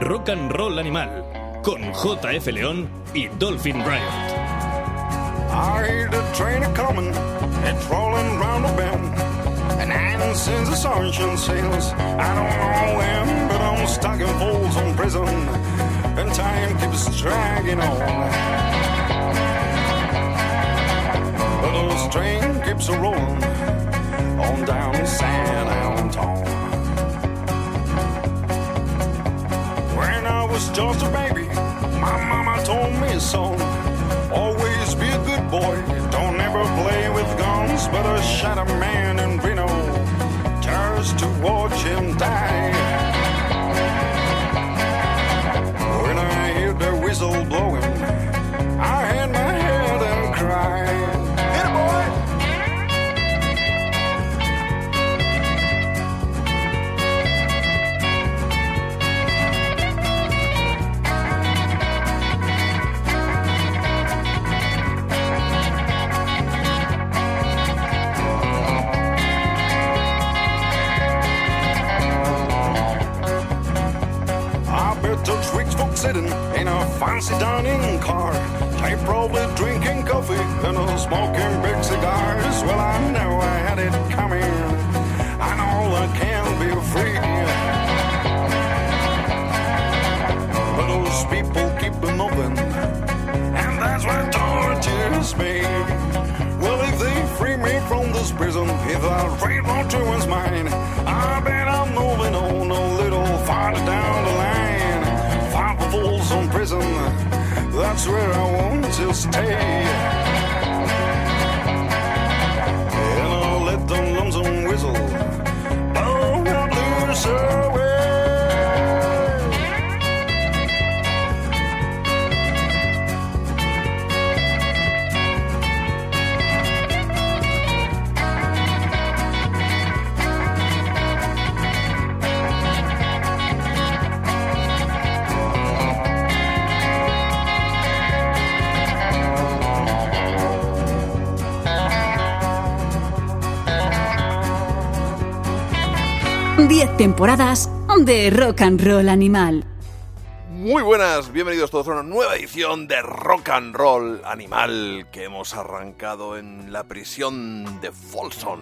Rock and Roll Animal, con JF León y Dolphin Riot. I hear the train a coming, it's rolling round the bend. And I since the sergeant sails, I don't know when, but I'm stuck in Folsom prison, and time keeps dragging on. But the train keeps a rolling on down San Antonio. Was just a baby, my mama told me, son, always be a good boy. Don't ever play with guns, but I shot a man in Reno just to watch him die. Sitting in a fancy dining car. They probably drinking coffee and a smoking big cigars. Well, I know I had it coming. I know I can be free. But those people keep moving, and that's what tortures me. Well, if they free me from this prison, if that rainbow turns mine, I bet I'm moving on a little farther down the line. That's where I want to stay. 10 temporadas de Rock and Roll Animal. Muy buenas, bienvenidos todos a una nueva edición de Rock and Roll Animal que hemos arrancado en la prisión de Folsom.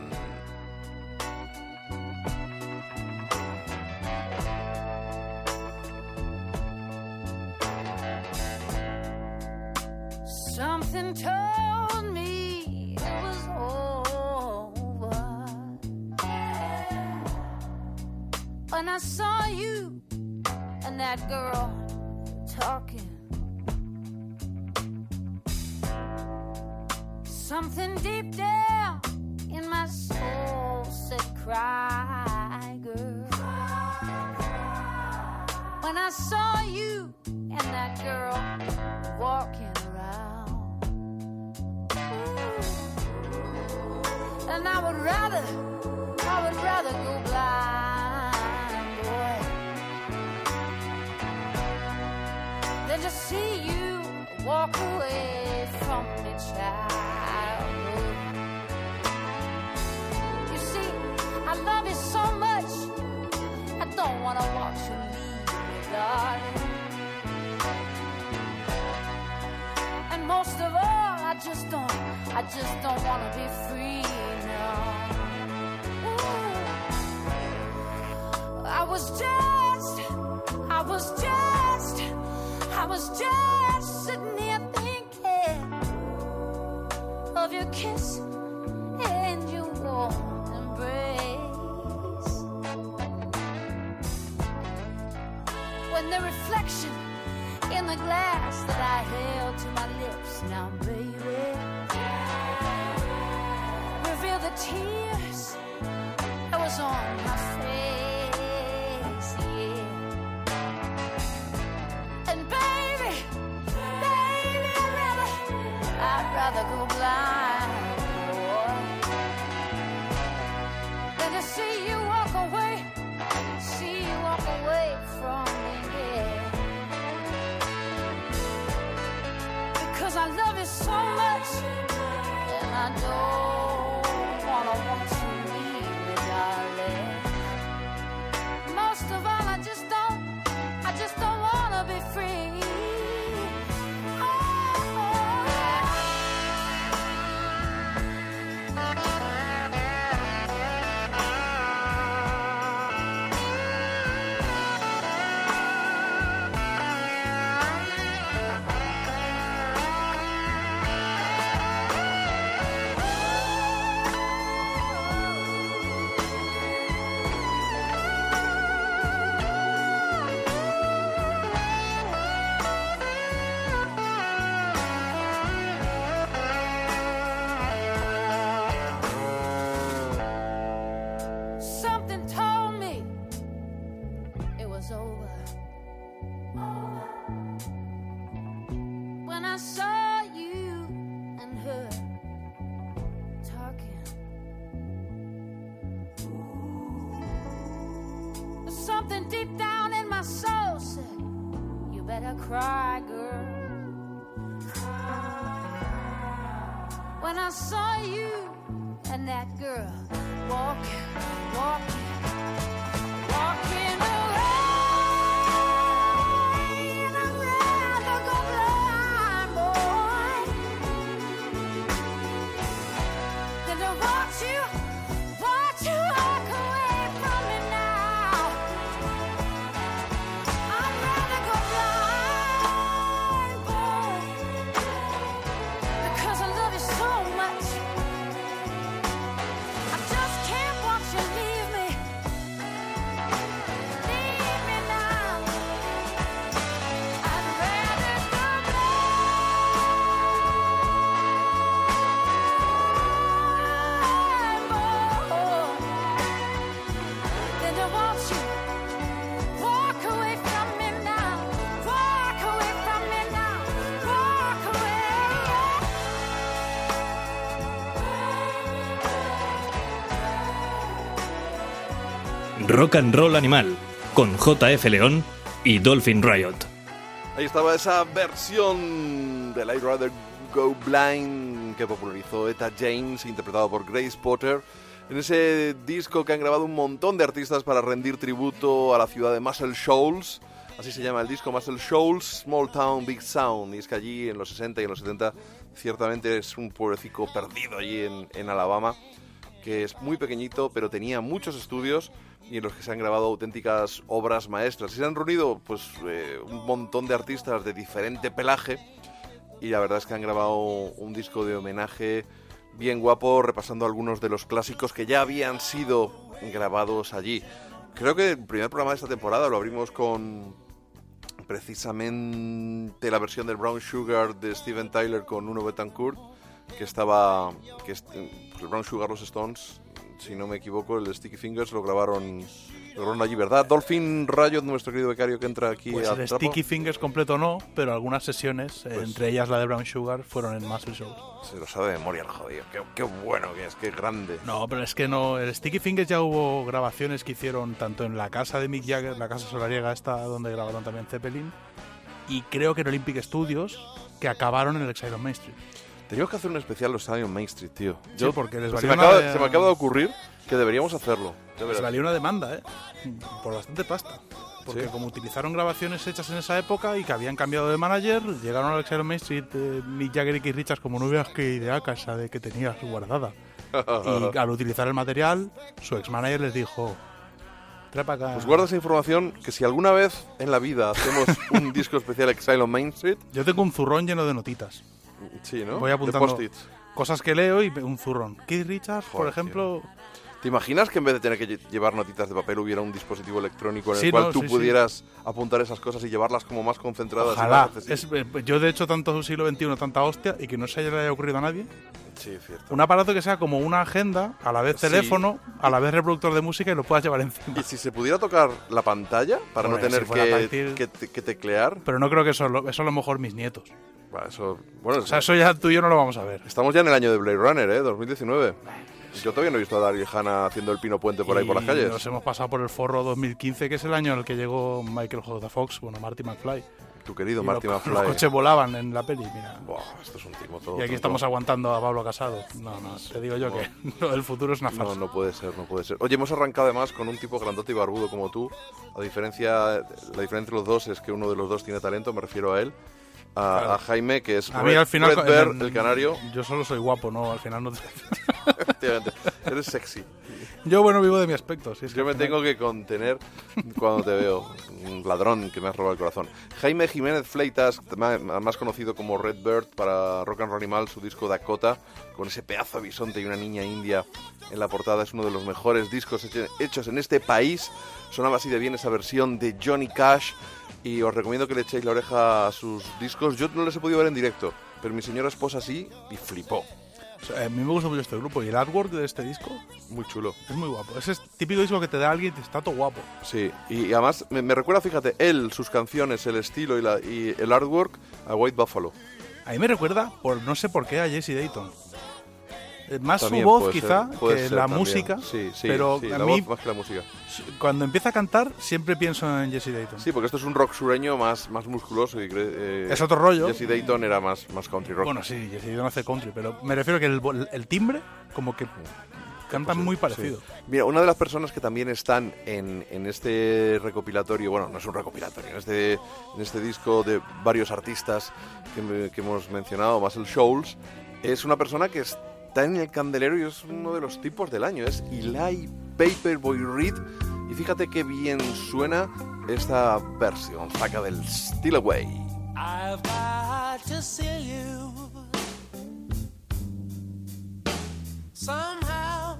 Rock and Roll Animal, con JF León y Dolphin Riot. Ahí estaba esa versión del I'd Rather Go Blind que popularizó Eta James, interpretado por Grace Potter, en ese disco que han grabado un montón de artistas para rendir tributo a la ciudad de Muscle Shoals. Así se llama el disco Muscle Shoals, Small Town, Big Sound. Y es que allí en los 60 y en los 70 ciertamente es un pueblecico perdido allí en Alabama, que es muy pequeñito, pero tenía muchos estudios y en los que se han grabado auténticas obras maestras. Y se han reunido pues eh, un montón de artistas de diferente pelaje y la verdad es que han grabado un disco de homenaje bien guapo, repasando algunos de los clásicos que ya habían sido grabados allí. Creo que el primer programa de esta temporada lo abrimos con precisamente la versión del Brown Sugar de Steven Tyler con Uno Betancourt, que estaba... el Brown Sugar, los Stones, si no me equivoco, el Sticky Fingers lo grabaron, lo grabaron allí, ¿verdad? Dolphin Riot, nuestro querido becario que entra aquí Pues a el trapo. Sticky Fingers completo no, pero algunas sesiones, eh, Pues- entre ellas la de Brown Sugar, fueron en Muscle Shows. Se lo sabe de memoria el jodido. Qué, qué bueno que es, qué grande. No, pero es que no. El Sticky Fingers ya hubo grabaciones que hicieron tanto en la casa de Mick Jagger, la casa solariega esta donde grabaron también Zeppelin, y creo que en Olympic Studios, que acabaron en el Exile on Main Street. Tenemos que hacer un especial los Stadium Main Street, tío. Sí, porque les se, me acaba, de- se me acaba de ocurrir que deberíamos hacerlo. Les valió una demanda, ¿eh? Por bastante pasta. Porque Sí. como utilizaron grabaciones hechas en esa época y que habían cambiado de manager, llegaron al Exile on Main Street eh, Mick Jagger y Keith Richards como no veas qué idea casa de que tenías guardada. y al utilizar el material, su ex manager les dijo: acá. Pues guarda esa información que si alguna vez en la vida hacemos un disco especial Exile on Main Street, Yo tengo un zurrón lleno de notitas. Sí, ¿no? Voy apuntando cosas que leo y un zurrón. Keith Richards, por Joder, ejemplo, ¿Te imaginas que en vez de tener que lle- llevar notitas de papel hubiera un dispositivo electrónico en el Sí, cual no, tú sí, sí. pudieras apuntar esas cosas y llevarlas como más concentradas? y ojalá. más accesibles? Es- eh, yo, de hecho, tanto siglo XXI, tanta hostia, y que no se haya ocurrido a nadie. Sí, cierto. Un aparato que sea como una agenda, a la vez Sí. teléfono, a la vez reproductor de música y lo puedas llevar encima. Y si se pudiera tocar la pantalla para Hombre, no tener si que, que, que teclear, Pero no creo que eso, eso a lo mejor mis nietos. Eso, bueno, O sea, eso ya tú y yo no lo vamos a ver. estamos ya en el año de Blade Runner, ¿eh? 2019. Yo todavía no he visto a Daryl Hannah haciendo el pino puente por ahí por las calles. Nos hemos pasado por el forro 2015, que es el año en el que llegó Michael J. Fox, bueno, Marty McFly. Tu querido Y Marty los, McFly. los coches volaban en la peli, mira. Buah, esto es un timo todo. Y aquí tonto. estamos aguantando a Pablo Casado. No, no, te digo yo que lo del futuro es una No, farsa. no puede ser, no puede ser. Oye, hemos arrancado además con un tipo grandote y barbudo como tú. A diferencia, la diferencia entre los dos es que uno de los dos tiene talento, me refiero a él. A, Claro. a Jaime, que es A mí Red- al final... Bear, en- el canario. Yo solo soy guapo, ¿no? Al final no... te- Efectivamente, eres sexy. Yo, bueno, vivo de mi aspecto. si es que Yo me al final- tengo que contener cuando te veo. Un ladrón que me has robado el corazón. Jaime Jiménez Fleitas, más conocido como Red Bird para Rock and Roll Animal, su disco Dakota, con ese pedazo de bisonte y una niña india en la portada, es uno de los mejores discos hecho- hechos en este país. Sonaba así de bien esa versión de Johnny Cash y os recomiendo que le echéis la oreja a sus discos. Yo no les he podido ver en directo, pero mi señora esposa sí y flipó. O sea, a mí me gusta mucho este grupo y el artwork de este disco Muy chulo. es muy guapo. Ese es típico disco que te da alguien y está todo guapo. Sí, y, y además me, me recuerda, fíjate, él, sus canciones, el estilo y, la- y el artwork a White Buffalo. A mí me recuerda, por no sé por qué, a Jesse Dayton. Eh, Más También su voz, ser, quizá, que ser la también. música. Sí, sí, pero sí, a la mí, voz más que la música. cuando empieza a cantar, siempre pienso en Jesse Dayton. Sí, porque esto es un rock sureño más, más musculoso y eh, Es otro rollo. Jesse Dayton era más, más country rock. Bueno, sí, Jesse Dayton hace country, pero me refiero que el, el timbre, como que cantan Sí, muy sí. parecido. Mira, una de las personas que también están en, en este recopilatorio, bueno, no es un recopilatorio, en este, en este disco de varios artistas que, que hemos mencionado, más el Shoals, es una persona que está en el candelero y es uno de los tipos del año, es Eli Paperboy Reed. Y fíjate qué bien suena esta versión, saca del Still Away. I've got to see you somehow.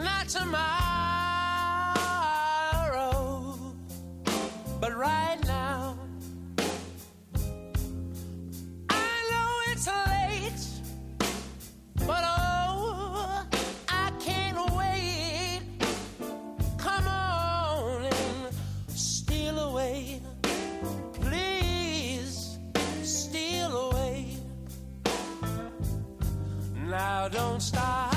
Not tomorrow, but right don't start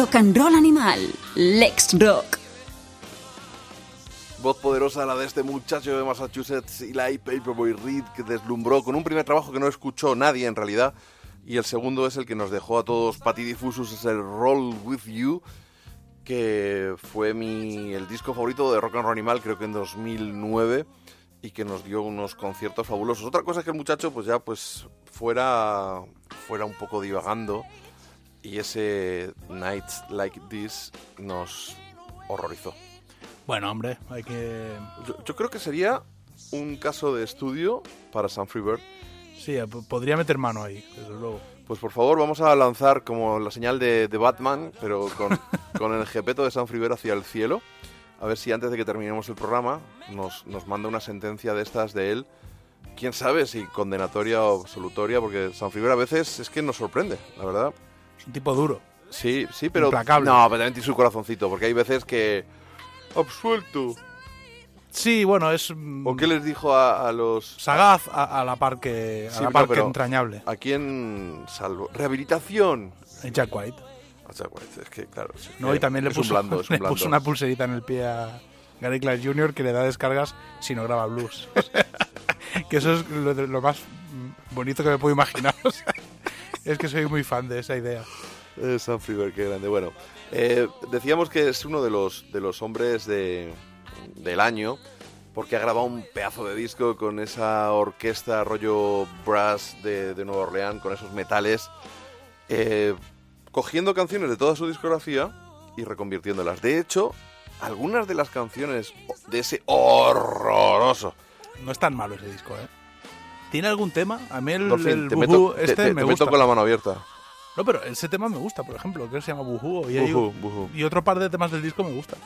Rock and roll animal. Lex Rock. Voz poderosa la de este muchacho de Massachusetts, Eli Paperboy Reed, que deslumbró con un primer trabajo que no escuchó nadie en realidad. Y el segundo es el que nos dejó a todos patidifusos, es el Roll With You, que fue mi, el disco favorito de Rock and Roll Animal, creo que en 2009, y que nos dio unos conciertos fabulosos. Otra cosa es que el muchacho pues ya pues fuera, fuera un poco divagando, y ese Nights Like This nos horrorizó. Bueno, hombre, hay que... Yo, yo creo que sería un caso de estudio para Sam Freebird. Sí, eh, podría meter mano ahí, desde luego. Pues por favor, vamos a lanzar como la señal de, de Batman, pero con, con el jepeto de Sam Freebird hacia el cielo. a ver si antes de que terminemos el programa nos, nos manda una sentencia de estas de él. Quién sabe si condenatoria o absolutoria, porque San Figuera a veces es que nos sorprende, la verdad. Es un tipo duro. Sí, sí, pero. Implacable. No, pero también tiene su corazoncito, porque hay veces que. Absuelto. Sí, bueno, es mm, ¿O qué les dijo a, a los. sagaz a, a la par que, a la no, par que entrañable. ¿A quién salvo? Rehabilitación. Jack White. O sea, pues, es que, claro. es No, que y también le es un puso, blando, un le puso una pulserita en el pie a Gary Clark Jr. que le da descargas si no graba blues. Que eso es lo, lo más bonito que me puedo imaginar. Es que soy muy fan de esa idea. Sam Freeberg, qué grande. Bueno, eh, decíamos que es uno de los, de los hombres de, del año porque ha grabado un pedazo de disco con esa orquesta rollo brass de, de Nueva Orleans, con esos metales, eh, cogiendo canciones de toda su discografía y reconvirtiéndolas. De hecho, algunas de las canciones de ese horroroso No es tan malo ese disco, ¿eh? ¿Tiene algún tema? A mí el, Dolphin, el te meto, te- este te- me gusta. meto con la mano abierta. No, pero ese tema me gusta, por ejemplo, que se llama Boohoo. Y, hay- y otro par de temas del disco me gustan.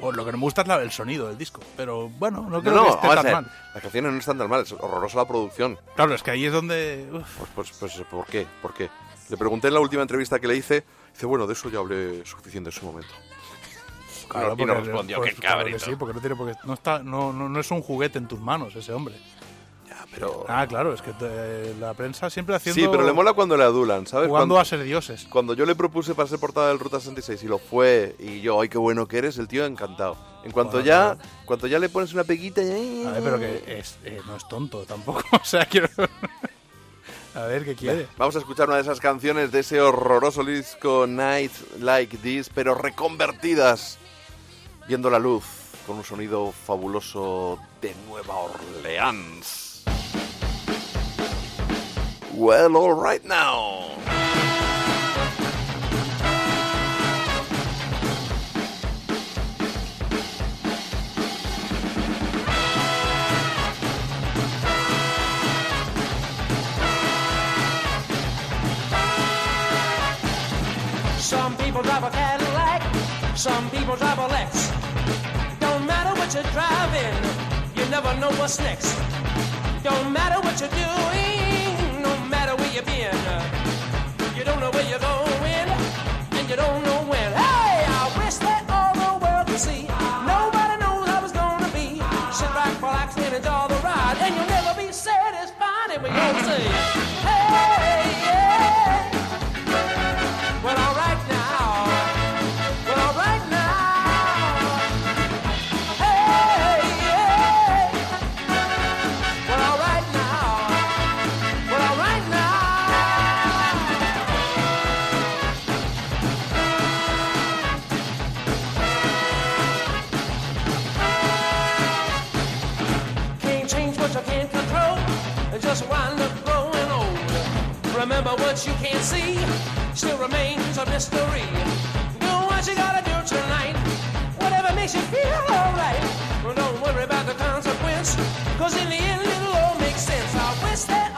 Pues lo que no me gusta es la- el sonido del disco. Pero bueno, no No, creo no, que esté tan ver, mal. las canciones no están tan mal, es horrorosa la producción. Claro, es que ahí es donde... Pues, pues, pues, ¿por qué? ¿Por qué? Le pregunté en la última entrevista que le hice, dice, bueno, de eso ya hablé suficiente en su momento. Claro, y porque- respondió, qué cabrito. sí, porque no tiene por qué- no está, no, no, no es un juguete en tus manos ese hombre. Pero... Ah, claro, es que te- la prensa siempre haciendo sí, pero le mola cuando le adulan, ¿sabes? jugando cuando, a ser dioses. cuando yo le propuse para ser portada del Ruta 66 y lo fue, y yo, ay, qué bueno que eres, el tío encantado. En cuanto Bueno, ya claro. cuanto ya le pones una peguita... y- A ver, pero que es, eh, no es tonto tampoco. O sea, quiero. a ver, ¿qué quiere? Vamos a escuchar una de esas canciones de ese horroroso disco Night Like This, pero reconvertidas, viendo la luz, con un sonido fabuloso de Nueva Orleans. Well, all right now. Some people drive a Cadillac, some people drive a Lex. Don't matter what you're driving, you never know what's next. Don't matter what you're doing, you've been. Uh, you don't know where you're going, and you don't what you can't see still remains a mystery. Do what you gotta do tonight. Whatever makes you feel alright. Well, don't worry about the consequence. Cause in the end, it'll all make sense. I wish that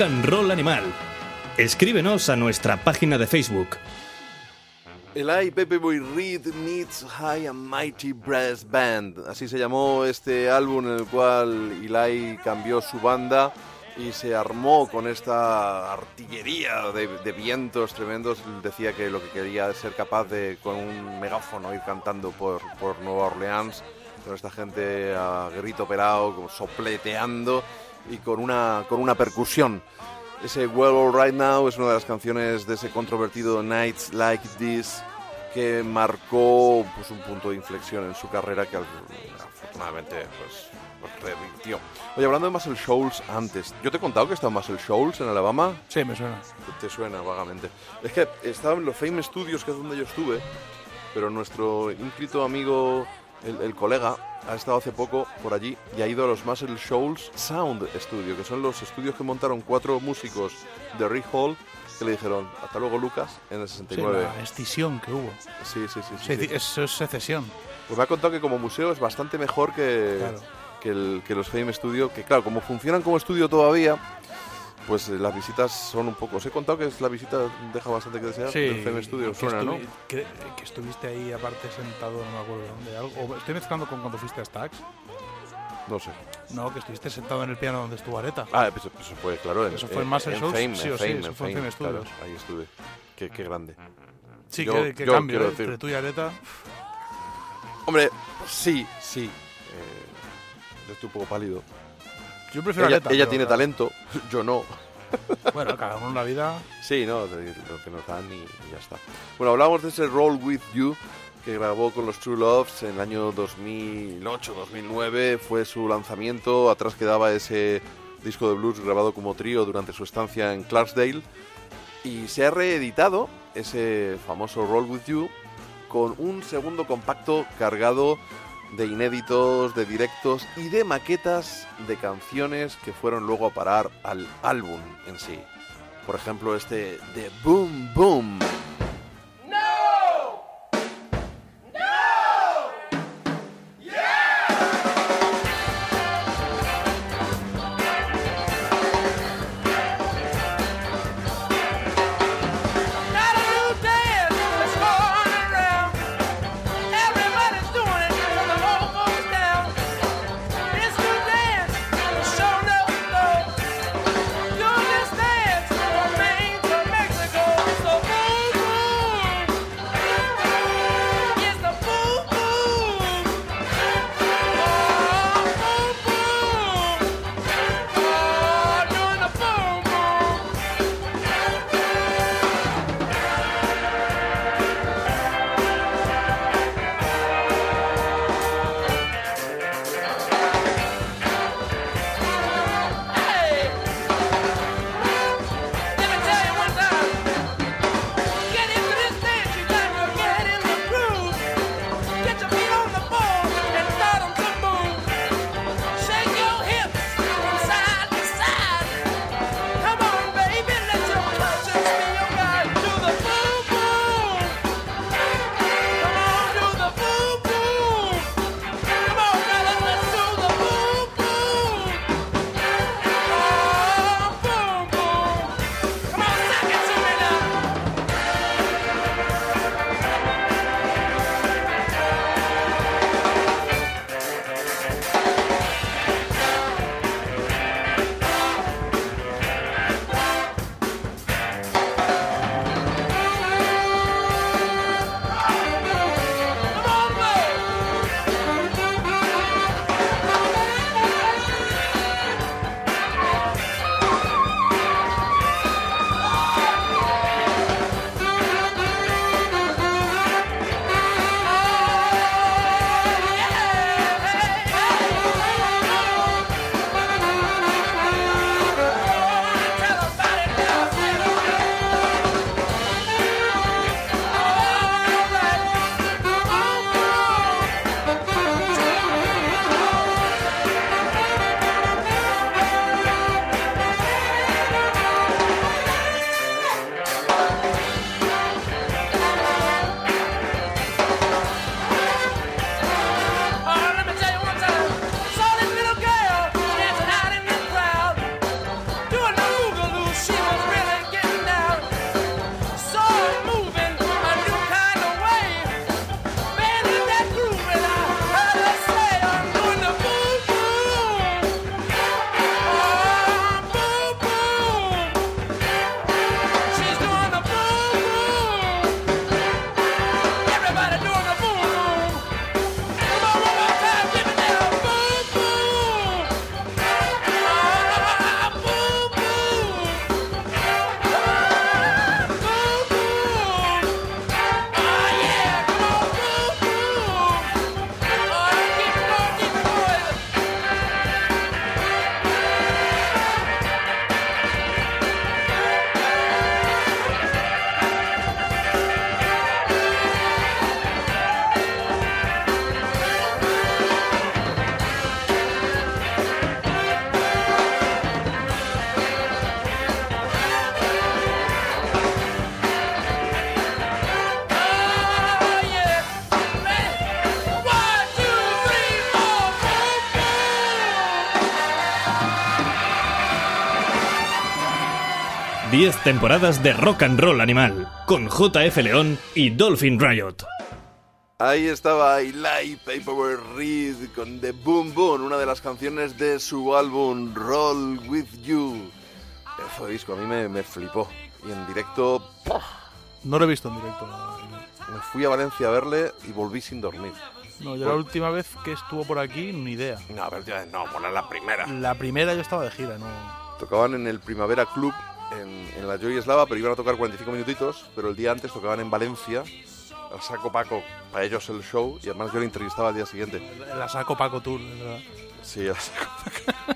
Rock and Roll Animal. Escríbenos a nuestra página de Facebook. Eli Pepe Boy Reed Meets High and Mighty Brass Band. Así se llamó este álbum en el cual Eli cambió su banda y se armó con esta artillería de, de vientos tremendos. Decía que lo que quería es ser capaz de, con un megáfono, ir cantando por, por Nueva Orleans, con esta gente a grito pelado, sopleteando y con una, con una percusión. Ese Well All Right Now es una de las canciones de ese controvertido Nights Like This que marcó pues, un punto de inflexión en su carrera que afortunadamente pues, pues, revirtió. Oye, hablando de Muscle Shoals antes, ¿yo te he contado que estaba en Muscle Shoals en Alabama? Sí, me suena. Te suena vagamente. Es que estaba en los Fame Studios, que es donde yo estuve, pero nuestro ínclito amigo, el, el colega, ha estado hace poco por allí y ha ido a los Muscle Shoals Sound Studio, que son los estudios que montaron cuatro músicos de Rick Hall que le dijeron, hasta luego Lucas, en el Sí, 69. la escisión que hubo. Sí, sí, sí. sí, Sí, sí. Eso es secesión. Pues me ha contado que como museo es bastante mejor que, Claro. que, el- que los Fame Studio, que claro, como funcionan como estudio todavía, pues eh, las visitas son un poco... Os he contado que es- la visita deja bastante que desear del Fame Studio, que suena, ¿no? Que, que estuviste ahí aparte sentado, no me acuerdo dónde. Algo, o estoy mezclando con cuando fuiste a Stax. No sé. No, que estuviste sentado en el piano donde estuvo Areta. Ah, eso fue, claro. En, Eso fue en Shoals, Fame, sí o sí, eso fue en Fame, claro, Studios. ahí estuve. Qué, qué grande. Sí, Yo- que yo cambio, ¿eh? Entre tú y Areta. Hombre, sí, sí. Eh, estoy un poco pálido. Yo prefiero Ella, ella tiene claro. talento, yo no. Bueno, cada uno en la vida. Sí, no, lo que nos dan y, y ya está. Bueno, hablábamos de ese Roll With You que grabó con los True Loves en el año 2008-2009. Fue su lanzamiento. Atrás quedaba ese disco de blues grabado como trío durante su estancia en Clarksdale. Y se ha reeditado ese famoso Roll With You con un segundo compacto cargado de inéditos, de directos y de maquetas de canciones que fueron luego a parar al álbum en sí. Por ejemplo, este de Boom Boom. 10 temporadas de rock and roll animal, con JF León y Dolphin Riot. Ahí estaba Eli Paperwork Reed con The Boom Boom, una de las canciones de su álbum Roll With You. Ese disco a mí me, me flipó. Y en directo. No lo he visto en directo. me fui a Valencia a verle y volví sin dormir. No, yo la última vez que estuvo por aquí, ni idea. No, a ver, no, poner la primera. La primera yo estaba de gira, no. Tocaban en el Primavera Club la Joy Eslava, pero iban a tocar 45 minutitos, pero el día antes tocaban en Valencia, al saco Paco, para ellos el show, y además yo le entrevistaba al día siguiente. La saco Paco Tour, verdad. Sí, al saco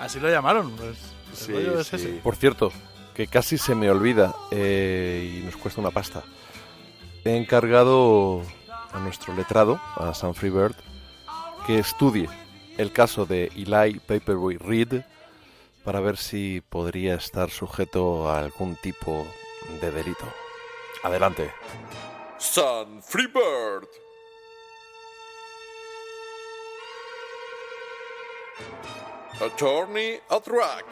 Así lo llamaron, pues. Sí, es. Por cierto, que casi se me olvida eh, y nos cuesta una pasta. He encargado a nuestro letrado, a Sam Freebird, que estudie el caso de Eli Paperboy Reed para ver si podría estar sujeto a algún tipo de delito. Adelante. Sun Freebird. Attorney at Rack.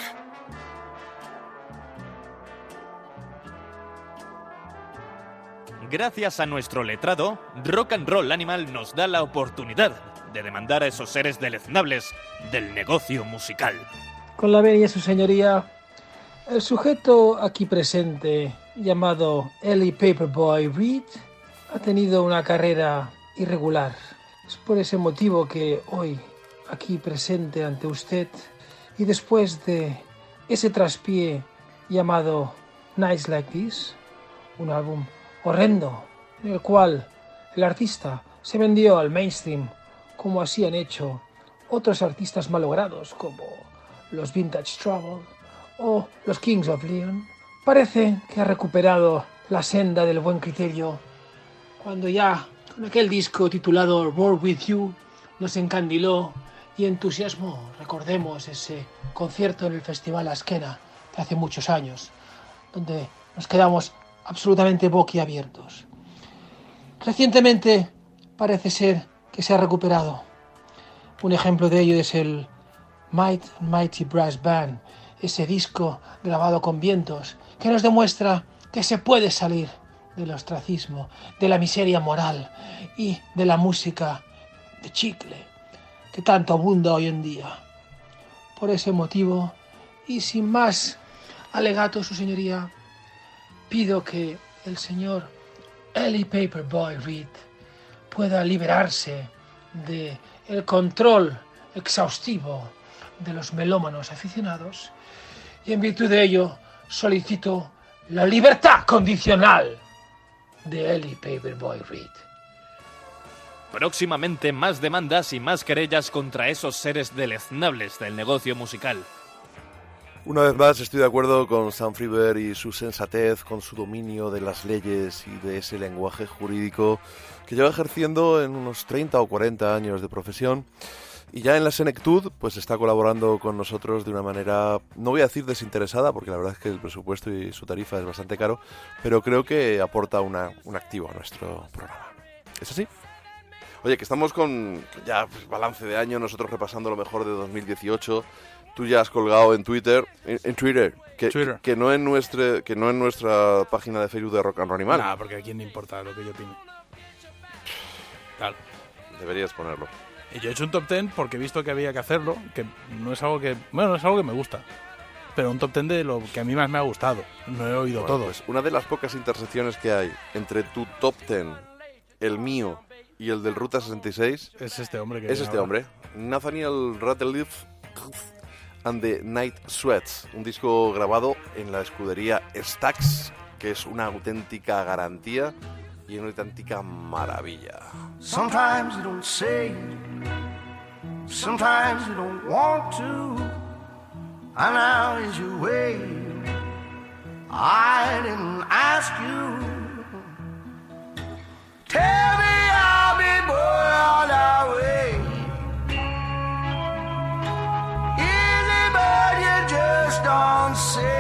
Gracias a nuestro letrado, Rock and Roll Animal nos da la oportunidad de demandar a esos seres deleznables del negocio musical. Con la venia, su señoría, el sujeto aquí presente, llamado Ellie Paperboy Reed, ha tenido una carrera irregular. Es por ese motivo que hoy, aquí presente ante usted, y después de ese traspié llamado Nights Like This, un álbum horrendo, en el cual el artista se vendió al mainstream, como así han hecho otros artistas malogrados como los Vintage Trouble o los Kings of Leon, parece que ha recuperado la senda del buen criterio cuando ya con aquel disco titulado Roar With You nos encandiló y entusiasmó. Recordemos ese concierto en el Festival Askena de hace muchos años, donde nos quedamos absolutamente boquiabiertos. Recientemente parece ser que se ha recuperado. Un ejemplo de ello es el Might Mighty Brass Band, ese disco grabado con vientos que nos demuestra que se puede salir del ostracismo, de la miseria moral y de la música de chicle que tanto abunda hoy en día. Por ese motivo, y sin más alegato, su señoría, pido que el señor Ellie Paperboy Reed pueda liberarse de el control exhaustivo de los melómanos aficionados y en virtud de ello y más querellas contra esos seres deleznables del negocio musical. Una vez más estoy de acuerdo con Sam Freebird y su sensatez, con su dominio de las leyes y de ese lenguaje jurídico que lleva ejerciendo en unos 30 o 40 años de profesión. Y ya en la Senectud, pues está colaborando con nosotros de una manera, no voy a decir desinteresada, porque la verdad es que el presupuesto y su tarifa es bastante caro, pero creo que aporta una- un activo a nuestro programa. ¿Es así? Oye, que estamos con ya pues, balance de año, nosotros repasando lo mejor de 2018. Tú ya has colgado en Twitter, en, en Twitter, que, Twitter. que no en nuestra que no en nuestra página de Facebook de Rock and Roll Animal. Nah, porque a quién le importa lo que yo opine. Claro. Deberías ponerlo. Y yo he hecho un top 10 porque he visto que había que hacerlo, que no es algo que, bueno, no es algo que me gusta. Pero un top 10 de lo que a mí más me ha gustado. No he oído Bueno, todo. pues una de las pocas intersecciones que hay entre tu top 10, el mío y el del Ruta 66 es este hombre que es este ahora. hombre, Nathaniel Rateliff and the Night Sweats, un disco grabado en la escudería Stax, que es una auténtica garantía y una auténtica maravilla. Sometimes you don't say, sometimes you don't want to. And now is your way. I didn't ask you. Tell me I'll be boiled away. Easy, but you just don't say.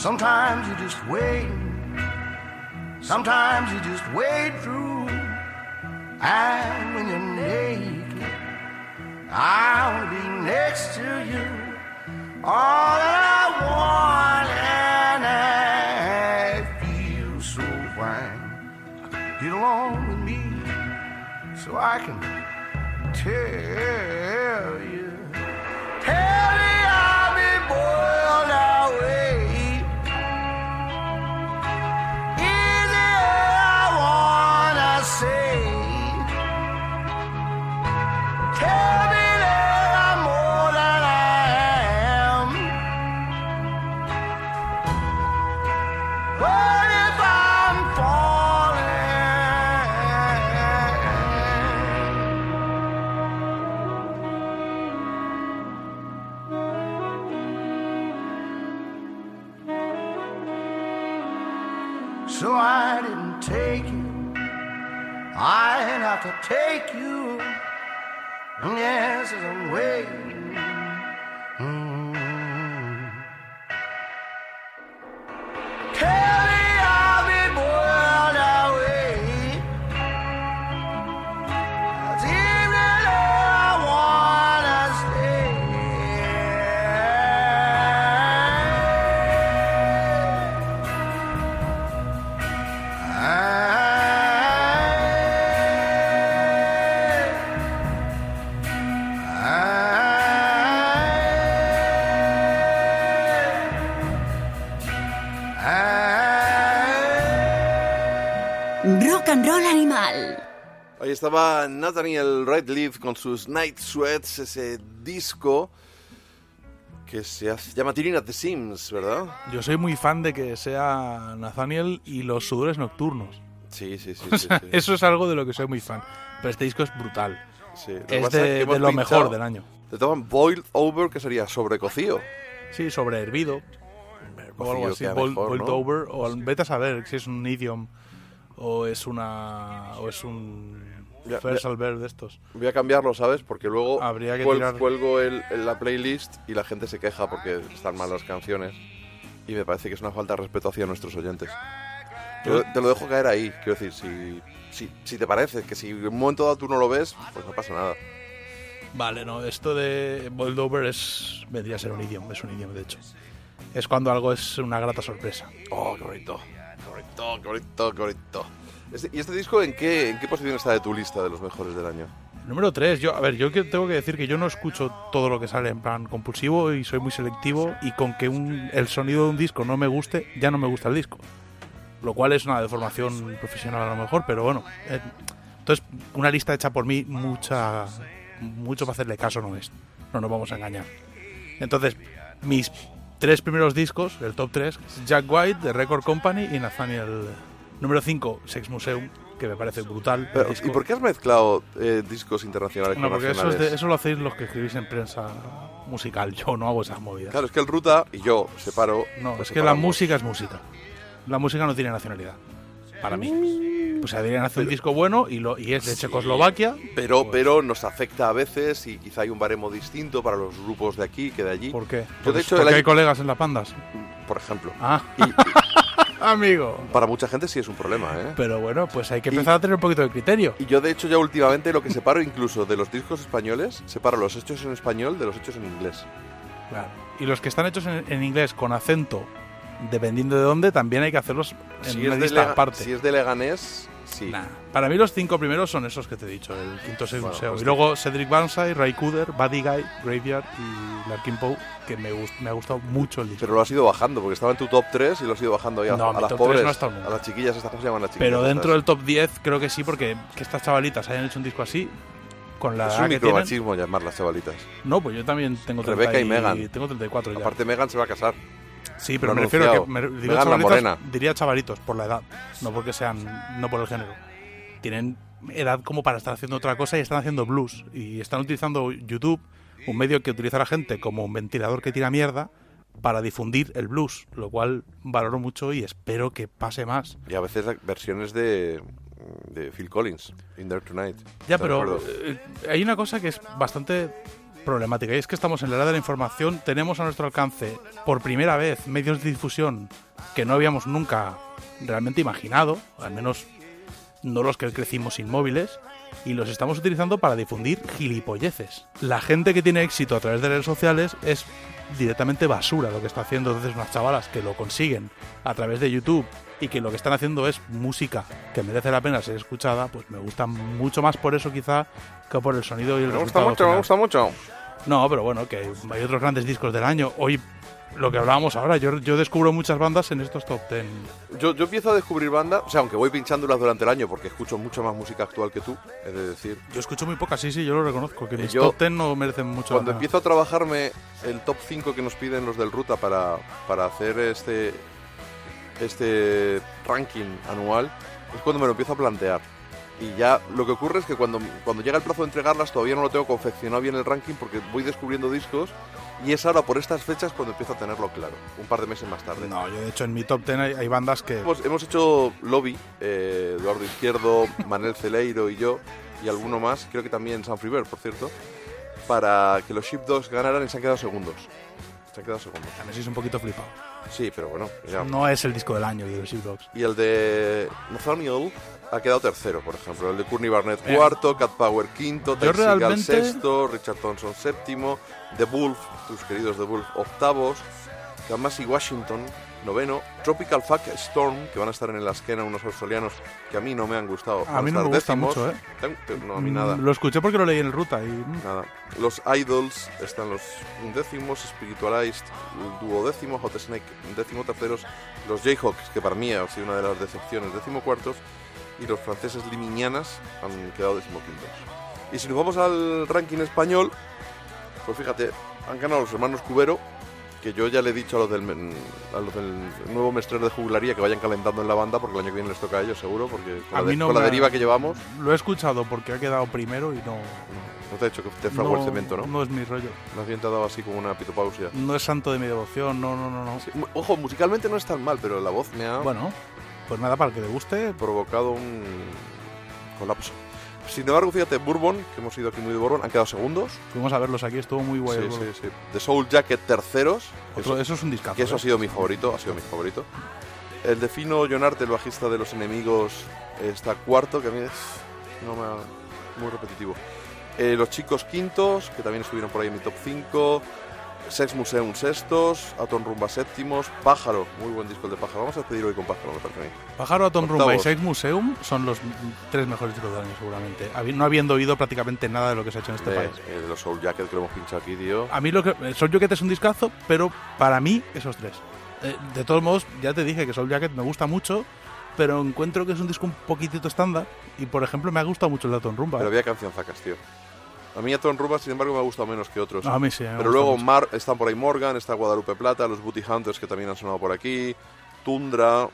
Sometimes you just wait. Sometimes you just wade through. And when you're naked, I wanna be next to you. All that I want, and I feel so fine. Get along with me so I can tell you. Tell me I'll be boiled I have to take you. Yes, I'm waiting. And roll animal. Ahí estaba Nathaniel Redleaf con sus Night Sweats, ese disco que se hace- llama Tuning at the Sims, ¿verdad? Yo soy muy fan de que sea Nathaniel y los sudores nocturnos. Sí, sí, sí. O sí, sea, sí. Eso es algo de lo que soy muy fan. Pero este disco es brutal. Sí, lo Es de, lo pinchado- mejor del año. Te toman boiled over, que sería sobrecocido. Sí, sobre hervido. O algo así, mejor, boiled ¿no? over. O vete a saber si es un idiom o es una. o es un. Ya, First ya. Albert de estos. Voy a cambiarlo, ¿sabes? Porque luego Habría que cuel- tirar- cuelgo el, el- la playlist y la gente se queja porque están mal las canciones. Y me parece que es una falta de respeto hacia nuestros oyentes. Yo te lo dejo caer ahí. Quiero decir, si, si, si te parece que si en un momento dado tú no lo ves, pues no pasa nada. Vale, no, esto de boiled over es. vendría a ser un idioma, es un idioma de hecho. Es cuando algo es una grata sorpresa. Oh, qué bonito. Bonito, qué bonito, qué bonito. Este- ¿Y este disco en qué, en qué posición está de tu lista de los mejores del año? Número 3, yo, a ver, yo tengo que decir que yo no escucho todo lo que sale en plan compulsivo y soy muy selectivo y con que un- el sonido de un disco no me guste, ya no me gusta el disco. Lo cual es una deformación profesional a lo mejor, pero bueno. eh, entonces, una lista hecha por mí, mucha mucho para hacerle caso no es. No nos vamos a engañar. Entonces, mis tres primeros discos, el top 3, Jack White, de Record Company y Nathaniel. Número 5, Sex Museum, que me parece brutal. Pero. ¿Y por qué has mezclado eh, discos internacionales No, con porque eso, es nacionales? de- eso lo hacéis los que escribís en prensa musical. Yo no hago esas movidas. Claro, es que el Ruta y yo separo. no, pues es que la música es música. La música no tiene nacionalidad. Para mí. Pues deberían hacer un disco bueno y, lo, y es de Checoslovaquia. Pero, Pues- pero nos afecta a veces y quizá hay un baremo distinto para los grupos de aquí que de allí. ¿Por qué? Yo, de Pues hecho, porque hay colegas en las pandas. por ejemplo. Ah, Y amigo. para mucha gente sí es un problema, ¿eh? Pero bueno, pues hay que Y- empezar a tener un poquito de criterio. Y yo, de hecho, ya últimamente lo que separo incluso de los discos españoles, separo los hechos en español de los hechos en inglés. Claro. Y los que están hechos en, en inglés con acento, dependiendo de dónde, también hay que hacerlos en Si una lista Lega- aparte. si es de Leganés, sí. Nah. Para mí los cinco primeros son esos que te he dicho, el quinto es el Bueno, museo. pues y luego Cedric Banzai, Ray Cooder, Buddy Guy, Graveyard y Larkin Poe, que me, gust- me ha gustado mucho el disco. Pero lo has ido bajando, porque estaba en tu top 3 y lo has ido bajando ahí a, No, a mi las pobres, 3 no a las chiquillas, estas cómo se llaman las chiquillas. Pero dentro del estas? top 10 creo que sí, porque que estas chavalitas hayan hecho un disco así, con la Es un micromachismo llamar las chavalitas. No, pues yo también tengo Rebeca 30 y Megan. Tengo 34 ya. Aparte, Megan se va a casar. Sí, pero me refiero a que... Me, chavalitas, morena. Diría chavalitos, por la edad. No porque sean... No por el género. Tienen edad como para estar haciendo otra cosa y están haciendo blues. Y están utilizando YouTube, un medio que utiliza la gente como un ventilador que tira mierda, para difundir el blues, lo cual valoro mucho y espero que pase más. Y a veces versiones de, de Phil Collins, In There Tonight. Ya, ¿Te pero eh, hay una cosa que es bastante problemática y es que estamos en la era de la información, tenemos a nuestro alcance por primera vez medios de difusión que no habíamos nunca realmente imaginado, al menos no los que crecimos inmóviles, y los estamos utilizando para difundir gilipolleces. La gente que tiene éxito a través de redes sociales es directamente basura lo que está haciendo entonces unas chavalas que lo consiguen a través de YouTube y que lo que están haciendo es música que merece la pena ser escuchada, pues me gusta mucho más por eso quizá que por el sonido y el Me gusta resultado mucho, me final. gusta mucho. No, pero bueno, que hay otros grandes discos del año. Hoy, lo que hablábamos ahora, yo, yo descubro muchas bandas en estos top 10. Yo, yo empiezo a descubrir banda, o sea, aunque voy pinchándolas durante el año porque escucho mucho más música actual que tú, es de decir. Yo escucho muy pocas, sí, sí, yo lo reconozco, que mis yo- top 10 no merecen mucho Cuando la empiezo a trabajarme el top 5 que nos piden los del Ruta para, para hacer este, este ranking anual, es cuando me lo empiezo a plantear. Y ya lo que ocurre es que cuando, cuando llega el plazo de entregarlas todavía no lo tengo confeccionado bien el ranking porque voy descubriendo discos y es ahora por estas fechas cuando empiezo a tenerlo claro, un par de meses más tarde. No, yo de hecho en mi top 10 hay, hay bandas que... Hemos, hemos hecho lobby, eh, Eduardo Izquierdo, Manel Celeiro y yo, y alguno más, creo que también San Friber, por cierto, para que los Sheepdogs ganaran y se han quedado segundos. Se han quedado segundos. Sí es un poquito flipado. Sí, pero bueno, ya. No es el disco del año de los. Y el de Nathaniel ha quedado tercero, por ejemplo. El de Courtney Barnett cuarto, Cat Power quinto, yo Segall realmente- sexto, Richard Thompson séptimo, The Wolf, tus queridos The Wolf octavos, Kamasi Washington noveno, Tropical Fuck Storm, que van a estar en el Askena unos australianos que a mí no me han gustado. A mí no me gusta décimos. mucho, ¿eh? No, a mí nada. Mm, Lo escuché porque lo leí en ruta y... mm, Nada. Los Idols están los undécimos, Spiritualized duodécimo, Hot Snake décimo terceros, los Jayhawks, que para mí ha sido una de las decepciones, décimo cuartos, y los franceses Limiñanas han quedado décimo quintos. Y si nos vamos al ranking español, pues fíjate, han ganado los hermanos Cubero, que yo ya le he dicho a los del, men- a los del nuevo mestrero de juglaría que vayan calentando en la banda, porque el año que viene les toca a ellos seguro, porque con, A la, de- no con deriva que llevamos, Lo he escuchado porque ha quedado primero y no... no te ha hecho que te fragó el cemento, ¿no? No es mi rollo. Más bien te ha dado así como una pitopausia. No es santo de mi devoción, no, no, no, no. Sí, Ojo, musicalmente no es tan mal, pero la voz me ha Bueno, pues nada, para el que le guste, provocado un colapso. Sin embargo, fíjate, Bourbon, que hemos ido aquí muy de Bourbon, han quedado segundos. fuimos a verlos aquí, estuvo muy guay. Sí, el sí, sí. The Soul Jacket, terceros. Otro- eso, eso es un discazo. que eso ¿eh? ha sido mi favorito, ha sido mi favorito. El de Fino Jonarte, el bajista de Los Enemigos, está cuarto, que a mí es no me ha- muy repetitivo. Eh, los chicos quintos, que también estuvieron por ahí en mi top 5. Sex Museum sextos, Atom Rumba séptimos, Pájaro, muy buen disco el de Pájaro. Vamos a despedir hoy con Pájaro, me parece a mí. Pájaro, Atom Octavos. Rumba y Sex Museum son los tres mejores discos del año, seguramente. No habiendo oído prácticamente nada de lo que se ha hecho en este de, país. eh, de los Soul Jacket que lo hemos pinchado aquí, tío. A mí lo que. eh, Soul Jacket es un discazo, pero para mí, esos tres. Eh, de todos modos, ya te dije que Soul Jacket me gusta mucho, pero encuentro que es un disco un poquitito estándar. Y por ejemplo, me ha gustado mucho el de Atom Rumba. Pero había cancionzacas, tío. A mí Atom Rumba, sin embargo, me ha gustado menos que otros. A mí sí, me Pero luego. Mar, están por ahí Morgan, está Guadalupe Plata, los Booty Hunters que también han sonado por aquí, Tundra,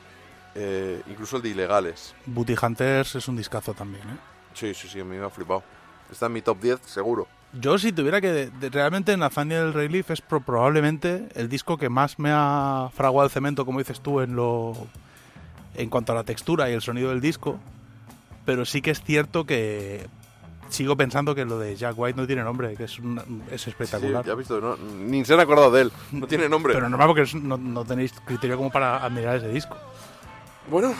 eh, incluso el de Ilegales. Booty Hunters es un discazo también, ¿eh? Sí, sí, sí, a mí me ha flipado. Está en mi top 10, seguro. Yo si tuviera que... de- de- realmente Nathaniel Relief es pro- probablemente el disco que más me ha fraguado el cemento, como dices tú, en lo en cuanto a la textura y el sonido del disco. Pero sí que es cierto que sigo pensando que lo de Jack White no tiene nombre, que es, un- es Sí, espectacular. ya has visto, ¿no? ni se han acordado de él. No tiene nombre. Pero normal porque no, no tenéis criterio como para admirar ese disco. Bueno,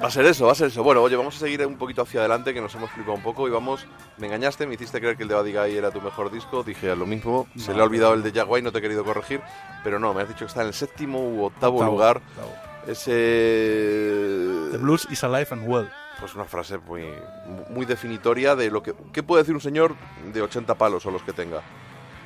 va a ser eso, va a ser eso. Bueno, oye, vamos a seguir un poquito hacia adelante, que nos hemos flipado un poco y vamos. Me engañaste, me hiciste creer que el de Buddy Guy era tu mejor disco. Dije lo mismo, se No, le ha olvidado el de Jaguar, no te he querido corregir. Pero no, me has dicho que está en el séptimo u octavo, Octavo, lugar. octavo. The Ese. blues is alive and well. Pues una frase muy, muy definitoria de lo que. ¿Qué puede decir un señor de 80 palos o los que tenga?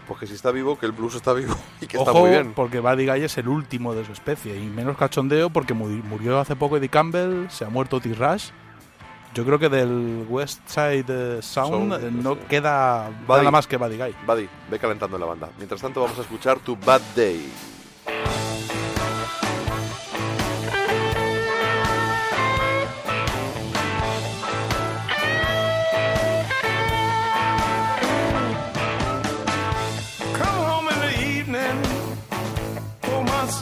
Pues que si está vivo, que el blues está vivo y que está Ojo, muy bien. porque Buddy Guy es el último de su especie y menos cachondeo porque muri- murió hace poco Eddie Campbell, se ha muerto Otis Rush. Yo creo que del West Side eh, Sound, Sound, eh, no sí. queda Buddy. nada más que Buddy Guy. Buddy, ve calentando en la banda. Mientras tanto, vamos a escuchar tu Bad Day.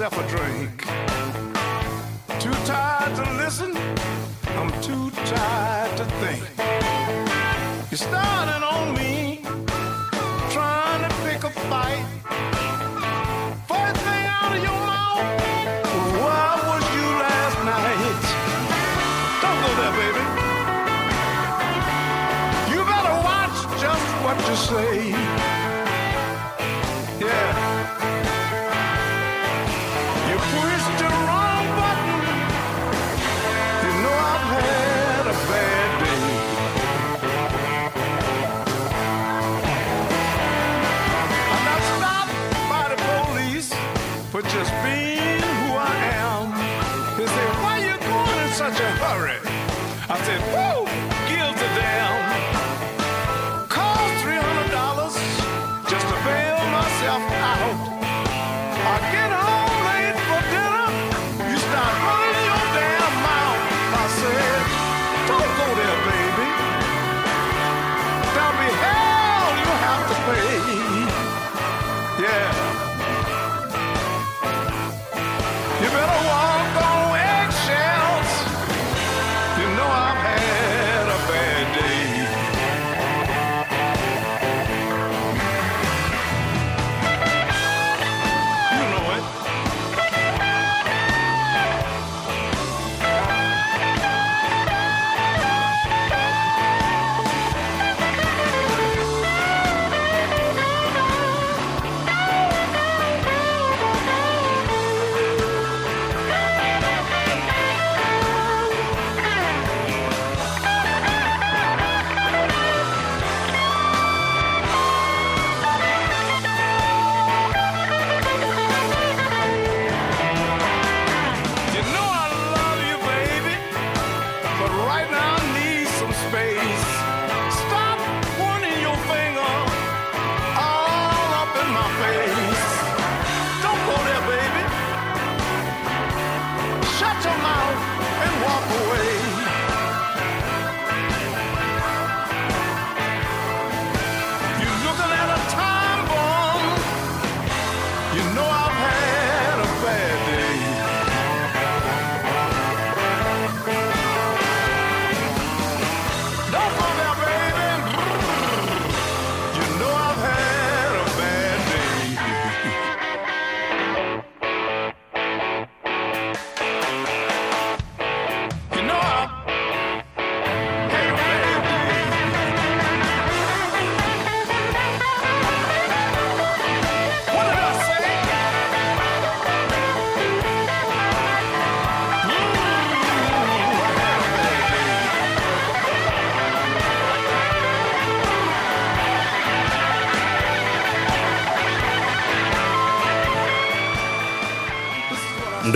myself a drink. Too tired to listen, I'm too tired to think. You're starting on me, trying to pick a fight. First thing out of your mouth, why was you last night? Don't go there, baby. You better watch just what you say.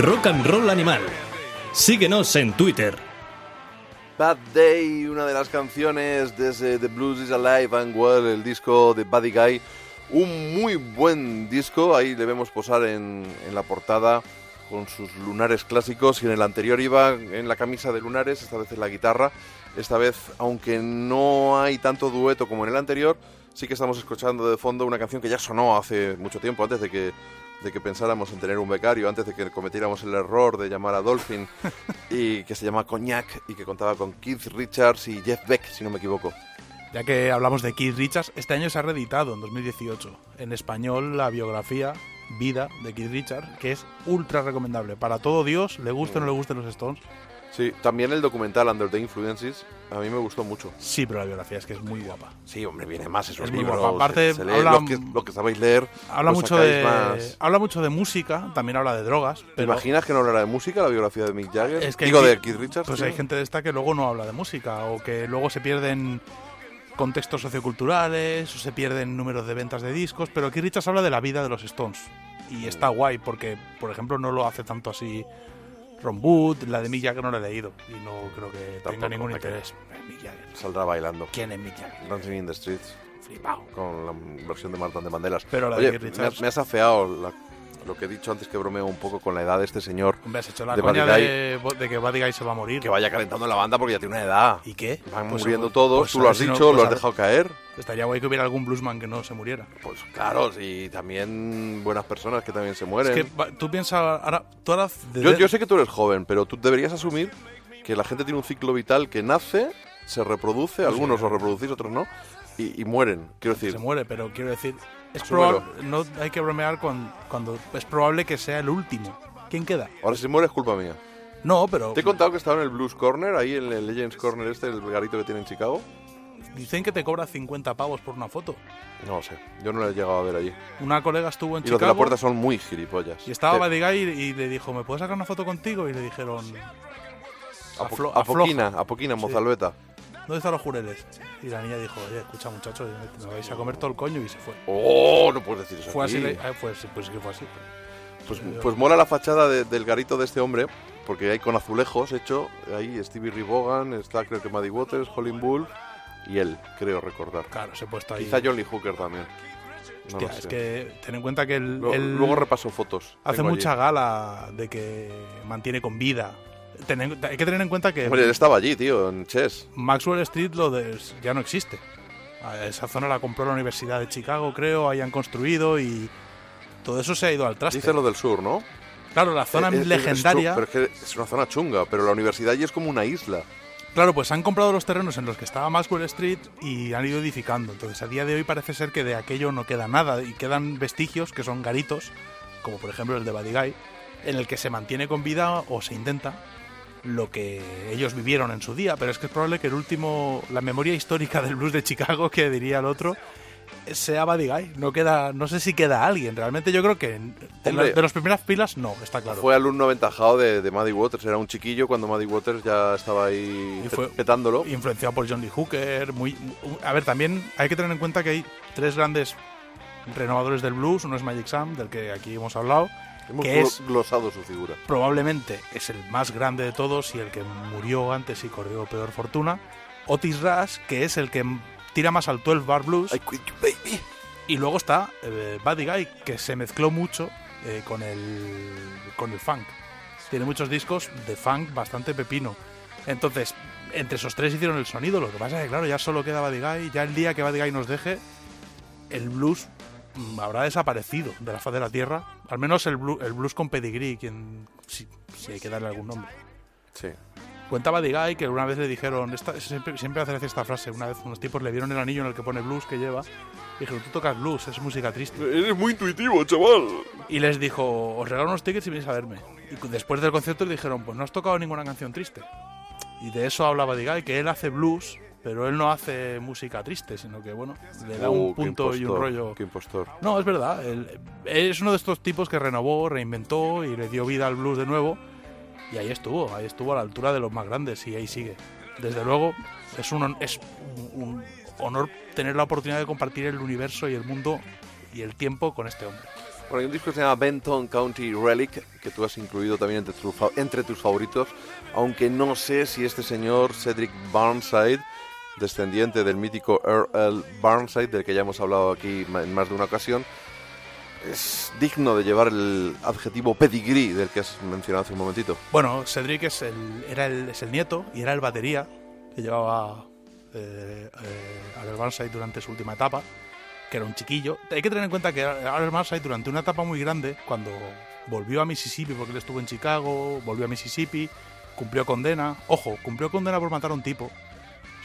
Rock and Roll Animal. Síguenos en Twitter. Bad Day, una de las canciones desde The Blues is Alive and Well, el disco de Buddy Guy. Un muy buen disco, ahí le vemos posar en, en la portada con sus lunares clásicos y en el anterior iba en la camisa de lunares, esta vez en la guitarra. Esta vez, aunque no hay tanto dueto como en el anterior, sí que estamos escuchando de fondo una canción que ya sonó hace mucho tiempo, antes de que, de que pensáramos en tener un becario, antes de que cometiéramos el error de llamar a Dolphin, y que se llama Cognac y que contaba con Keith Richards y Jeff Beck, si no me equivoco. Ya que hablamos de Keith Richards, este año se ha reeditado en 2018 en español la biografía Vida de Keith Richards, que es ultra recomendable para todo Dios, le guste o no le gusten los Stones. Sí, también el documental Under the Influences a mí me gustó mucho. Sí, pero la biografía es que es muy guapa. Sí, hombre, viene más esos Es muy libros. guapa. Aparte, se lee habla- lo, que, lo que sabéis leer. Habla lo mucho de más. habla mucho de música, también habla de drogas. ¿Te Pero imaginas que no hablará de música la biografía de Mick Jagger? es que Digo, hay- de Keith Richards. Pues hay gente de esta que luego no habla de música o que luego se pierden contextos socioculturales o se pierden números de ventas de discos, pero Keith Richards habla de la vida de los Stones y está guay porque, por ejemplo, no lo hace tanto así Ron Wood, la de Mick Jagger no la he leído y no creo que tenga Tampoco, ningún interés. Mick Jagger. Saldrá bailando. ¿Quién es Mick Jagger? Dancing in the Streets. Flipao. Con la versión de Martin de Mandelas. Pero la de Oye, me, Richards- has- me has afeado la- lo que he dicho antes que bromeo un poco con la edad de este señor. Hombre, has hecho la de coña de, de que Buddy Guy se va a morir. Que vaya calentando la banda porque ya tiene una edad. ¿Y qué? Van Pues, muriendo pues, todos, pues tú lo has si no- dicho, pues lo a has dejado caer. Estaría guay que hubiera algún bluesman que no se muriera. Pues claro, y también buenas personas que también se mueren. Es que tú piensas, ahora, tú ahora de- Yo, yo sé que tú eres joven, pero tú deberías asumir que la gente tiene un ciclo vital que nace, se reproduce, algunos lo reproducís, otros no, y, y mueren. Quiero decir, se muere, pero quiero decir, es probable, no hay que bromear con, cuando es probable que sea el último. ¿Quién queda? ahora si muere es culpa mía. No, pero Te he contado que estaba en el Blues Corner, ahí en el Legends Corner este, el garito que tiene en Chicago. Dicen que te cobra 50 pavos por una foto. No sé, yo no lo he llegado a ver allí. Una colega estuvo en Y los de Chicago la puerta son muy gilipollas. y estaba Buddy Guy y le dijo, ¿me puedes sacar una foto contigo? Y le dijeron, Apo- "Aflo- Apoquina, afloja". Apoquina, Sí. Mozalbeta. ¿Dónde están los jureles? Y la niña dijo, oye, escucha muchachos, me vais a comer todo el coño y se fue. ¡Oh! No puedes decir eso Fue aquí. así, ah, pues, pues sí que fue así. Pues, pues mola la fachada de- del garito de este hombre, porque hay con azulejos hecho, ahí Stevie Vaughan, está creo que Maddie Waters, Holling Bull y él, creo recordar. Claro, se ha puesto ahí. Quizá Johnny Hooker también. No Hostia, es que ten en cuenta que él, Luego, él luego repaso fotos. hace Tengo allí. mucha gala de que mantiene con vida. Ten en- hay que tener en cuenta que Hombre, él estaba allí, tío, en Chess. Maxwell Street lo de- ya no existe. Esa zona la compró la Universidad de Chicago, creo, ahí han construido y todo eso se ha ido al traste. Dice lo del sur, ¿no? Claro, la zona Eh, eh, es legendaria. chu- pero es que es una zona chunga, pero la universidad allí es como una isla. Claro, pues han comprado los terrenos en los que estaba Maxwell Street y han ido edificando. Entonces, a día de hoy parece ser que de aquello no queda nada y quedan vestigios que son garitos, como por ejemplo el de Buddy Guy, en el que se mantiene con vida o se intenta lo que ellos vivieron en su día. Pero es que es probable que el último, la memoria histórica del blues de Chicago, que diría el otro, sea Buddy Guy. No queda, no sé si queda alguien. Realmente yo creo que de, la- de las primeras pilas no, está claro. Fue alumno aventajado de, de Waters. Era un chiquillo cuando Maddie Waters ya estaba ahí Y fue- pe- petándolo. influenciado por John Lee Hooker. Muy, mu- a ver, también hay que tener en cuenta que hay tres grandes renovadores del blues. Uno es Magic Sam, del que aquí hemos hablado, Hemos que es glosado su figura. probablemente es el más grande de todos y el que murió antes y corrió peor fortuna. Otis Rush, que es el que tira más al 12 bar blues. I quit you, baby. Y luego está eh, Buddy Guy, que se mezcló mucho eh, con, el, con el funk. Tiene muchos discos de funk bastante pepino. Entonces, entre esos tres hicieron el sonido. Lo que pasa es que, claro, ya solo queda Buddy Guy. Ya el día que Buddy Guy nos deje, el blues habrá desaparecido de la faz de la tierra. Al menos el, blu- el blues con pedigree, quien, si, si hay que darle algún nombre. Sí. Cuenta Buddy Guy que una vez le dijeron, esta, siempre, siempre hace esta frase, una vez unos tipos le vieron el anillo en el que pone blues que lleva, y dijeron, tú tocas blues, es música triste. Eres muy intuitivo, chaval. Y les dijo, os regalo unos tickets y venís a verme. Y después del concierto le dijeron, pues no has tocado ninguna canción triste. Y de eso hablaba Guy, que él hace blues, pero él no hace música triste, sino que, bueno, le da Uh, un qué punto y un impostor, rollo... Qué impostor. No, es verdad. Él, es uno de estos tipos que renovó, reinventó y le dio vida al blues de nuevo. Y ahí estuvo, ahí estuvo a la altura de los más grandes y ahí sigue. Desde luego, es un, es un, un honor tener la oportunidad de compartir el universo y el mundo y el tiempo con este hombre. Bueno, hay un disco que se llama Benton County Relic, que tú has incluido también entre, tus fa- entre tus favoritos, aunque no sé si este señor, Cedric Barnside, descendiente del mítico Earl. Barnside, del que ya hemos hablado aquí en más de una ocasión, es digno de llevar el adjetivo pedigree del que has mencionado hace un momentito. Bueno, Cedric es el, era es el nieto y era el batería que llevaba eh, eh, Albert Burnside durante su última etapa, que era un chiquillo. Hay que tener en cuenta que Albert Burnside durante una etapa muy grande, cuando volvió a Mississippi, porque él estuvo en Chicago, volvió a Mississippi, cumplió condena. Ojo, cumplió condena por matar a un tipo.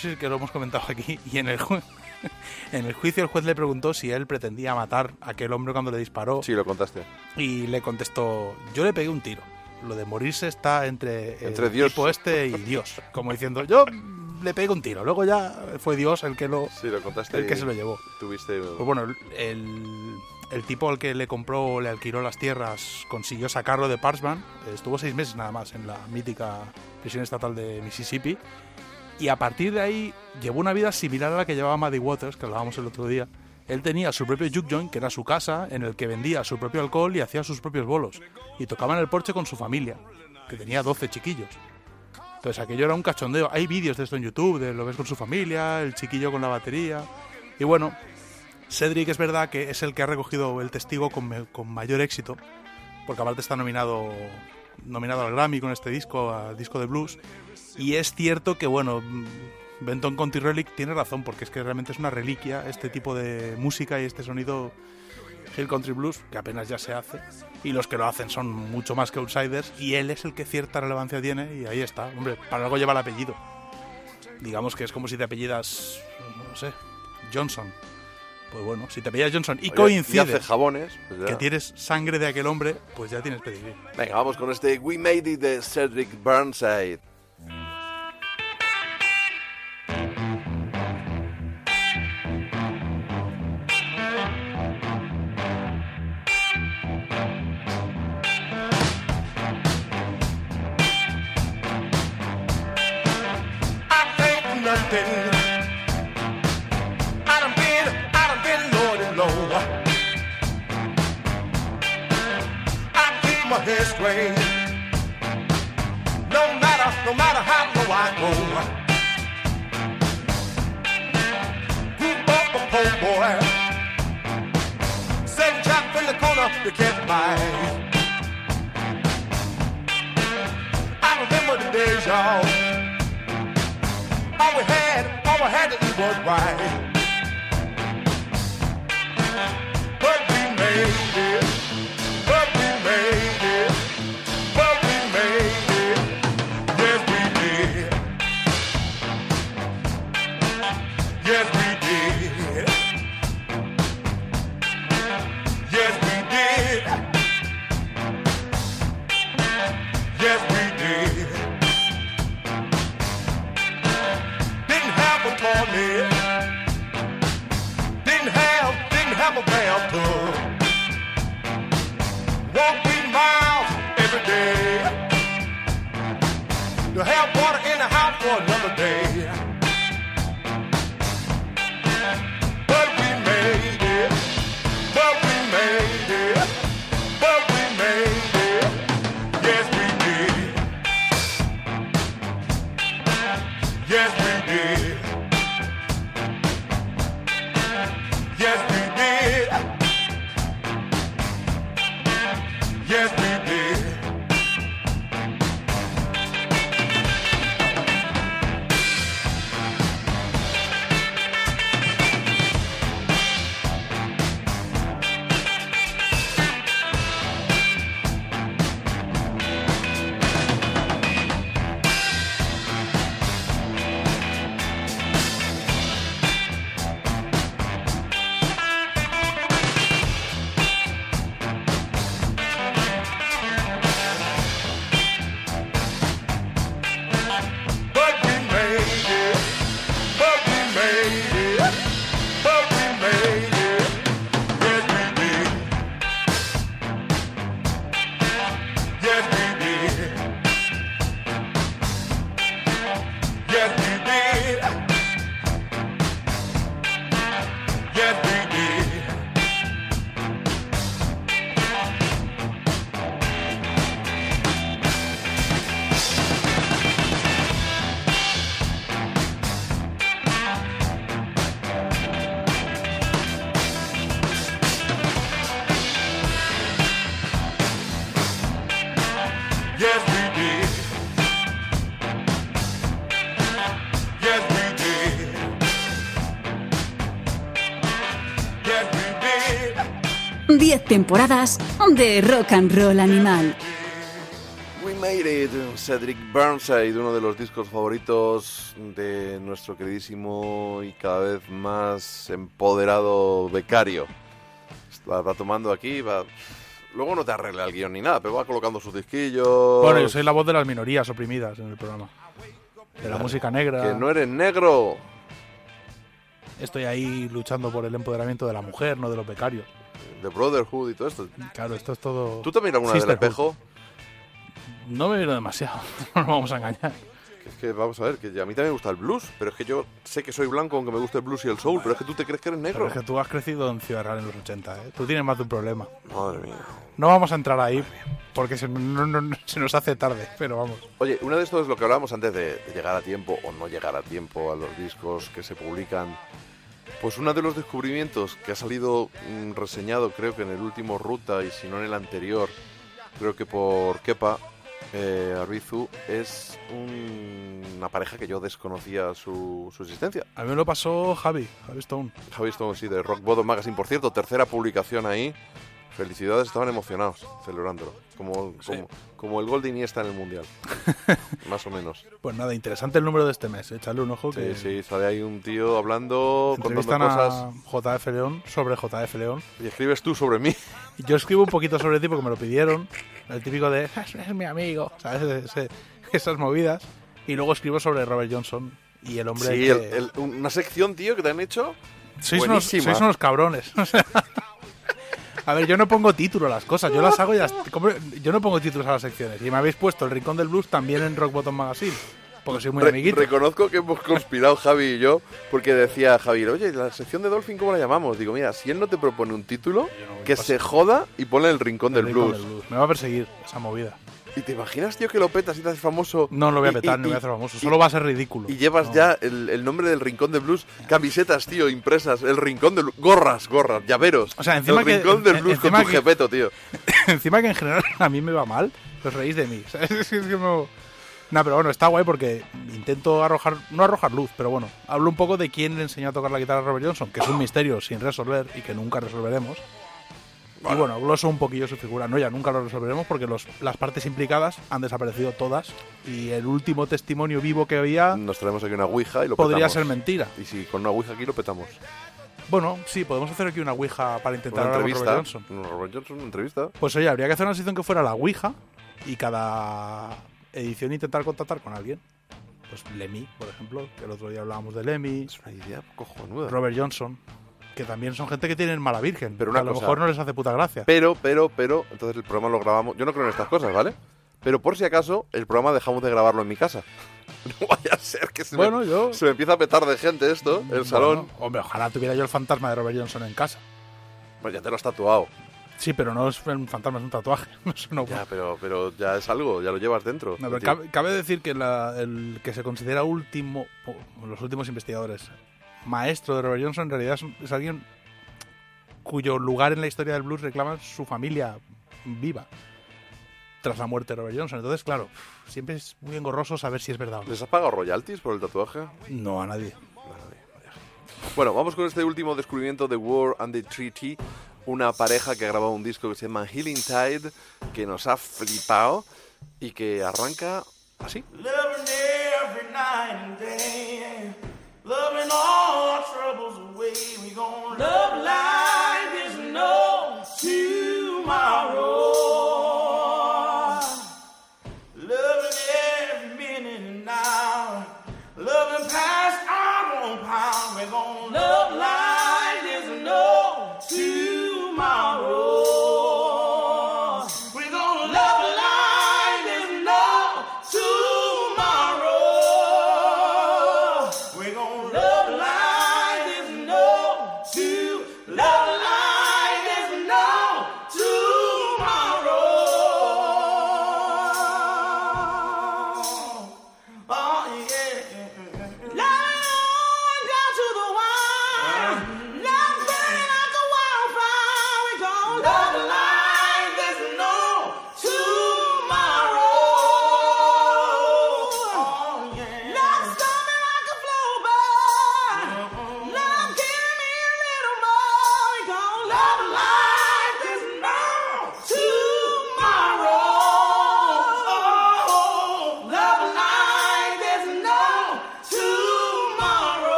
Sí, que lo hemos comentado aquí. Y en el, en el juicio el juez le preguntó si él pretendía matar a aquel hombre cuando le disparó. Sí, lo contaste. Y le contestó, yo le pegué un tiro. Lo de morirse está entre, Entre el Dios. tipo este y Dios. Como diciendo, yo le pegué un tiro. Luego ya fue Dios el que lo, Sí, lo contaste. el que se lo llevó. Tuviste... Pues bueno, el, el tipo al que le compró, le alquiló las tierras, consiguió sacarlo de Parchman. Estuvo seis meses nada más en la mítica prisión estatal de Mississippi. Y a partir de ahí llevó una vida similar a la que llevaba Maddie Waters, que hablábamos el otro día. Él tenía su propio juke joint, que era su casa, en el que vendía su propio alcohol y hacía sus propios bolos. Y tocaba en el porche con su familia, que tenía 12 chiquillos. Entonces aquello era un cachondeo. Hay vídeos de esto en YouTube, de lo ves con su familia, el chiquillo con la batería. Y bueno, Cedric es verdad que es el que ha recogido el testigo con, con mayor éxito, porque aparte está nominado, nominado al Grammy con este disco, al disco de blues. Y es cierto que, bueno, mm, Benton Conti Relic tiene razón, porque es que realmente es una reliquia este tipo de música y este sonido Hill Country Blues, que apenas ya se hace. Y los que lo hacen son mucho más que outsiders, y él es el que cierta relevancia tiene, y ahí está. Hombre, para algo lleva el apellido. Digamos que es como si te apellidas, no sé, Johnson. Pues bueno, si te apellidas Johnson y Y coincide hace jabones. pues que tienes sangre de aquel hombre, pues ya tienes pedigrí. Venga, vamos con este We Made It de Cedric Burnside. Straight. No matter, no matter how low I go. Whoop up a poor boy. Same chap in the corner to get by. I remember the days, y'all. All we had, all we had to eat was right. But we made it. Walk miles every day. To have water in the house for another day. Temporadas de rock and roll animal. We Made It, Cedric Burnside, uno de los discos favoritos de nuestro queridísimo y cada vez más empoderado becario. Va, va tomando aquí, va... Luego no te arregla el guion ni nada, pero va colocando sus disquillos. Bueno, yo soy la voz de las minorías oprimidas en el programa. De la música negra. Que no eres negro. Estoy ahí luchando por el empoderamiento de la mujer, no de los becarios. De Brotherhood y todo esto. Claro, esto es todo. ¿Tú miras alguna vez Sisterhood. espejo? No me miro demasiado, no nos vamos a engañar. Es que vamos a ver, que a mí también me gusta el blues, pero es que yo sé que soy blanco aunque me guste el blues y el soul, pero es que tú te crees que eres negro. Pero es que tú has crecido en Ciudad Real en los 80, ¿eh? Tú tienes más de un problema. Madre mía. No vamos a entrar ahí porque se, no- no- se nos hace tarde, pero vamos. Oye, una de esto es lo que hablábamos antes de, de llegar a tiempo o no llegar a tiempo a los discos que se publican. Pues uno de los descubrimientos que ha salido mm, reseñado, creo que en el último Ruta y si no en el anterior, creo que por Kepa eh, Arbizu, es un- una pareja que yo desconocía su, su existencia. A mí me lo pasó Javi, Javi Stone. Javi Stone, sí, de Rock Bottom Magazine. Por cierto, tercera publicación ahí. Felicidades, estaban emocionados celebrándolo. Como, Sí. como, como el gol de Iniesta en el Mundial. Más o menos. Pues nada, interesante el número de este mes, echarle un ojo que Sí, sí, sale ahí un tío hablando, contando cosas. a JF León sobre JF León. Y escribes tú sobre mí. Yo escribo un poquito sobre ti porque me lo pidieron. El típico de, es, es mi amigo, ¿sabes? Ese- esas movidas. Y luego escribo sobre Robert Johnson y el hombre Sí, que... el- el- una sección, tío, que te han hecho. sois, unos, sois unos cabrones. A ver, yo no pongo título a las cosas, yo las hago y las... Yo no pongo títulos a las secciones. Y me habéis puesto el Rincón del Blues también en Rock Bottom Magazine. porque soy muy Re- amiguito. reconozco que hemos conspirado Javi y yo, porque decía Javi, oye, la sección de Dolphin, ¿cómo la llamamos? Digo, mira, si él no te propone un título, que se joda y ponle el rincón del El rincón blues. del blues. Me va a perseguir esa movida. ¿Y te imaginas, tío, que lo petas y te haces famoso? No lo voy a Y- petar, y- ni voy a y- hacer famoso. y- Solo va a ser ridículo. Y llevas No. ya el, el nombre del rincón del blues, camisetas, tío, impresas, el rincón del blues, gorras, gorras, llaveros. O sea, encima el que- rincón del blues con tu que- jepeto, tío. Encima que en general a mí me va mal, os reís de mí. ¿sabes? Es. Nah, pero bueno, está guay porque intento arrojar, no arrojar luz, pero bueno, hablo un poco de quién le enseñó a tocar la guitarra a Robert Johnson, que es un misterio sin resolver y que nunca resolveremos. Y bueno, gloso un poquillo su figura. No, ya nunca lo resolveremos porque los, las partes implicadas han desaparecido todas y el último testimonio vivo que había Nos traemos aquí una ouija y lo podría petamos. ser mentira. Y si con una ouija aquí lo petamos. Bueno, sí, podemos hacer aquí una ouija para intentar Una entrevista. Robert Johnson. Robert Johnson, una entrevista. Pues oye, habría que hacer una sección que fuera la Ouija y cada edición intentar contactar con alguien. Pues Lemmy, por ejemplo, que el otro día hablábamos de Lemmy. Es una idea cojonuda. Robert Johnson, que también son gente que tienen mala virgen. Pero una a lo cosa- mejor no les hace puta gracia. Pero, pero, pero, entonces el programa lo grabamos. Yo no creo en estas cosas, ¿vale? Pero por si acaso, el programa dejamos de grabarlo en mi casa. No vaya a ser que se, Bueno, me, yo- se me empieza a petar de gente esto, el salón. Bueno, hombre, ojalá tuviera yo el fantasma de Robert Johnson en casa. Pues ya te lo has tatuado. Sí, pero no es un fantasma, es un tatuaje. No- Ya, pero, pero ya es algo, ya lo llevas dentro. No, cabe, cabe decir que la- el que se considera último, los últimos investigadores, maestro de Robert Johnson, en realidad es, es alguien cuyo lugar en la historia del blues reclama su familia viva tras la muerte de Robert Johnson. Entonces, claro, siempre es muy engorroso saber si es verdad o no. ¿Les has pagado royalties por el tatuaje? No, a nadie. Bueno, vamos con este último descubrimiento de War and the Treaty. Una pareja que ha grabado un disco que se llama Healing Tide, que nos ha flipado y que arranca así. Loving every night and day. Loving all our troubles away. We gonna love like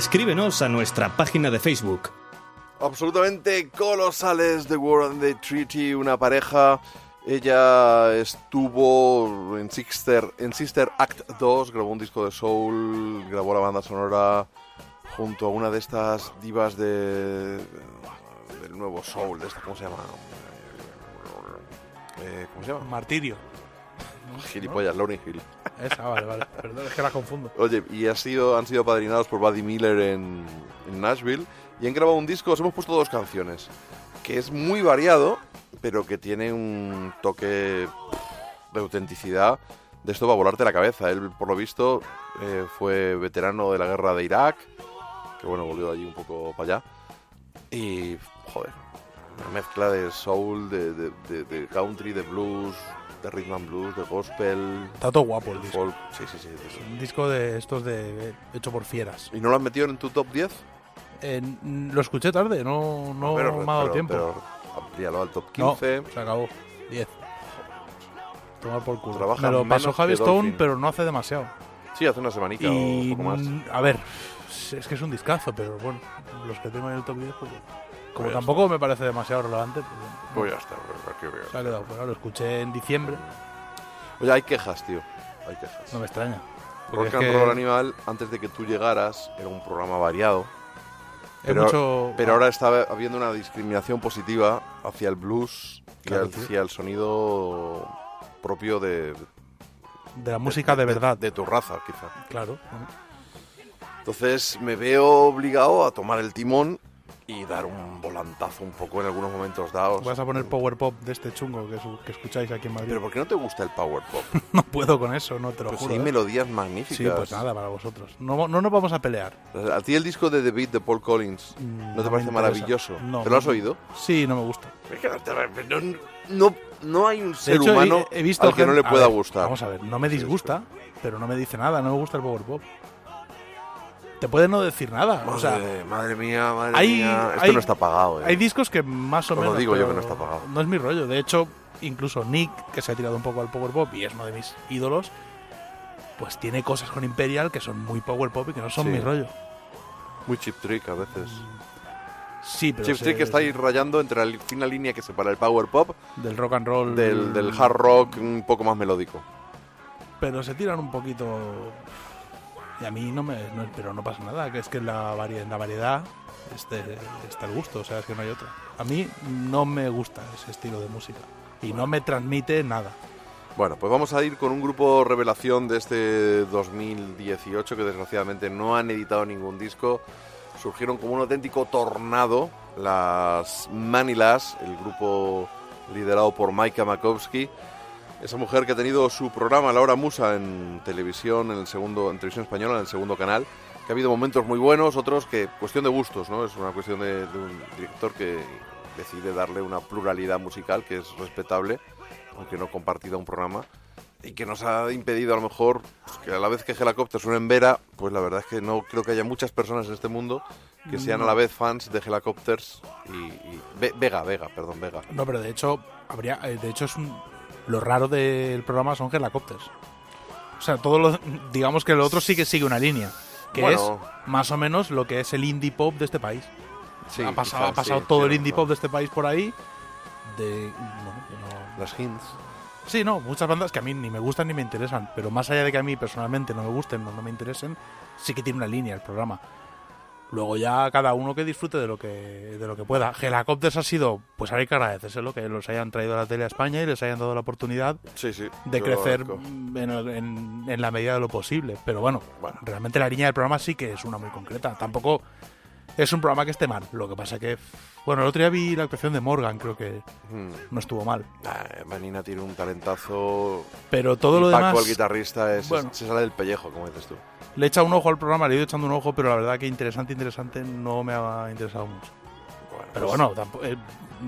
Escríbenos a nuestra página de Facebook. Absolutamente colosales The War and the Treaty, una pareja. Ella estuvo en Sister, en Sister Act 2, grabó un disco de soul, grabó la banda sonora junto a una de estas divas de del nuevo soul, de esta, ¿cómo se llama? Eh, ¿Cómo se llama? Martirio. Gilipollas, Lauryn Hill. Esa, vale, vale. Perdón, es que la confundo. Oye, y ha sido, han sido padrinados por Buddy Miller en, en Nashville y han grabado un disco, os hemos puesto dos canciones, que es muy variado, pero que tiene un toque de autenticidad. De esto va a volarte la cabeza. Él, por lo visto, eh, fue veterano de la guerra de Irak, que bueno, volvió de allí un poco para allá. Y, joder, una mezcla de soul, de, de- de- de country, de blues, de rhythm and blues, de gospel, Está todo guapo el disco. folk. Sí, sí, sí. Un disco de estos de hecho por fieras. ¿Y no lo has metido en tu top 10? Eh, lo escuché tarde, no, no Pero- me ha dado pero- tiempo. Pero amplíalo al top No, 15. se acabó. 10. Tomar por culo. Trabaja Me lo pasó Javi Stone, Dolphin. pero no hace demasiado. Sí, hace una semanita o Y, un poco más. a ver, es que es un discazo, pero bueno, los que tengo en el top 10, pues, como Pues tampoco me parece demasiado relevante, pues, bueno, Pues ya está, pues, aquí veo. se ha quedado fuera. Lo escuché en diciembre, Oye, hay quejas, tío. Hay quejas. no me extraña. Porque Rock es and que Roll Animal, antes de que tú llegaras, era un programa variado. Pero, mucho- pero ahora está habiendo una discriminación positiva hacia el blues y Claro, hacia el sonido propio de, de la música de, verdad. de tu raza, quizá. claro. Entonces me veo obligado a tomar el timón y dar un volantazo un poco en algunos momentos dados. Vas a poner power pop de este chungo que, su- que escucháis aquí en Madrid. Pero ¿por qué no te gusta el power pop? no puedo con eso, no te lo Pues juro. hay ¿eh? melodías magníficas. Sí, pues nada, para vosotros. No, no nos vamos a pelear. A ti el disco de The Beat de Paul Collins, Mm, ¿no te parece maravilloso? No, ¿Te lo has no. oído? Sí, no me gusta. No, no- no- no hay un ser hecho, he- humano he, visto al que no gente- le a pueda ver, gustar. Vamos a ver, no me Sí, disgusta, pero no me dice nada, no me gusta el power pop. Te puede no decir nada. o sea, Madre, madre mía, madre hay- mía. Esto hay- no está pagado, ¿eh? hay discos que más o lo menos. digo yo que no está pagado. No es mi rollo. De hecho, incluso Nick, que se ha tirado un poco al power pop y es uno de mis ídolos, pues tiene cosas con Imperial que son muy power pop y que no son Sí. mi rollo. Muy chip trick a veces. Sí, pero Chip se- trick está ahí rayando entre la fina línea que separa el power pop del rock and roll. del, del hard rock un poco más melódico. pero se tiran un poquito y a mí no me pero no pasa nada que es que la, vari- en la variedad está el gusto o sea es que no hay otra a mí no me gusta ese estilo de música y no me transmite nada Bueno, pues vamos a ir con un grupo revelación de este 2018 que desgraciadamente no han editado ningún disco. Surgieron como un auténtico tornado las Manilas, el grupo liderado por Maika Makowski. Esa mujer que ha tenido su programa La Hora Musa en televisión, en el segundo, en televisión española, en el segundo canal, que ha habido momentos muy buenos, otros que cuestión de gustos, ¿no? Es una cuestión de, de un director que decide darle una pluralidad musical que es respetable, aunque no compartida un programa, y que nos ha impedido a lo mejor pues, que a la vez que Helicopter suene en Vera, pues la verdad es que no creo que haya muchas personas en este mundo que sean a la vez fans de Helicopters y, y- Ve- Vega, Vega, perdón, Vega. no pero de hecho habría eh, de hecho es un, lo raro del programa son helicópteros o sea todo lo digamos que lo otro sí que sigue una línea que Bueno. es más o menos lo que es el indie pop de este país Sí, ha pasado, quizás ha pasado sí, todo el tienes indie razón. pop de este país por ahí. De. bueno, no- Las hints. Sí, no, muchas bandas que a mí ni me gustan ni me interesan. Pero más allá de que a mí personalmente no me gusten o no me interesen, sí que tiene una línea el programa. Luego ya cada uno que disfrute de lo que de lo que pueda. Helicopters ha sido, pues hay que agradecérselo que los hayan traído a la tele a España y les hayan dado la oportunidad Sí, sí. de crecer en, en- en la medida de lo posible. Pero bueno, Bueno. realmente la línea del programa sí que es una muy concreta. Tampoco es un programa que esté mal. Lo que pasa que, bueno, el otro día vi la actuación de Morgan, creo que Hmm. no estuvo mal. Vanina tiene un talentazo. Pero todo lo Paco, demás el guitarrista, es- bueno. se sale del pellejo, como dices tú. Le he echado un ojo al programa, le he ido echando un ojo, pero la verdad que interesante, interesante no me ha interesado mucho. Bueno, Pero pues, bueno, tampo- eh,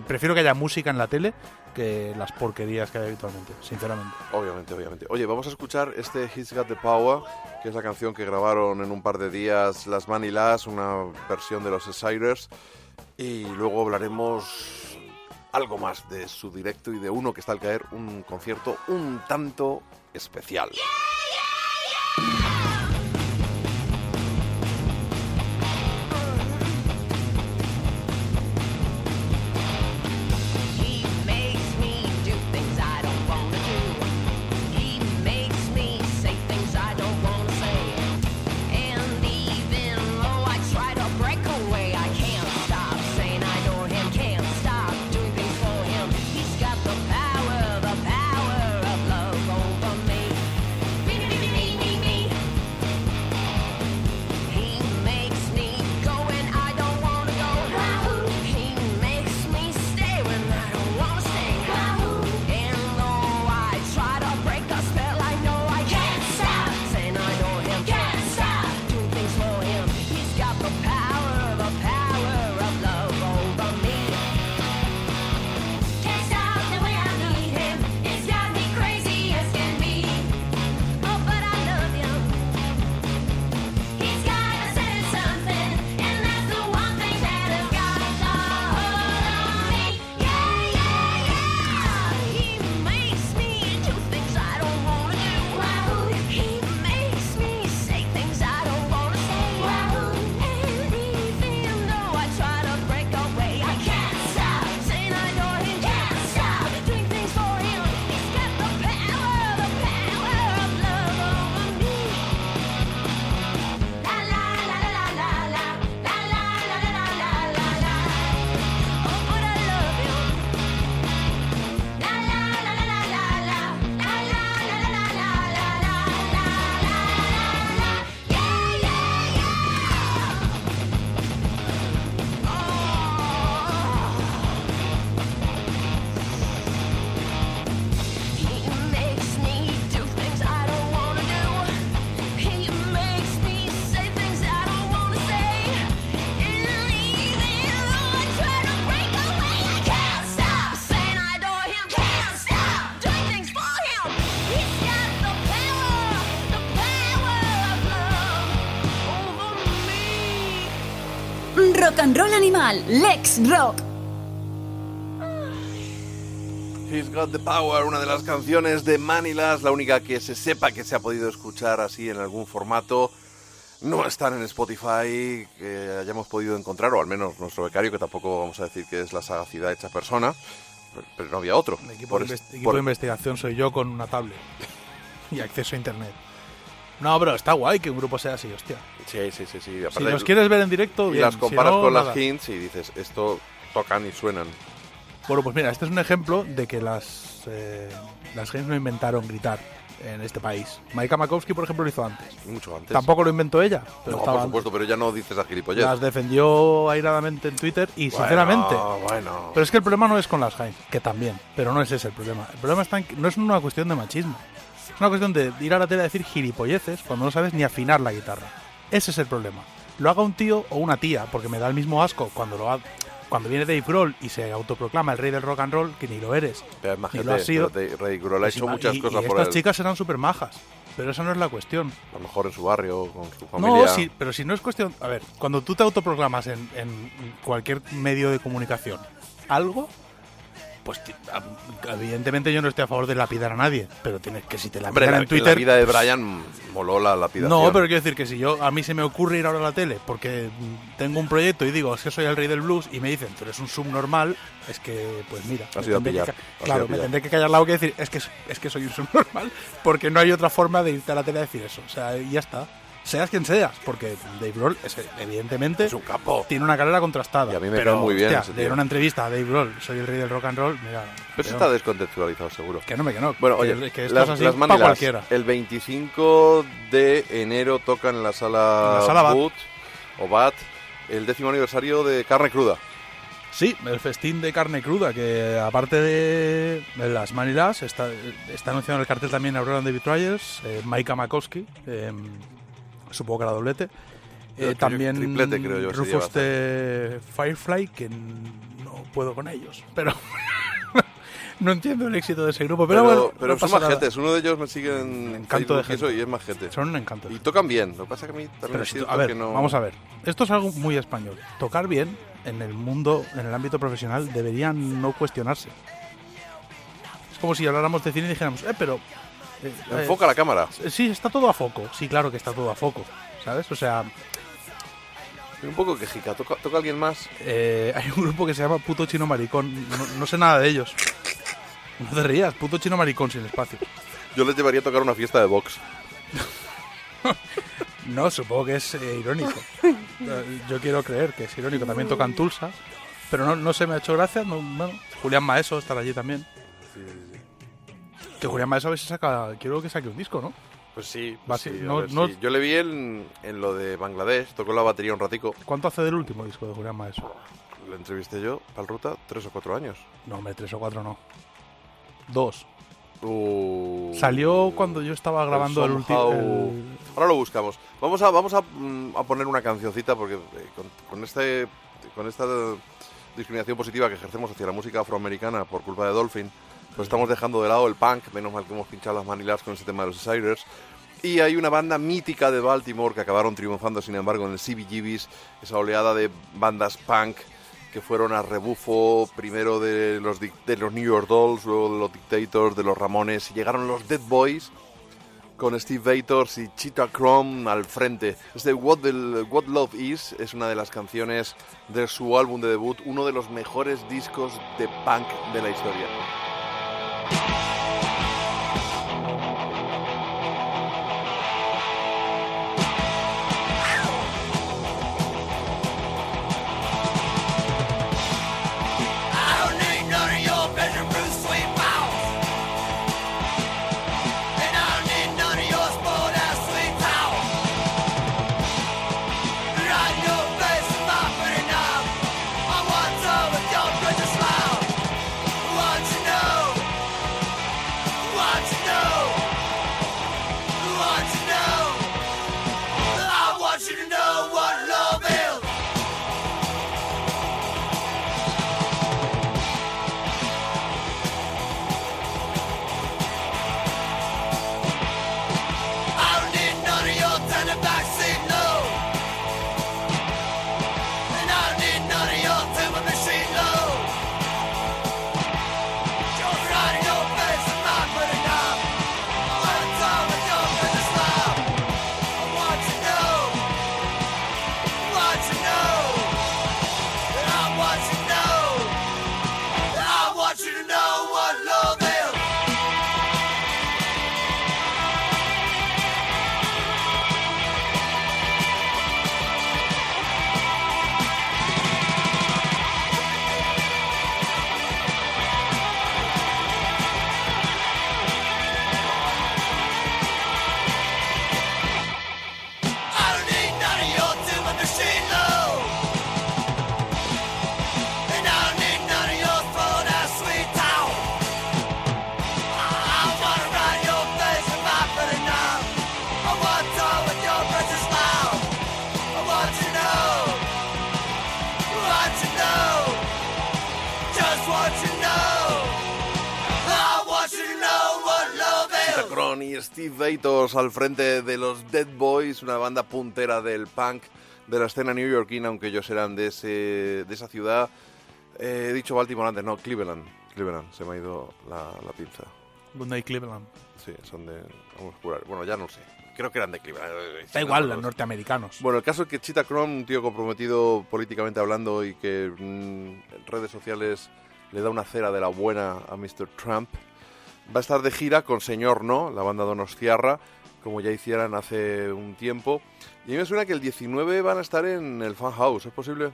prefiero que haya música en la tele que las porquerías que hay habitualmente, sinceramente. Obviamente, obviamente. Oye, vamos a escuchar este He's Got the Power, que es la canción que grabaron en un par de días las Manilas, una versión de los Siders. Y luego hablaremos algo más de su directo y de uno que está al caer, un concierto un tanto especial. Animal, Lex Rock. He's Got the Power, una de las canciones de Manilas, la única que se sepa que se ha podido escuchar así en algún formato. No están en Spotify, que hayamos podido encontrar, o al menos nuestro becario, que tampoco vamos a decir que es la sagacidad hecha persona, pero- no había otro. El equipo, Por de, investi- equipo por- de investigación soy yo con una tablet y acceso a internet. No, pero está guay que un grupo sea así, hostia. Sí, sí, sí, sí. Si los quieres ver en directo, y las si comparas no, con nada. las hints y dices, esto tocan y suenan. Bueno, pues mira, este es un ejemplo de que las, eh, las games no inventaron gritar en este país. Maika Makowski, por ejemplo, lo hizo antes. Mucho antes. Tampoco lo inventó ella, pero no, por antes. supuesto, pero ya no dices a gilipollez. Las defendió airadamente en Twitter y, Bueno, sinceramente, bueno. pero es que el problema no es con las Heinz, que también, pero no es ese el problema. El problema está en que no es una cuestión de machismo. Es una cuestión de ir a la tele a decir gilipolleces cuando no sabes ni afinar la guitarra. Ese es el problema. Lo haga un tío o una tía, porque me da el mismo asco cuando lo ha- cuando viene Dave Grohl y se autoproclama el rey del rock and roll, que ni lo eres. Pero ni gente, lo has sido. pero Grohl ha Pues hecho muchas y- cosas y por estas él. chicas serán súper majas, pero esa no es la cuestión. A lo mejor en su barrio, con su familia. No, sí, pero si no es cuestión. A ver, cuando tú te autoproclamas en, en cualquier medio de comunicación algo, pues evidentemente yo no estoy a favor de lapidar a nadie, pero tienes que si te Hombre, lapidan la, en Twiter. la vida de Brian moló la lapidación. no, pero quiero decir que si yo a mí se me ocurre ir ahora a la tele porque tengo un proyecto y digo es que soy el rey del blues y me dicen tú eres un subnormal, es que pues mira, Has me ido a que ido claro, me tendré que callar la boca y decir es que es que soy un subnormal porque no hay otra forma de irte a la tele a decir eso, o sea, y ya está. Seas quien seas, porque Dave Grohl es, evidentemente Es un capo. tiene una carrera contrastada. Y a mí me pero, muy bien hostia, una entrevista a Dave Grohl, soy el rey del rock and roll, mira. Pero eso está descontextualizado, seguro. que no me que no. Bueno, que- oye, que esto las, es así las para cualquiera. el 25 de enero tocan en la sala, En la sala Bat. O BAT el décimo aniversario de Carne Cruda. Sí, el festín de carne cruda, que aparte de de las Manilas, está, está anunciado en el cartel también Aurora and the Betrayers, eh, Maika Makowski, eh, supongo que era doblete. Eh, también triplete, creo yo, Rufus de Firefly, que no puedo con ellos, pero no entiendo el éxito de ese grupo. Pero, Pero, bueno, pero no son nada. majetes. Uno de ellos me sigue en encanto de gente. y es majete. Son un encanto. Y tocan bien. Lo que pasa es que a mí también si a ver, que no... vamos a ver. Esto es algo muy español. Tocar bien en el mundo, en el ámbito profesional, debería no cuestionarse. Es como si habláramos de cine y dijéramos, eh, pero... eh, eh, Enfoca la cámara. Sí, está todo a foco. Sí, claro que está todo a foco. ¿Sabes? O sea, Un poco quejica. ¿Toca, toca alguien más? eh, hay un grupo que se llama Puto Chino Maricón. No, no sé nada de ellos. No te rías, Puto Chino Maricón sin espacio. Yo les llevaría a tocar una fiesta de box. No, supongo que es eh, irónico. Eh, Yo quiero creer que es irónico. También tocan Tulsa. Pero no, no se me ha hecho gracia. No, bueno, Julián Maeso estará allí también. Que Julián Maeso a ver si saca... Quiero que saque un disco, ¿no? Pues sí, pues sí, no- no- Yo le vi en, en lo de Bangladesh, tocó la batería un ratico. ¿Cuánto hace del último disco de Julián Maeso? Le entrevisté yo, para ruta, tres o cuatro años. No, hombre, tres o cuatro no. Dos. Uh, Salió cuando yo estaba grabando el último... Ahora lo buscamos. Vamos a, vamos a, mm, a poner una cancioncita porque eh, con, con este, con esta discriminación positiva que ejercemos hacia la música afroamericana por culpa de Dolphin, pues estamos dejando de lado el punk, menos mal que hemos pinchado las manilas con ese tema de los Siders. Y hay una banda mítica de Baltimore que acabaron triunfando, sin embargo, en el CBGBs, esa oleada de bandas punk que fueron a rebufo primero de los, de los New York Dolls, luego de los Dictators, de los Ramones, y llegaron los Dead Boys con Steve Vators y Cheetah Chrome al frente. Este What, the- What Love Is es una de las canciones de su álbum de debut, uno de los mejores discos de punk de la historia. Daytos al frente de los Dead Boys, una banda puntera del punk de la escena newyorkina, aunque ellos eran de, ese, de esa ciudad. Eh, he dicho Baltimore antes, no, Cleveland. Cleveland, se me ha ido la, la pinza. Donde hay Cleveland. Sí, son de... Vamos a jurar. Bueno, ya no sé. Creo que eran de Cleveland. eh, Da sí, igual, los no, norteamericanos. Bueno, el caso es que Chita Chrome, un tío comprometido políticamente hablando y que mm, en redes sociales le da una cera de la buena a Mr. Trump, va a estar de gira con Señor No, la banda Donostiarra, como ya hicieran hace un tiempo. Y a mí me suena que el 19 van a estar en el Fan House, ¿es posible?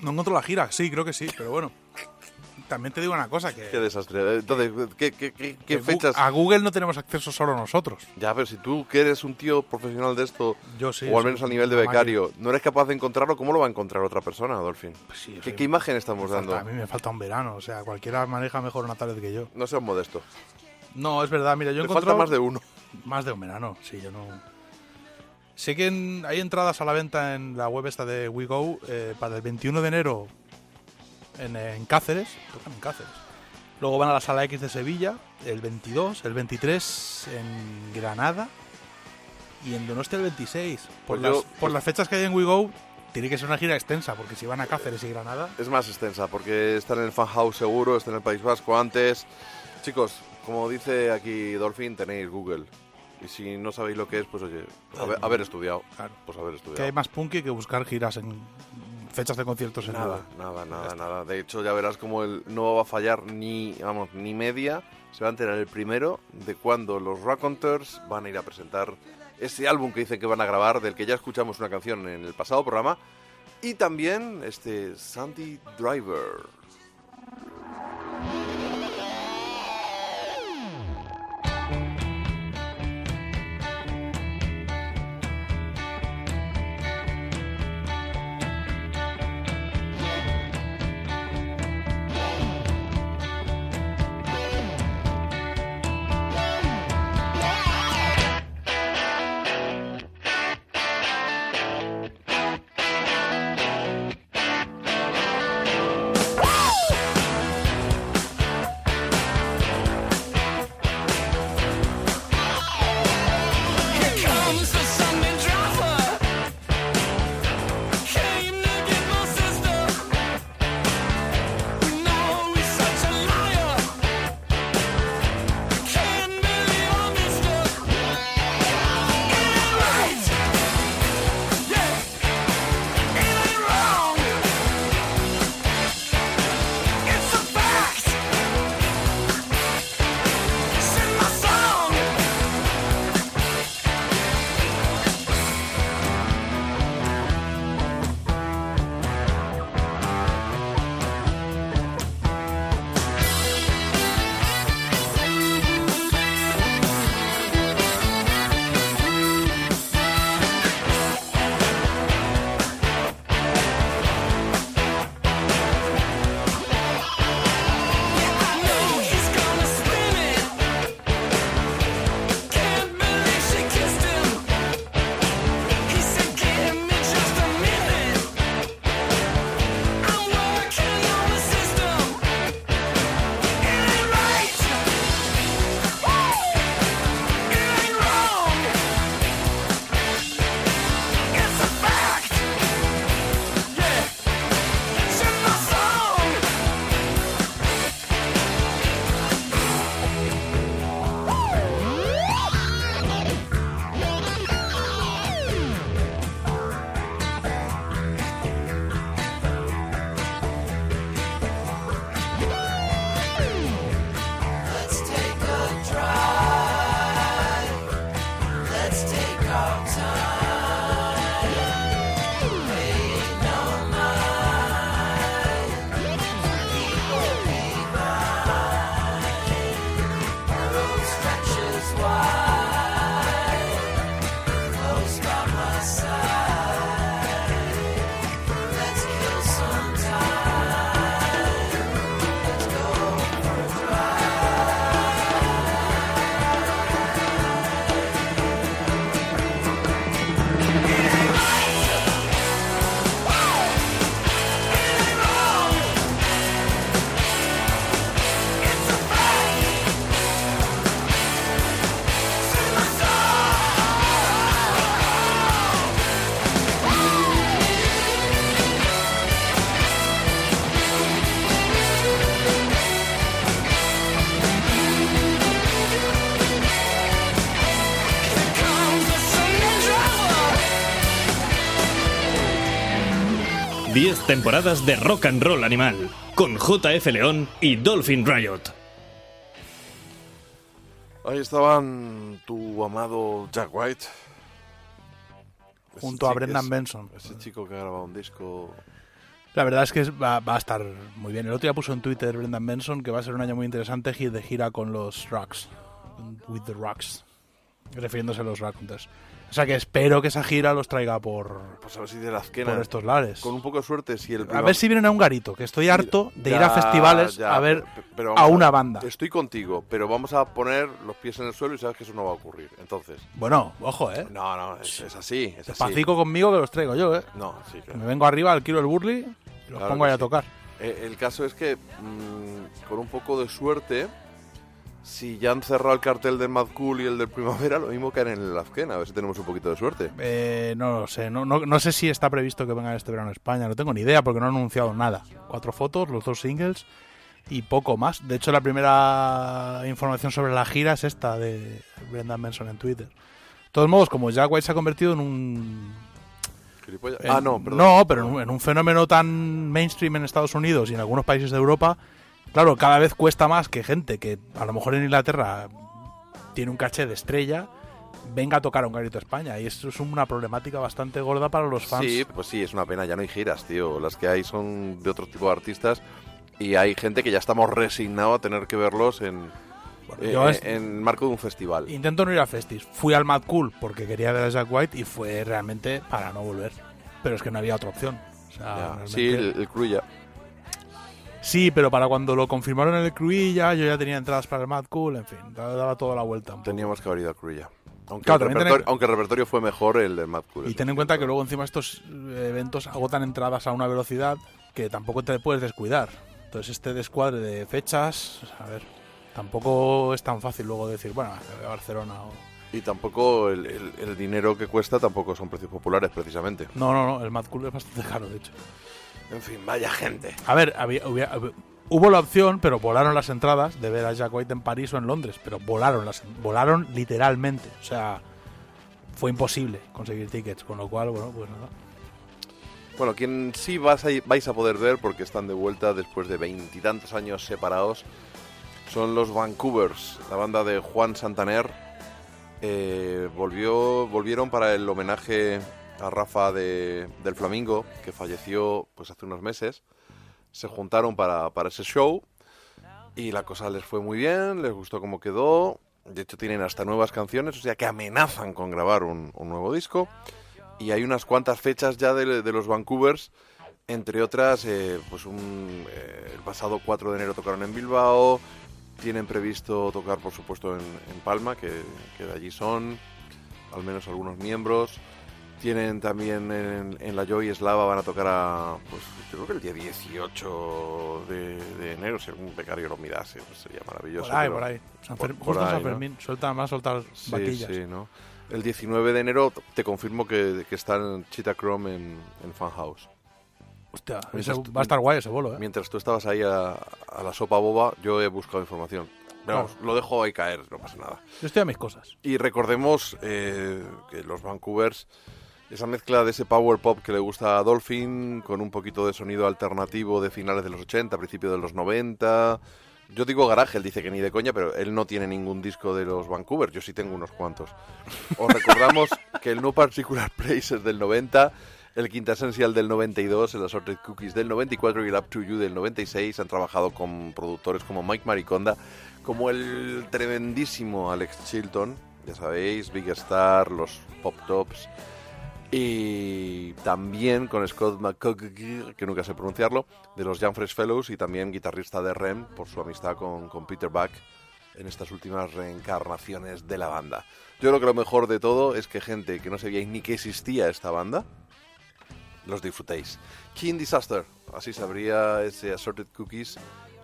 No encuentro la gira, sí, creo que sí, pero bueno. También te digo una cosa, que, Qué desastre. Entonces, ¿qué, qué- qué- qué que Gu- fechas? a Google no tenemos acceso solo nosotros. Ya, pero si tú que eres un tío profesional de esto, Yo sí. o al menos a nivel de máquina. becario, no eres capaz de encontrarlo, ¿cómo lo va a encontrar otra persona, Dolphin? Pues sí, ¿Qué, soy- qué imagen estamos falta- dando? a mí me falta un verano, o sea, cualquiera maneja mejor una tablet que yo. No seas modesto. No, es verdad, mira, yo Te falta más de uno. Más de un verano, sí, yo no... Sé que en- hay entradas a la venta en la web esta de WeGo eh, para el 21 de enero en, en Cáceres, tocan en Cáceres. Luego van a la Sala X de Sevilla, el 22, el 23 en Granada y en Donostia el 26. Por, Pues las, yo- por las fechas que hay en WeGo, tiene que ser una gira extensa, porque si van a Cáceres y Granada... Es más extensa, porque está en el Fan House seguro, está en el País Vasco antes. Chicos, como dice aquí Dolphin, tenéis Google. Y si no sabéis lo que es, pues oye, haber, haber estudiado. Claro. Pues haber Que estudiado. hay más punky que buscar giras en fechas de conciertos en Nada, nada. nada, nada, nada. De hecho, ya verás como el no va a fallar ni, vamos, ni media. Se va a enterar el primero de cuando los Raconteurs van a ir a presentar ese álbum que dicen que van a grabar, del que ya escuchamos una canción en el pasado programa. Y también este Sandy Driver. Temporadas de rock and roll animal, con JF León y Dolphin Riot. Ahí estaban tu amado Jack White. Ese Junto a Brendan ese- Benson. Ese chico que ha grabado un disco. La verdad es que va, va a estar muy bien. El otro día puso en Twitter Brendan Benson que va a ser un año muy interesante de gira con los Rocks. With the Rocks. Refiriéndose a los Raconteurs. O sea que espero que esa gira los traiga por, Pues a ver si de la azquena. por estos lares. Con un poco de suerte, si el A prima- ver si vienen a un garito, que estoy harto de ir a festivales ya, a ver pero- a una banda. Estoy contigo, pero vamos a poner los pies en el suelo y sabes que eso no va a ocurrir. Entonces. Bueno, ojo, ¿eh? No, no, es, es así. Es. Pacico conmigo que los traigo yo, ¿eh? No, sí, claro. Me vengo arriba al kilo del Burley y los Claro pongo ahí a tocar. Eh, el caso es que, mm, con un poco de suerte, si ya han cerrado el cartel del Mad Cool y el del Primavera, lo mismo caen en el Azquena. A ver si tenemos un poquito de suerte. Eh, no lo sé, no, no, no sé si está previsto que vengan este verano a España, no tengo ni idea porque no han anunciado nada. Cuatro fotos, los dos singles y poco más. De hecho, la primera información sobre la gira es esta de Brendan Benson en Twitter. De todos modos, como Jack White se ha convertido en un... En- ah, no, perdón. No, pero en un, en un fenómeno tan mainstream en Estados Unidos y en algunos países de Europa, claro, cada vez cuesta más que gente que a lo mejor en Inglaterra tiene un caché de estrella venga a tocar a un garito España. Y esto es una problemática bastante gorda para los fans. Sí, pues sí, es una pena, ya no hay giras, tío. Las que hay son de otro tipo de artistas y hay gente que ya estamos resignados a tener que verlos en, eh, yo es- en marco de un festival. Intento no ir a Festis. Fui al Mad Cool porque quería ver a Jack White y fue realmente para no volver. Pero es que no había otra opción. O sea, Ya. realmente- Sí, el, el crew ya. Sí, pero para cuando lo confirmaron en el Cruilla, yo ya tenía entradas para el Mad Cool, en fin, daba, toda la vuelta. un poco. Teníamos que haber ido al ya. Aunque, Claro, el repertorio, tenéis- aunque el repertorio fue mejor el del Mad Cool. Y ten en cuenta que luego encima estos eh, eventos agotan entradas a una velocidad que tampoco te puedes descuidar. Entonces este descuadre de fechas, a ver, tampoco es tan fácil luego decir, bueno, a Barcelona o... Y tampoco el, el- el dinero que cuesta tampoco son precios populares, precisamente. No, no, no, el Mad Cool es bastante caro, de hecho. En fin, vaya gente. A ver, había- hubiera- hab- hubo la opción, pero volaron las entradas de ver a Jack White en París o en Londres, pero volaron las volaron literalmente, o sea, fue imposible conseguir tickets, con lo cual, bueno, pues nada. Bueno, quien sí vas a- vais a poder ver, porque están de vuelta después de veintitantos años separados, son los Vancouvers, la banda de Juan Santaner. Eh, volvió, volvieron para el homenaje a Rafa de- del Flamingo, que falleció pues hace unos meses. Se juntaron para, para ese show y la cosa les fue muy bien, les gustó cómo quedó. De hecho, tienen hasta nuevas canciones, o sea que amenazan con grabar un, nuevo disco. Y hay unas cuantas fechas ya de, de los Vancouvers, entre otras, eh, pues eh, el pasado 4 de enero tocaron en Bilbao, tienen previsto tocar, por supuesto, en, en Palma, que, que de allí son, al menos algunos miembros. Tienen también en, en la Joy Eslava, van a tocar a, pues yo creo que el día 18 de, de enero, si algún becario lo mirase, pues sería maravilloso. Por ahí, por ahí. San por- por justo en ahí, San ¿no? Fermín, suelta más soltar Sí, vaquillas. sí, ¿no? El 19 de enero te confirmo que, que está en Cheetah Chrome en, en Funhouse. Hostia, ese tú- va a estar guay ese bolo, ¿eh? Mientras tú estabas ahí a, a la sopa boba, yo he buscado información. Vamos, lo dejo ahí caer, no pasa nada. Yo estoy a mis cosas. Y recordemos eh, que los Vancouvers, esa mezcla de ese power pop que le gusta a Dolphin, con un poquito de sonido alternativo de finales de los 80, principios de los 90. Yo digo garaje, él dice que ni de coña, pero él no tiene ningún disco de los Vancouver, yo sí tengo unos cuantos. Os recordamos que el No Particular Place es del 90, el Quintessential del 92, el Assorted Cookies del 94 y el Up to You del 96. Han trabajado con productores como Mike Mariconda, como el tremendísimo Alex Chilton, ya sabéis, Big Star, los Pop Tops. Y también con Scott McCoggee, que nunca sé pronunciarlo, de los Young Fellows y también guitarrista de Rem por su amistad con, con Peter Buck en estas últimas reencarnaciones de la banda. Yo creo que lo mejor de todo es que gente que no sabíais ni que existía esta banda, los disfrutéis. King Disaster, así se ese Assorted Cookies,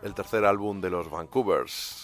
el tercer álbum de los Vancouvers.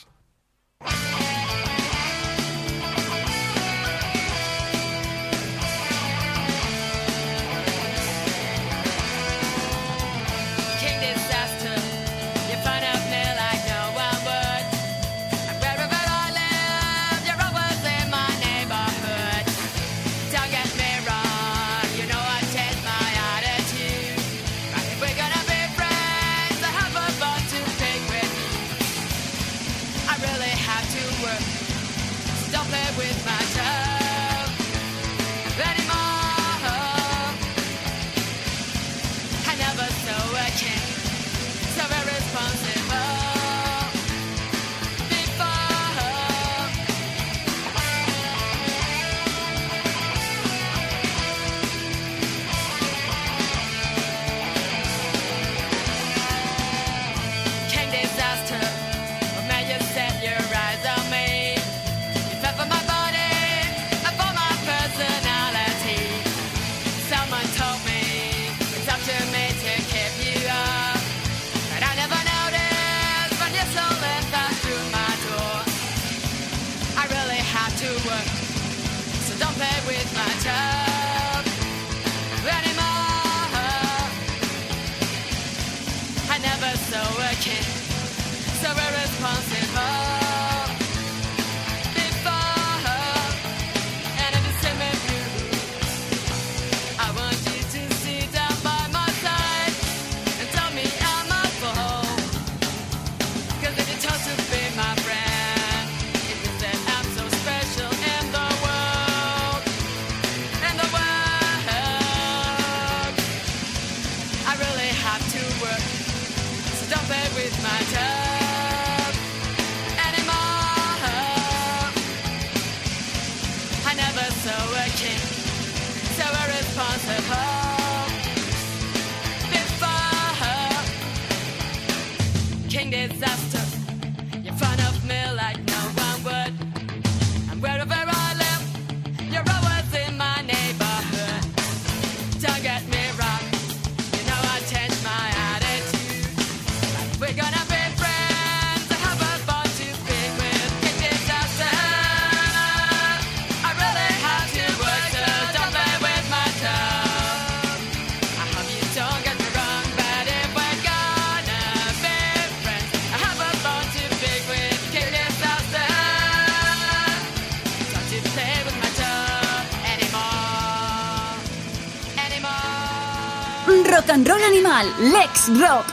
Animal, Lex Rock.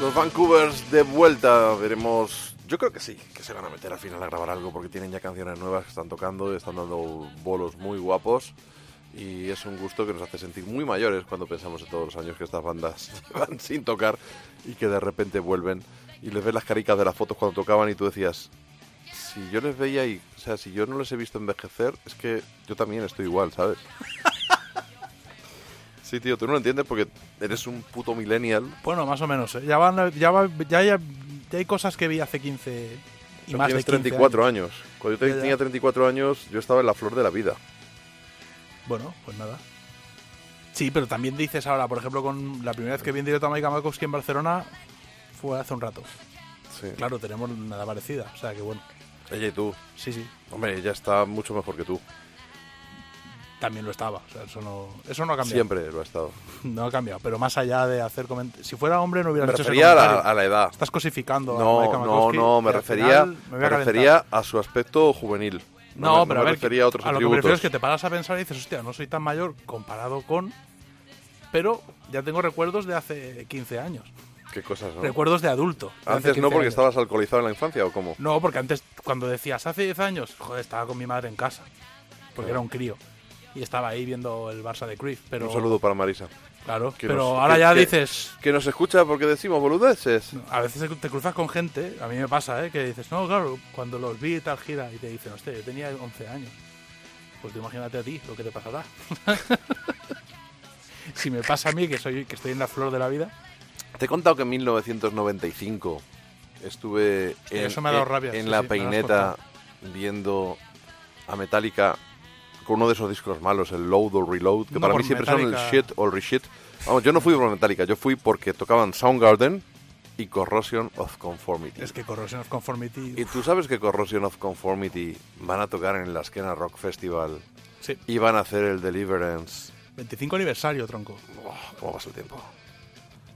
Los Vancouvers de vuelta, veremos. Yo creo que sí, que se van a meter al final a grabar algo porque tienen ya canciones nuevas que están tocando, están dando bolos muy guapos y es un gusto que nos hace sentir muy mayores cuando pensamos en todos los años que estas bandas llevan sin tocar y que de repente vuelven y les ves las caricas de las fotos cuando tocaban y tú decías, si yo les veía y, o sea, si yo no les he visto envejecer, es que yo también estoy igual, ¿sabes? Sí, tío, tú no lo entiendes porque eres un puto millennial Bueno, más o menos. ¿eh? Ya, van, ya, va- ya, ya, ya hay cosas que vi hace 15 y más de tienes 15 34 años. Cuando yo tenía 34 años, yo estaba en la flor de la vida. Bueno, pues nada. Sí, pero también dices ahora, por ejemplo, con la primera vez que vi en directo a Mike Malkowski en Barcelona fue hace un rato. Sí. Claro, tenemos nada parecida. O sea que bueno, Ella y tú. sí, sí, Hombre, ella está mucho mejor que tú. También lo estaba. O sea, eso no, eso no ha cambiado. Siempre lo ha estado. No ha cambiado. Pero más allá de hacer comentarios. Si fuera hombre, no Me hubieras hecho ese refería a la, comentario. a la edad. Estás cosificando a No, no, no, me refería, final me me refería a su aspecto juvenil. No, me, pero me a ver, refería a otros a lo que me refiero es que te paras a pensar y dices, hostia, no soy tan mayor comparado con... Pero ya tengo recuerdos de hace 15 años. Qué cosas, ¿no? Recuerdos de adulto. de Antes 15 no, porque años. estabas alcoholizado en la infancia, ¿o cómo? No, porque antes, cuando decías hace 10 años, joder, estaba con mi madre en casa. Porque era un crío. Y estaba ahí viendo el Barça de Cruyff. Pero, Un saludo para Marisa. Claro, Que pero nos- ahora que- ya que- dices... Que nos escucha porque decimos boludeces. A veces te cruzas con gente, a mí me pasa, ¿eh? que dices, no, claro, cuando los vi y tal gira, y te dicen, hostia, yo tenía 11 años. Pues tú imagínate a ti lo que te pasará. si me pasa a mí, que soy que estoy en la flor de la vida, Te he contado que en 1995 estuve en, eso me ha dado en- rabia, en sí, la sí, peineta viendo a Metallica con uno de esos discos malos, el Load o Reload, que No para mí siempre son el Metallica. shit o reshit. Vamos, yo no fui por Metallica, yo fui porque tocaban Soundgarden y Corrosion of Conformity. es que Corrosion of Conformity... Y tú sabes que Corrosion of Conformity van a tocar en la Esquena Rock Festival Sí, y van a hacer el Deliverance. 25 aniversario, tronco. Oh, ¿Cómo pasa el tiempo?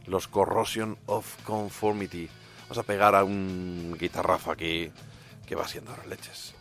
Los Corrosion of Conformity. Vamos a pegar a un guitarrazo aquí que va siendo ahora leches.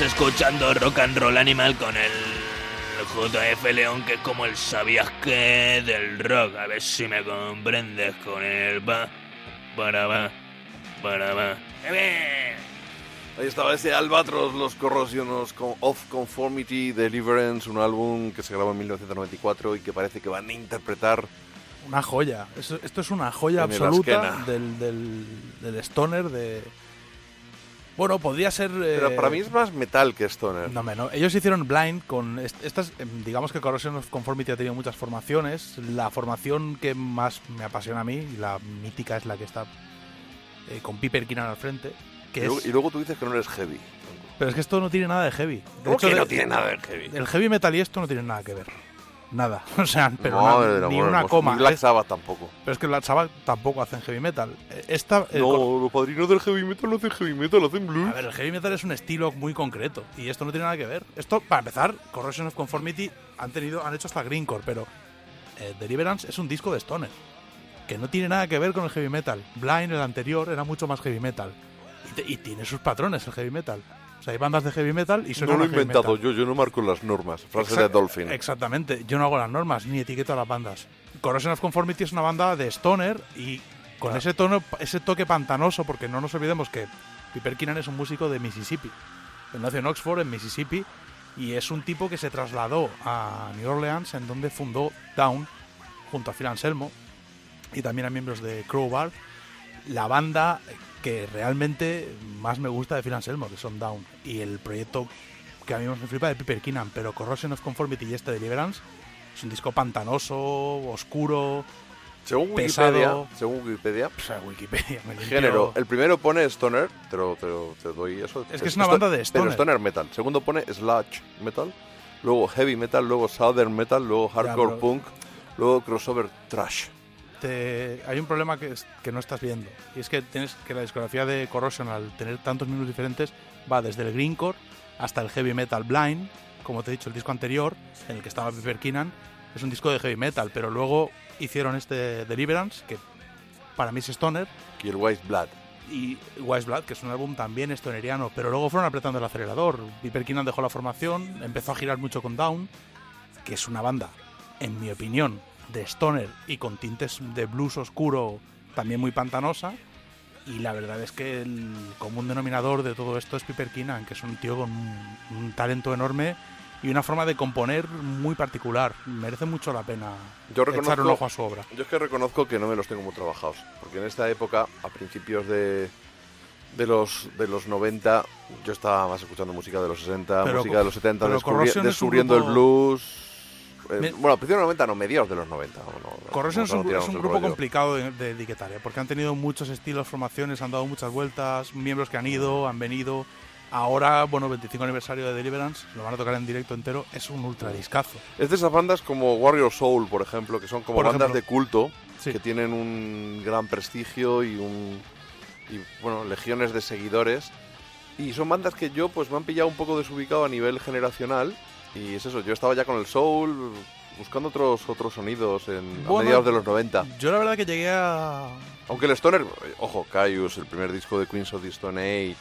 Estás escuchando Rock and Roll Animal con el JF León, que es como el sabías que del rock. A ver si me comprendes con el va, para va, para va. ¡Eh! Ahí estaba ese Albatros, los Corrosionos con of Conformity Deliverance, un álbum que se grabó en 1994 y que parece que van a interpretar Una joya. Eso- esto es una joya absoluta del, del, del stoner de... Bueno, podría ser... Pero eh, para mí es más metal que Stoner. No, no. Ellos hicieron Blind con est- estas, em, digamos que Corrosion of Conformity ha tenido muchas formaciones. La formación que más me apasiona a mí, y la mítica es la que está eh, con Piper Keenan al frente, y, luego, es- y luego tú dices que no eres heavy. pero es que esto no tiene nada de heavy. De ¿Cómo hecho, que de- no tiene nada de heavy? El heavy metal y esto no tienen nada que ver. Nada. O sea, pero No, ni amor una hermoso. coma. Ni Black Sabbath tampoco. pero es que Black Sabbath tampoco hacen heavy metal. Eh, Esta, No, cor- los padrinos del heavy metal no hacen heavy metal, hacen blues. A ver, el heavy metal es un estilo muy concreto y esto no tiene nada que ver. Esto, para empezar, Corrosion of Conformity han tenido, han hecho hasta Greencore, pero eh, Deliverance es un disco de Stoner que no tiene nada que ver con el heavy metal. Blind, el anterior, era mucho más heavy metal y, te- y tiene sus patrones el heavy metal. O sea, hay bandas de heavy metal y no suenan lo he inventado metal. yo, yo no marco las normas. Frase Exact- de Dolphin. Exactamente, yo no hago las normas ni etiqueto a las bandas. Corrosion of Conformity es una banda de stoner y con ese tono, ese toque pantanoso, porque no nos olvidemos que Piper Keenan es un músico de Mississippi. Él nació en Oxford, en Mississippi, y es un tipo que se trasladó a New Orleans, en donde fundó Down, junto a Phil Anselmo, y también a miembros de Crowbar, la banda que realmente más me gusta de Phil Anselmo, que son Down, y el proyecto que a mí más me flipa de Piper Keenan, pero Corrosion of Conformity y este Deliverance es un disco pantanoso, oscuro, Según pesado. Wikipedia, según Wikipedia, O sea, Wikipedia me género, el primero pone Stoner, te, lo, te, lo- te doy eso. Es que es una banda de Pero stoner. Stoner Metal. Segundo pone Sludge Metal, luego Heavy Metal, luego Southern Metal, luego Hardcore pero- Punk, luego Crossover Trash. Te- hay un problema que, es- que no estás viendo. Y es que tienes que la discografía de Corrosion, al tener tantos minutos diferentes, va desde el greencore hasta el heavy metal blind. Como te he dicho, el disco anterior, en el que estaba Piper Keenan, es un disco de heavy metal. Pero luego hicieron este Deliverance, que para mí es stoner, Y el Wise Blood. y Wise Blood, que es un álbum también stoneriano. Pero luego fueron apretando el acelerador. Piper Keenan dejó la formación, empezó a girar mucho con Down, que es una banda, en mi opinión, de stoner y con tintes de blues oscuro, también muy pantanosa. Y la verdad es que el común denominador de todo esto es Piper Keenan, que es un tío con un, un talento enorme y una forma de componer muy particular. Merece mucho la pena Yo echar un ojo a su obra. yo es que reconozco que no me los tengo muy trabajados. Porque en esta época, a principios de, de, los, de los 90, yo estaba más escuchando música de los 60, Pero música de los 70, pero descubri- descubriendo el grupo- blues. Eh, Me- Bueno, a principios de los 90, no, mediados de los 90. no, Corrosion es un, es un grupo rollo. complicado de, de etiquetar, porque han tenido muchos estilos, formaciones, han dado muchas vueltas, miembros que han ido, han venido. Ahora, bueno, 25 aniversario de Deliverance, lo van a tocar en directo entero, es un ultra discazo. Es de esas bandas como Warrior Soul, por ejemplo, que son como Por bandas ejemplo. de culto, Sí. que tienen un gran prestigio y un y, bueno, legiones de seguidores. Y son bandas que yo pues me han pillado un poco desubicado a nivel generacional. Y es eso, yo estaba ya con el soul, buscando otros otros sonidos en, a Bueno, mediados de los 90. Yo la verdad que llegué a... Aunque el Stoner, ojo, Caius, el primer disco de Queens of the Stone Age,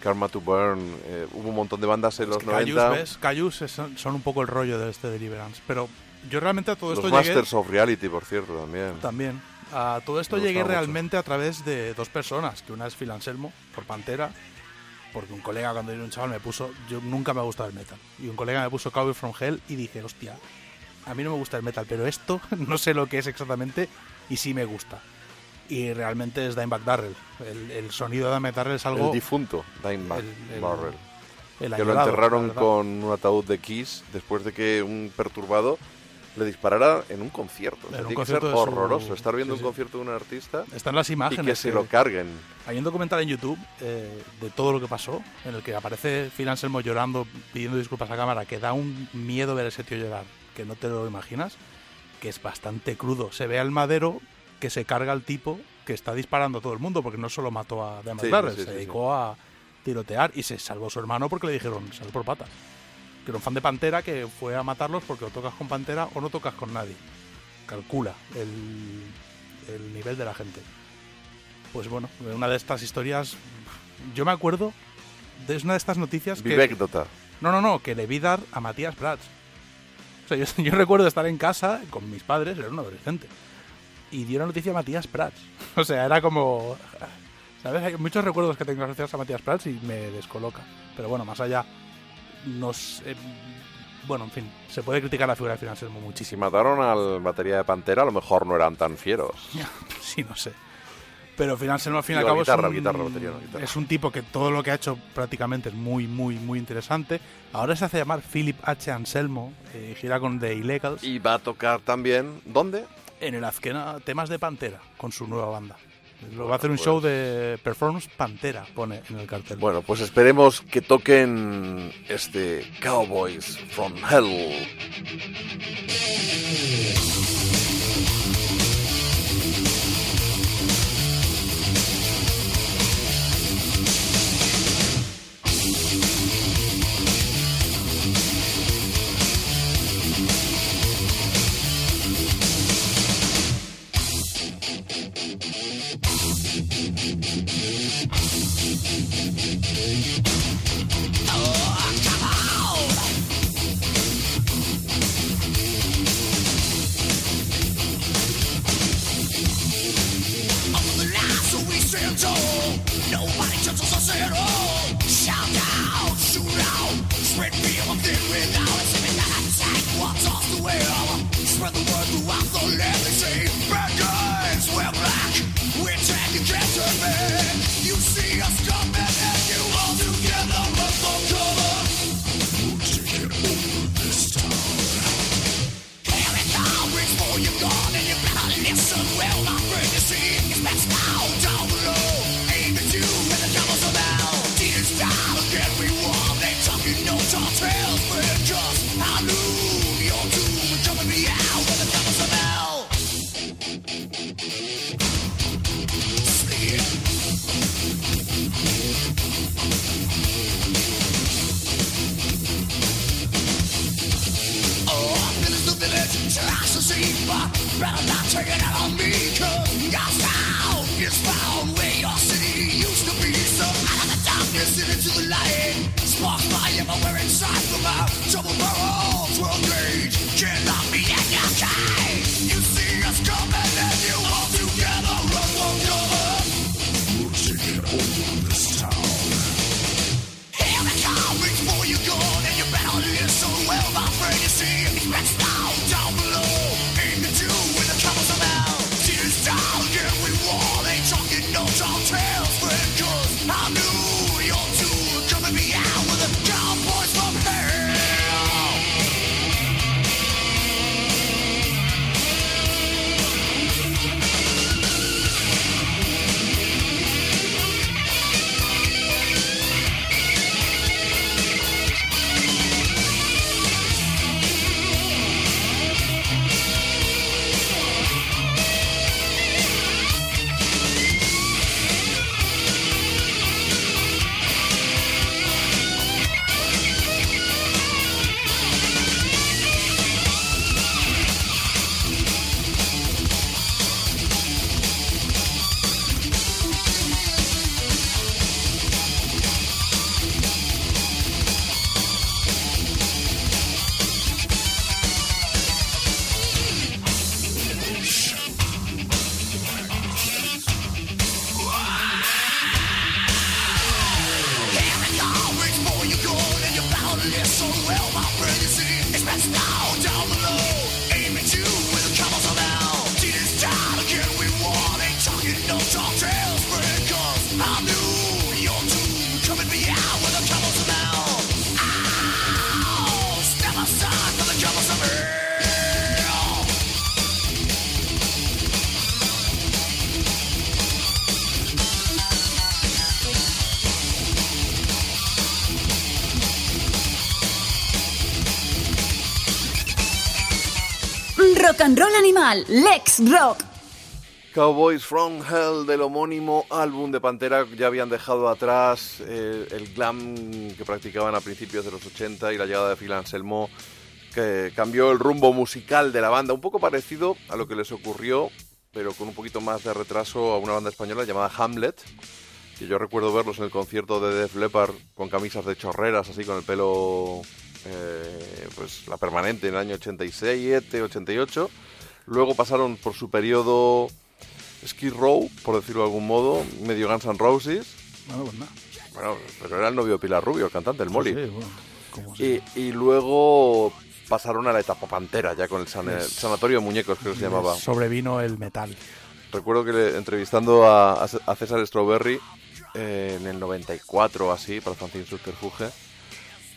Karma to Burn, eh, hubo un montón de bandas en los que 90. Cayus, ¿ves? Cayus es- son un poco el rollo de este Deliverance, pero yo realmente a todo Los esto llegué... Masters of Reality, por cierto, también. También. A todo esto llegué mucho. realmente a través de dos personas, que una es Phil Anselmo, por Pantera, porque un colega cuando era un chaval me puso, yo nunca me ha gustado el metal, y un colega me puso Cowboy from Hell y dije, hostia, a mí no me gusta el metal, pero esto no sé lo que es exactamente y sí me gusta. Y realmente es Dimebag Darrell. El, el sonido de Dimebag Darrell es algo... El difunto Dimebag el- el- Darrell. el que lo enterraron con un ataúd de Kiss después de que un perturbado le disparara en un concierto. O sea, En un tiene que ser concierto su- horroroso estar viendo sí, un concierto de un artista Están las y imágenes. que se lo carguen. Hay un documental en YouTube eh, de todo lo que pasó, en el que aparece Phil Anselmo llorando, pidiendo disculpas a cámara, que da un miedo ver a ese tío llorar, que no te lo imaginas, que es bastante crudo. Se ve al madero que se carga al tipo que está disparando a todo el mundo, porque no solo mató a Demas Sí, se dedicó a tirotear y se salvó su hermano porque le dijeron, sal por patas. Que era un fan de Pantera que fue a matarlos porque o tocas con Pantera o no tocas con nadie. Calcula el, el nivel de la gente. Pues bueno, una de estas historias, yo me acuerdo es una de estas noticias que... Vivécdota. No, no, no, que le vi dar a Matías Prats. O sea, yo, yo recuerdo estar en casa con mis padres, era un adolescente, y dio la noticia a Matías Prats. O sea, era como... ¿Sabes? Hay muchos recuerdos que tengo asociados a Matías Prats y me descoloca. Pero bueno, más allá, nos... eh, bueno, en fin, se puede criticar la figura de Phil Anselmo Si muchísimo. mataron al batería de Pantera, a lo mejor no eran tan fieros. sí, no sé. Pero Anselmo, al fin y al cabo, guitarra, es, un, guitarra, batería, no, guitarra. es un tipo que todo lo que ha hecho prácticamente es muy, muy, muy interesante. Ahora se hace llamar Philip H. Anselmo, eh, gira con The Illegals. Y va a tocar también, ¿dónde? en el Azkena temas de Pantera con su nueva banda. Lo va a hacer un pues- show de performance Pantera, pone en el cartel. Bueno, pues esperemos que toquen este Cowboys from Hell. Rock Animal, Lex Rock. Cowboys from Hell del homónimo álbum de Pantera ya habían dejado atrás eh, el glam que practicaban a principios de los 80 y la llegada de Phil Anselmo que cambió el rumbo musical de la banda, un poco parecido a lo que les ocurrió, pero con un poquito más de retraso a una banda española llamada Hamlet, que yo recuerdo verlos en el concierto de Def Leppard con camisas de chorreras, así con el pelo, eh, pues la permanente en el año 87, 88. Luego pasaron por su periodo Skid Row, por decirlo de algún modo, medio Guns N' Roses. Bueno, pues nada. Bueno, pero era el novio de Pilar Rubio, el cantante, el Molly. Sí, bueno, Y, y luego pasaron a la etapa Pantera, ya con el, san- el Sanatorio de Muñecos, creo que se llamaba. Sobrevino el metal. Recuerdo que le- entrevistando a, a César Strawberry eh, en el 94 o así, para Fanzine Subterfuge,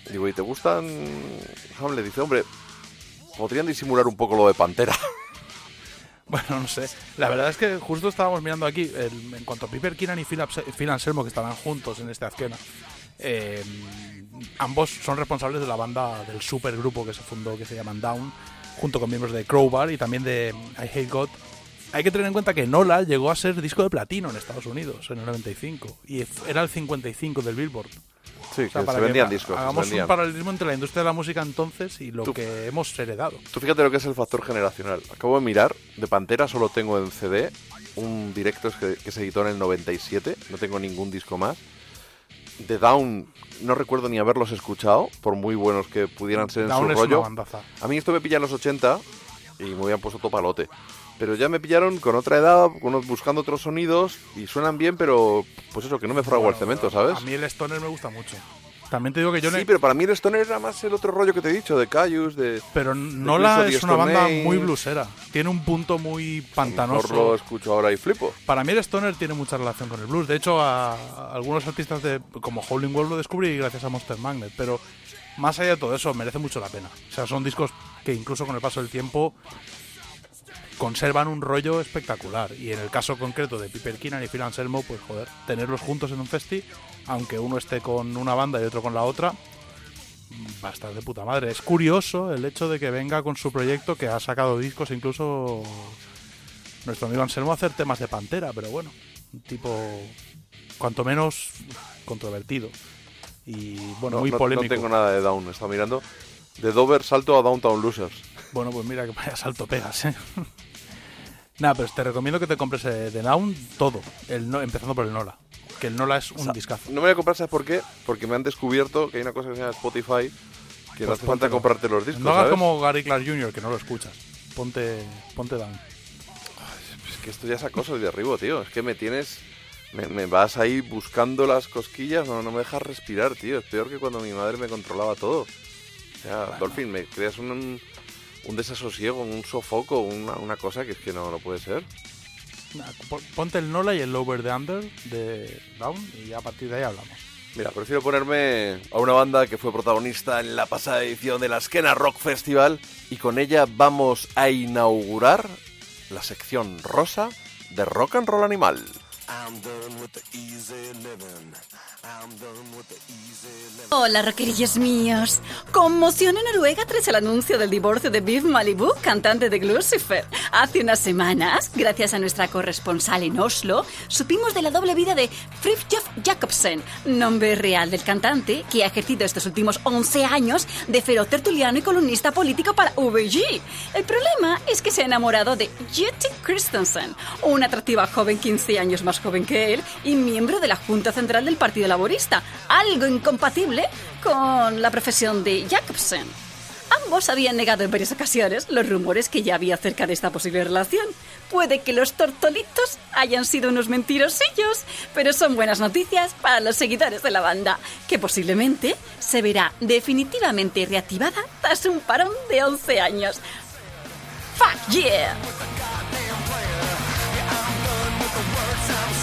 digo, ¿y te gustan? Le dice, hombre, podrían disimular un poco lo de Pantera. Bueno, no sé. La verdad es que justo estábamos mirando aquí, en cuanto a Piper Keenan y Phil, Phil Anselmo, que estaban juntos en este Azkena, eh, ambos son responsables de la banda del supergrupo que se fundó, que se llaman Down, junto con miembros de Crowbar y también de I Hate God. Hay que tener en cuenta que Nola llegó a ser disco de platino en Estados Unidos en el 95 y era el 55 del Billboard. Sí, O sea, que para se vendían ha- discos. Hagamos vendían. un paralelismo entre la industria de la música entonces y lo Tú- que hemos heredado. Tú fíjate lo que es el factor generacional. Acabo de mirar, de Pantera solo tengo en CD un directo que, que se editó en el 97, no tengo ningún disco más. De Down no recuerdo ni haberlos escuchado, por muy buenos que pudieran ser en Down su es rollo. una. A mí esto me pilla en los 80 y me habían puesto todo palote. Pero ya me pillaron con otra edad, buscando otros sonidos y suenan bien, pero pues eso, que no me fragua el cemento, ¿sabes? A mí el Stoner me gusta mucho. También te digo que yo sí, pero para mí el Stoner era más el otro rollo que te he dicho, de Cayus, de... Pero Nola es una banda Age. muy blusera. Tiene un punto muy Mejor lo pantanoso. escucho ahora y flipo. Para mí el Stoner tiene mucha relación con el blues. De hecho, a, a algunos artistas de como Howling Wolf lo descubrí gracias a Monster Magnet. Pero más allá de todo eso, merece mucho la pena. O sea, son discos que incluso con el paso del tiempo conservan un rollo espectacular. Y en el caso concreto de Piper Keenan y Phil Anselmo, pues joder, tenerlos juntos en un festi, aunque uno esté con una banda y otro con la otra, va a estar de puta madre. Es curioso el hecho de que venga con su proyecto, que ha sacado discos, incluso nuestro amigo Anselmo a hacer temas de Pantera, pero bueno, un tipo cuanto menos controvertido. Y bueno, No, muy no- polémico. No tengo nada de Down, está mirando. De Dover salto a Downtown Losers. Bueno, pues mira que vaya salto pegas, ¿eh? Nada, pero te recomiendo que te compres eh, de Down todo, el no- empezando por el Nola. Que el Nola es un discazo. No me voy a comprar, ¿sabes por qué? Porque me han descubierto que hay una cosa que se llama Spotify que no Pues hace falta comprarte los discos, No hagas ¿sabes? como Gary Clark Jr., que no lo escuchas. Ponte, ponte Down. Es que esto ya es acoso de arriba, tío. Es que me tienes... Me, me vas ahí buscando las cosquillas, no, no me dejas respirar, tío. Es peor que cuando mi madre me controlaba todo. O sea, Dolphin, me creas un, un desasosiego, un sofoco, una, una cosa que es que no, no puede ser. Ponte el Nola y el Lower the Under de Down y ya a partir de ahí hablamos. Mira, prefiero ponerme a una banda que fue protagonista en la pasada edición de la Skena Rock Festival y con ella vamos a inaugurar la sección rosa de Rock and Roll Animal. Hola, rockerillos míos. Conmoción en Noruega tras el anuncio del divorcio de Viv Malibu, cantante de Lucifer. Hace unas semanas, gracias a nuestra corresponsal en Oslo, supimos de la doble vida de Fridtjof Jacobsen, nombre real del cantante que ha ejercido estos últimos 11 años de feroz tertuliano y columnista político para VG. El problema es que se ha enamorado de Jette Christensen, una atractiva joven 15 años más joven que él y miembro de la Junta Central del Partido Laborista, algo incompatible con la profesión de Jacobsen. Ambos habían negado en varias ocasiones los rumores que ya había acerca de esta posible relación. Puede que los tortolitos hayan sido unos mentirosillos, pero son buenas noticias para los seguidores de la banda, que posiblemente se verá definitivamente reactivada tras un parón de 11 años. ¡Fuck yeah! the words I'm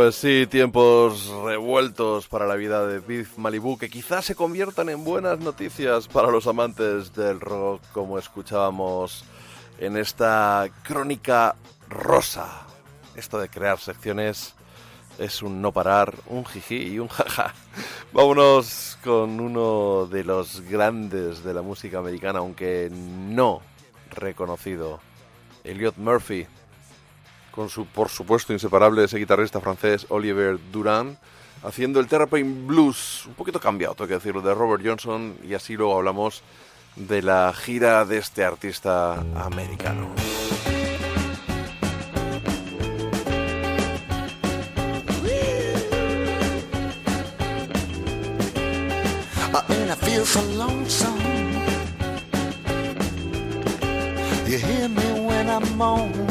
Pues sí, tiempos revueltos para la vida de Beef Malibu que quizás se conviertan en buenas noticias para los amantes del rock, como escuchábamos en esta crónica rosa. Esto de crear secciones es un no parar, un jiji y un jaja. Vámonos con uno de los grandes de la música americana, aunque no reconocido, Elliot Murphy con su, por supuesto, inseparable ese guitarrista francés Oliver Duran, haciendo el Terrapain Blues, un poquito cambiado, tengo que decirlo, de Robert Johnson, y así luego hablamos de la gira de este artista americano. Feel so lonesome. When.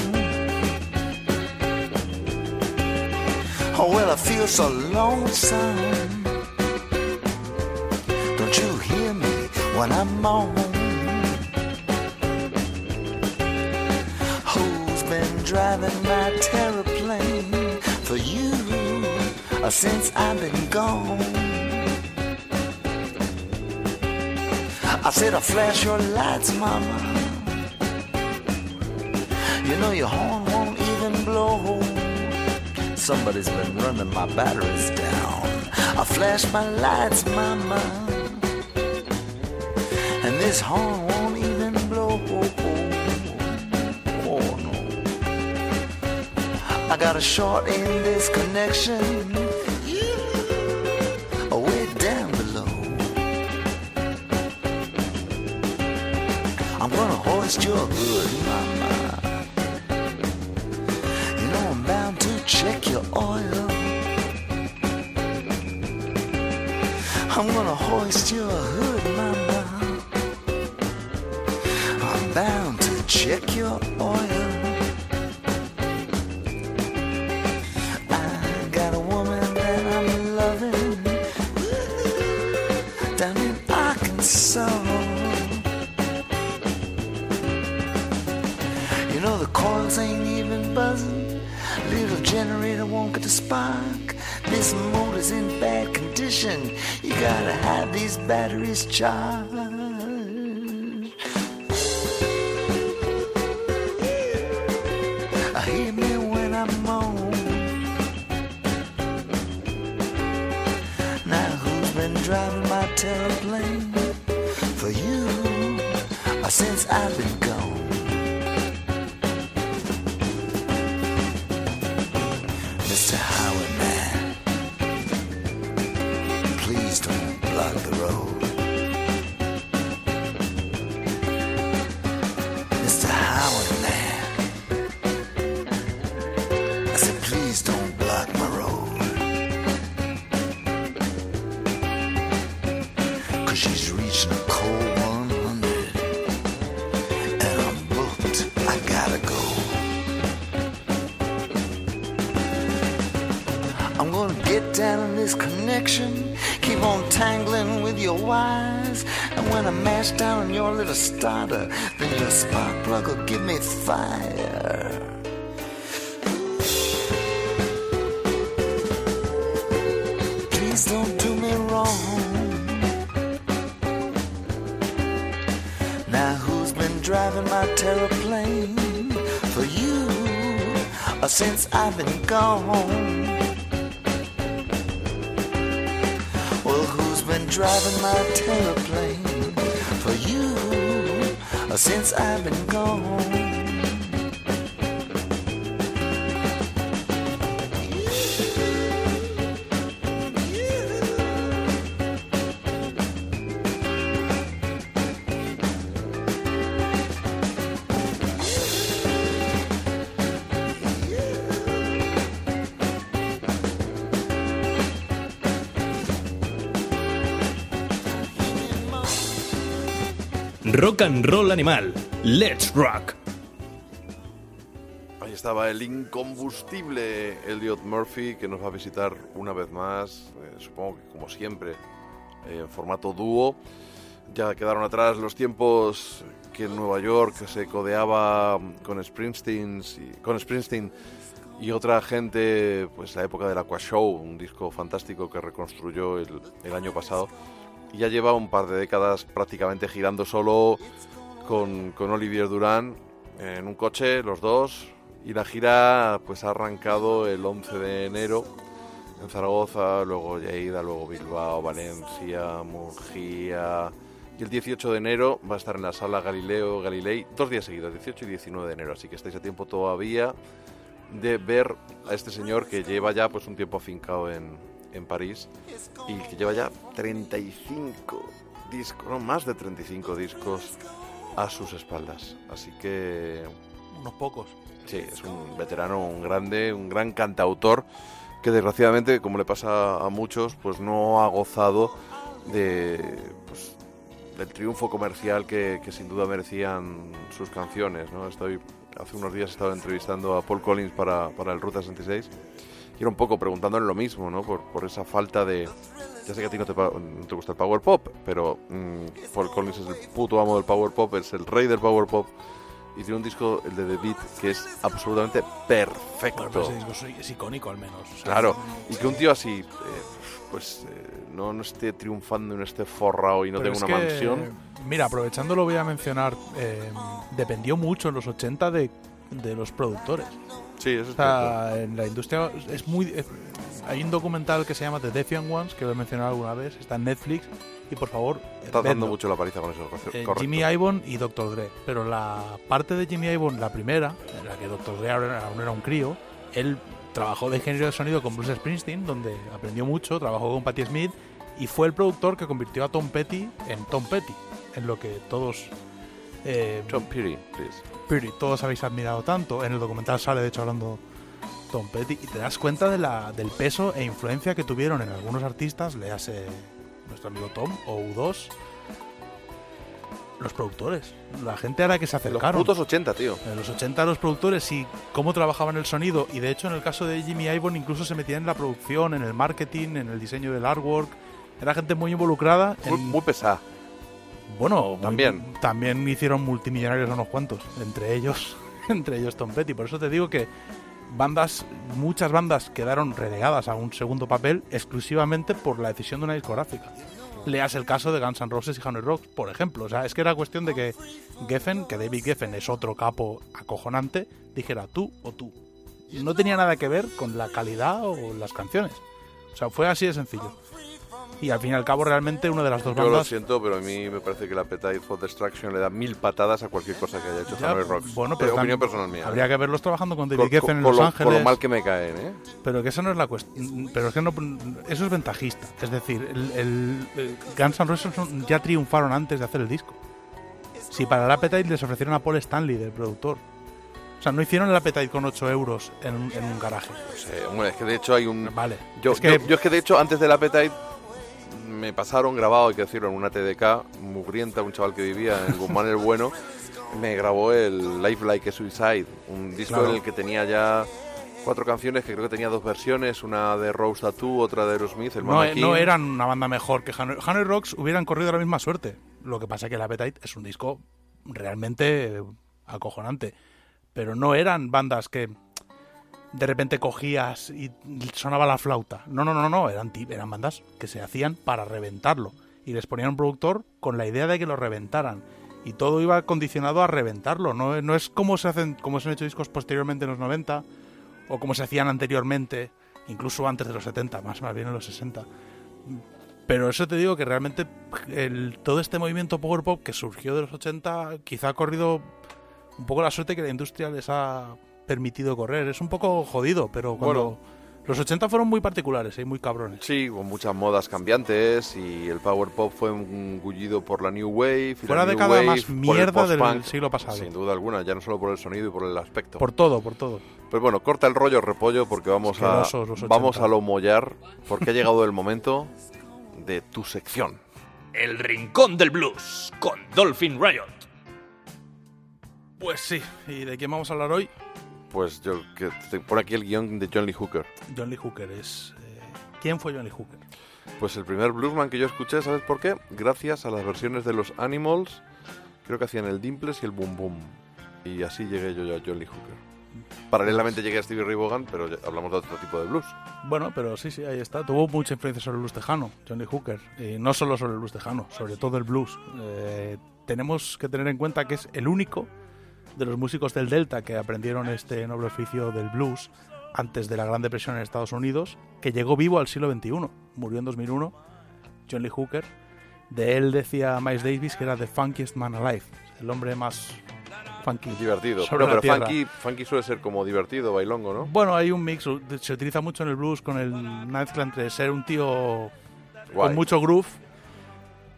Oh, well, I feel so lonesome. Don't you hear me when I'm on? Who's been driving my terraplane for you uh, since I've been gone? I said, I flash your lights, mama. You know your horn won't even blow. Somebody's been running my batteries down. I flash my lights, mama. And this horn won't even blow. Oh no. I got a short in this connection. Way down below. I'm gonna hoist your hood, mama. Check your oil. I'm gonna hoist your hood, mama. I'm bound to check your oil. child. this connection. Keep on tangling with your wires. And when I mash down your little starter, then your spark plug will give me fire. Please don't do me wrong. Now, who's been driving my terraplane for you? Or since I've been gone? Driving my terraplane for you since I've been gone? Rock and roll animal. Let's rock. Ahí estaba el incombustible Elliot Murphy que nos va a visitar una vez más, eh, supongo que como siempre, en formato dúo. Ya quedaron atrás los tiempos que en Nueva York se codeaba con Springsteen con Springsteen y otra gente, pues la época del Aqua Show, un disco fantástico que reconstruyó el año pasado. Ya lleva un par de décadas prácticamente girando solo con, con Olivier Durán en un coche, los dos. Y la gira pues ha arrancado el 11 de enero en Zaragoza, luego Lleida, luego Bilbao, Valencia, Murgia. Y el 18 de enero va a estar en la sala Galileo Galilei, dos días seguidos, 18 y 19 de enero. Así que estáis a tiempo todavía de ver a este señor que lleva ya pues un tiempo afincado en, en París y que lleva ya 35 discos, no, más de 35 discos a sus espaldas. Así que Unos pocos. Sí, es un veterano, un grande, un gran cantautor que desgraciadamente, como le pasa a muchos, pues no ha gozado de, pues, del triunfo comercial que, que sin duda merecían sus canciones. ¿no? Estoy, hace unos días estaba entrevistando a Paul Collins para, para el Ruta 66 y era un poco preguntándole lo mismo, ¿no? por, por esa falta de... Ya sé que a ti no te, no te gusta el power pop, pero mm, Paul Collins es el puto amo del power pop, es el rey del power pop y tiene un disco, el de The Beat, que es absolutamente perfecto. Bueno, ese disco es, icónico al menos. o sea, Claro, y que un tío así, eh, pues eh, no, no esté triunfando no esté forrado y no tenga una que, mansión. Mira, aprovechando lo voy a mencionar, eh, dependió mucho en los 80 de, de los productores. Sí, eso es O sea, en la industria es muy... es- hay un documental que se llama The Defiant Ones, que lo he mencionado alguna vez, está en Netflix, y por favor... Está vedlo. dando mucho la paliza con eso, correcto. Eh, Jimmy Ivan y Dr. Dre. Pero la parte de Jimmy Ivan, la primera, en la que Dr. Dre aún aún era un crío, él trabajó de ingeniero de sonido con Bruce Springsteen, donde aprendió mucho, trabajó con Patti Smith y fue el productor que convirtió a Tom Petty en Tom Petty, en lo que todos... Eh, Tom Petty, please. Petty, todos habéis admirado tanto. En el documental sale, de hecho, hablando Tom Petty y te das cuenta de la, del peso e influencia que tuvieron en algunos artistas, le hace nuestro amigo Tom o U2, los productores, la gente a la que se Los acercaron. putos 80, tío. En los 80 los productores y cómo trabajaban el sonido y de hecho en el caso de Jimmy Ivan incluso se metían en la producción, en el marketing, en el diseño del artwork. Era gente muy involucrada. Muy, en- muy pesada. Bueno, muy- También. también hicieron multimillonarios a unos cuantos, entre ellos, entre ellos Tom Petty. Por eso te digo que bandas, muchas bandas quedaron relegadas a un segundo papel exclusivamente por la decisión de una discográfica. Leas el caso de Guns N' Roses y Honey Rocks, por ejemplo. O sea, es que era cuestión de que Geffen, que David Geffen es otro capo acojonante, dijera tú o tú. No tenía nada que ver con la calidad o las canciones. O sea, fue así de sencillo. Y al fin y al cabo, realmente, una de las dos Yo lo bandas. siento, pero a mí me parece que la Appetite for Destruction le da mil patadas a cualquier cosa que haya hecho Hanoi Rocks. Bueno, Eh, pero opinión tam- personal mía. Habría ¿eh? que verlos trabajando con David Geffen en Los lo- Ángeles. Con lo mal que me caen, ¿eh? Pero que esa no es la cuestión. Pero es que no, eso es ventajista. Es decir, el, el- el Guns N' Roses ya triunfaron antes de hacer el disco. Si para el Appetite les ofrecieron a Paul Stanley, del productor. O sea, no hicieron el Appetite con 8 euros en, un- en un garaje. No sé, hombre, es que de hecho hay un... Vale. Yo, es que yo, yo es que de hecho antes del Appetite me pasaron grabado, hay que decirlo, en una TDK, mugrienta, un chaval que vivía en Guzmán el Bueno, me grabó el Life Like a Suicide, un disco Claro. en el que tenía ya cuatro canciones, que creo que tenía dos versiones, una de Rose Tattoo, otra de Aerosmith, el no, King. no eran una banda mejor que Hanoi, Hanoi Rocks. Hubieran corrido la misma suerte. Lo que pasa es que el Appetite es un disco realmente eh, acojonante. Pero no eran bandas que de repente cogías y sonaba la flauta. No, no, no, no, eran, eran bandas que se hacían para reventarlo. Y les ponían un productor con la idea de que lo reventaran. y todo iba condicionado a reventarlo. No, no es como se hacen, como se han hecho discos posteriormente en los 90 o como se hacían anteriormente, incluso antes de los 70, más, más bien en los 60. Pero eso te digo que realmente todo este movimiento power pop que surgió de los 80 quizá ha corrido un poco la suerte que la industria les ha permitido correr. Es un poco jodido, pero cuando... los 80 fueron muy particulares y muy cabrones. Sí, con muchas modas cambiantes y el power pop fue engullido por la new wave. y Fue la década wave, más mierda del siglo pasado. Sin duda alguna, ya no solo por el sonido y por el aspecto. Por todo, por todo. Pues bueno, corta el rollo, repollo, porque vamos a, Asquerosos los 80. vamos a lo mollar, porque ha llegado el momento de tu sección. El Rincón del Blues con Dolphin Riot. Pues sí, ¿y de quién vamos a hablar hoy? Pues yo, que te pone aquí el guion de John Lee Hooker. John Lee Hooker es... eh, ¿Quién fue John Lee Hooker? Pues el primer bluesman que yo escuché, ¿sabes por qué? Gracias a las versiones de los Animals, creo que hacían el Dimples y el Boom Boom. Y así llegué yo a John Lee Hooker. Paralelamente llegué a Stevie Ray Vaughan, pero hablamos de otro tipo de blues. Bueno, pero sí, sí, ahí está. Tuvo mucha influencia sobre el blues tejano, John Lee Hooker. Y no solo sobre el blues tejano, sobre todo el blues. Eh, tenemos que tener en cuenta que es el único de los músicos del Delta que aprendieron este noble oficio del blues antes de la Gran Depresión en Estados Unidos, que llegó vivo al siglo XXI. Murió en 2001, John Lee Hooker. De él decía Miles Davis que era the funkiest man alive, el hombre más funky. Divertido. sobre la pero tierra. funky, funky suele ser como divertido, bailongo, ¿no? Bueno, hay un mix, se utiliza mucho en el blues con el mezcla entre ser un tío Guay. con mucho groove.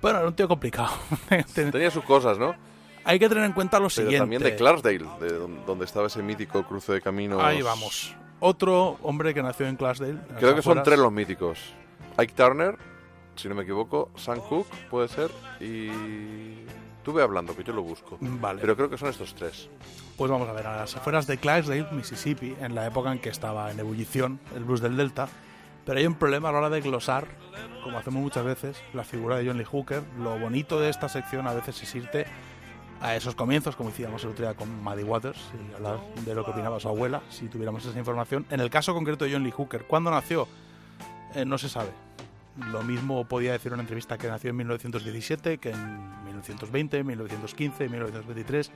Bueno, era un tío complicado. Tenía sus cosas, ¿no? Hay que tener en cuenta lo Pero siguiente. también de Clarksdale, de don- donde estaba ese mítico cruce de caminos. Ahí vamos. Otro hombre que nació en Clarksdale. en Creo que son tres los míticos. Ike Turner, si no me equivoco, Sam Cooke, puede ser, y... Tuve hablando, que yo lo busco. Vale. Pero creo que son estos tres. Pues vamos a ver, a las afueras de Clarksdale, Mississippi, en la época en que estaba en ebullición el blues del Delta. Pero hay un problema a la hora de glosar, como hacemos muchas veces, la figura de John Lee Hooker. Lo bonito de esta sección a veces es irte a esos comienzos, como hacíamos el otro día con Maddie Waters, y hablar de lo que opinaba su abuela, si tuviéramos esa información. En el caso concreto de John Lee Hooker, ¿cuándo nació? Eh, no se sabe. Lo mismo podía decir una entrevista que nació en 1917, que en 1920, 1915, 1923.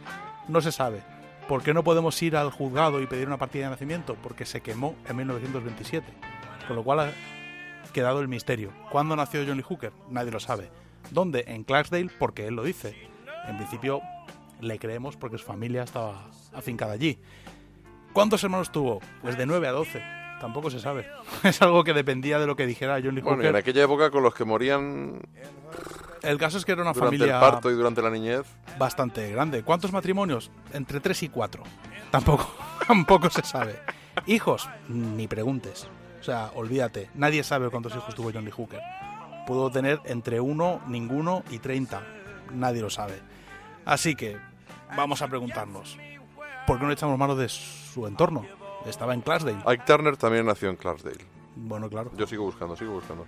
No se sabe. ¿Por qué no podemos ir al juzgado y pedir una partida de nacimiento? Porque se quemó en 1927. Con lo cual ha quedado el misterio. ¿Cuándo nació John Lee Hooker? Nadie lo sabe. ¿Dónde? En Clarksdale, porque él lo dice. En principio le creemos porque su familia estaba afincada allí. ¿Cuántos hermanos tuvo? Pues de 9 a 12. Tampoco se sabe. Es algo que dependía de lo que dijera John Lee Bueno, Hooker. en aquella época con los que morían El caso es que era una durante familia el parto y durante la niñez. bastante grande. ¿Cuántos matrimonios? Entre 3 y 4. Tampoco, tampoco se sabe. Hijos, ni preguntes. O sea, olvídate. Nadie sabe cuántos hijos tuvo John Lee Hooker. Pudo tener entre 1, ninguno y 30. Nadie lo sabe. Así que, vamos a preguntarnos. ¿Por qué no echamos mano de su entorno? Estaba en Clarksdale. Ike Turner también nació en Clarksdale. Bueno, claro. Yo sigo buscando, sigo buscando.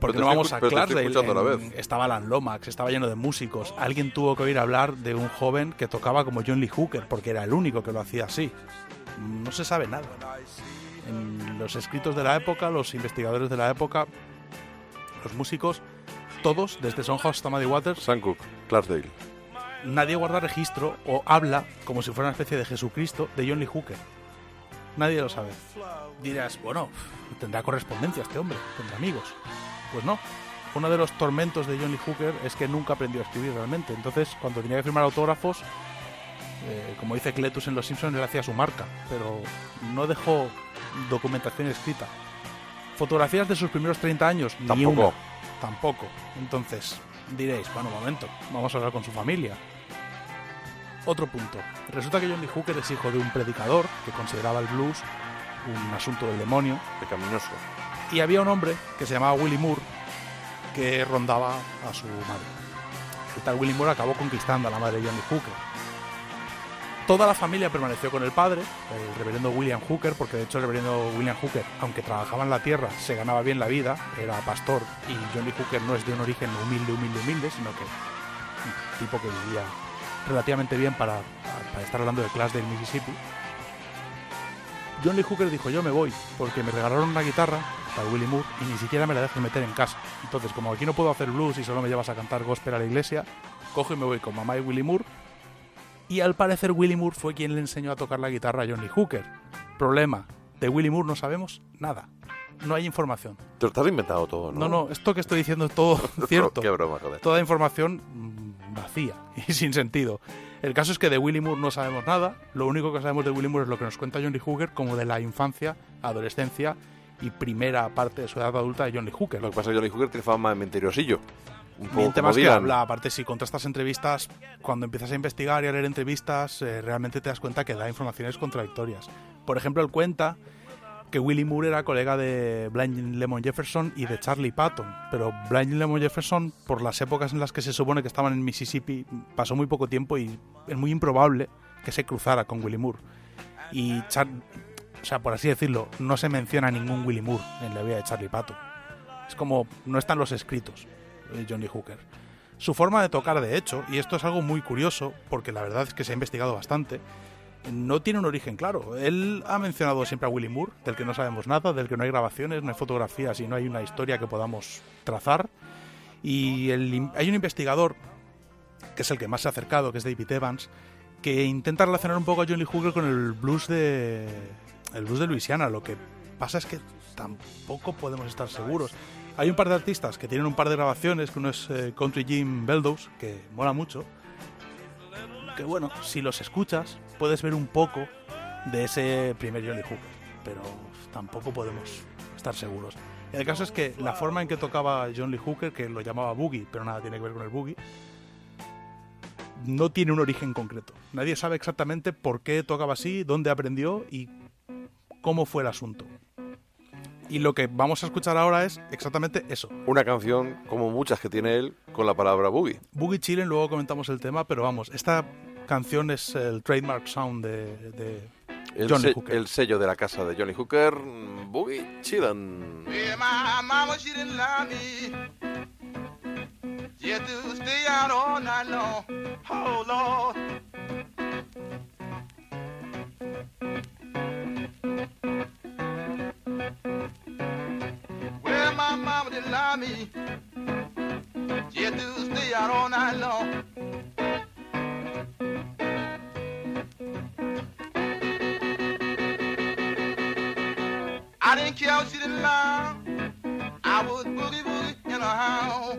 Porque Pero no vamos a Clarksdale. la en- vez. Estaba Alan Lomax, estaba lleno de músicos. Alguien tuvo que oír hablar de un joven que tocaba como John Lee Hooker, porque era el único que lo hacía así. No se sabe nada. En los escritos de la época, los investigadores de la época, los músicos, todos, desde Son House hasta Muddy Waters, Sam Clarksdale. Nadie guarda registro o habla como si fuera una especie de Jesucristo de John Lee Hooker. Nadie lo sabe. Dirás, bueno, tendrá correspondencia este hombre, tendrá amigos. Pues no. Uno de los tormentos de John Lee Hooker es que nunca aprendió a escribir realmente. Entonces, cuando tenía que firmar autógrafos, eh, como dice Cletus en Los Simpsons, él hacía su marca, pero no dejó documentación escrita. Fotografías de sus primeros 30 años, ni Tampoco. una. Tampoco. Entonces, diréis, bueno, un momento, vamos a hablar con su familia. Otro punto. Resulta que John Lee Hooker es hijo de un predicador que consideraba el blues un asunto del demonio. Pecaminoso. Y había un hombre que se llamaba Willie Moore que rondaba a su madre. El tal Willie Moore acabó conquistando a la madre de John Lee Hooker. Toda la familia permaneció con el padre, el reverendo William Hooker, porque de hecho el reverendo William Hooker, aunque trabajaba en la tierra, se ganaba bien la vida, era pastor, y John Lee Hooker no es de un origen humilde, humilde, humilde, sino que un tipo que vivía relativamente bien para, estar hablando de Clarksdale, Mississippi. John Lee Hooker dijo, yo me voy, porque me regalaron una guitarra para Willie Moore y ni siquiera me la dejan meter en casa. Entonces, como aquí no puedo hacer blues y solo me llevas a cantar gospel a la iglesia, cojo y me voy con mamá y Willy Moore. Y al parecer Willy Moore fue quien le enseñó a tocar la guitarra a Johnny Hooker. Problema, de Willy Moore no sabemos nada. No hay información. Te lo estás inventado todo, ¿no? No, no, esto que estoy diciendo es todo cierto. Qué broma, joder. Toda información mm, vacía y sin sentido. El caso es que de Willy Moore no sabemos nada. Lo único que sabemos de Willy Moore es lo que nos cuenta Johnny Hooker como de la infancia, adolescencia y primera parte de su edad adulta de Johnny Hooker. Lo que pasa es que Johnny Hooker tiene fama de mentiriosillo. Un poco Miente más que habla. Aparte, si contrastas entrevistas, cuando empiezas a investigar y a leer entrevistas, eh, realmente te das cuenta que da informaciones contradictorias. Por ejemplo, él cuenta que Willie Moore era colega de Blind Lemon Jefferson y de Charlie Patton. Pero Blind Lemon Jefferson, por las épocas en las que se supone que estaban en Mississippi, pasó muy poco tiempo y es muy improbable que se cruzara con Willie Moore. Y, Char- o sea, por así decirlo, no se menciona ningún Willie Moore en la vida de Charlie Patton. Es como, no están los escritos, Johnny Hooker. Su forma de tocar, de hecho, y esto es algo muy curioso, porque la verdad es que se ha investigado bastante, no tiene un origen claro. Él ha mencionado siempre a Willie Moore, del que no sabemos nada, del que no hay grabaciones, no hay fotografías y no hay una historia que podamos trazar. Y hay un investigador, que es el que más se ha acercado, que es David Evans, que intenta relacionar un poco a Johnny Hooker con el blues de el blues de Luisiana. Lo que pasa es que tampoco podemos estar seguros. Hay un par de artistas que tienen un par de grabaciones, que uno es eh, Country Jim Beldows, que mola mucho. Que bueno, si los escuchas, puedes ver un poco de ese primer Johnny Hooker, pero tampoco podemos estar seguros. El caso es que la forma en que tocaba John Lee Hooker, que lo llamaba boogie, pero nada tiene que ver con el boogie, no tiene un origen concreto. Nadie sabe exactamente por qué tocaba así, dónde aprendió y cómo fue el asunto. Y lo que vamos a escuchar ahora es exactamente eso. Una canción, como muchas que tiene él, con la palabra boogie. Boogie Chillen, luego comentamos el tema, pero vamos, esta canción es el trademark sound de, de El, Johnny se- Hooker. el sello de la casa de Johnny Hooker, Boogie. Well, my mama didn't love me. She had to stay out all night long. I didn't care if she didn't love. I was boogie boogie in a house.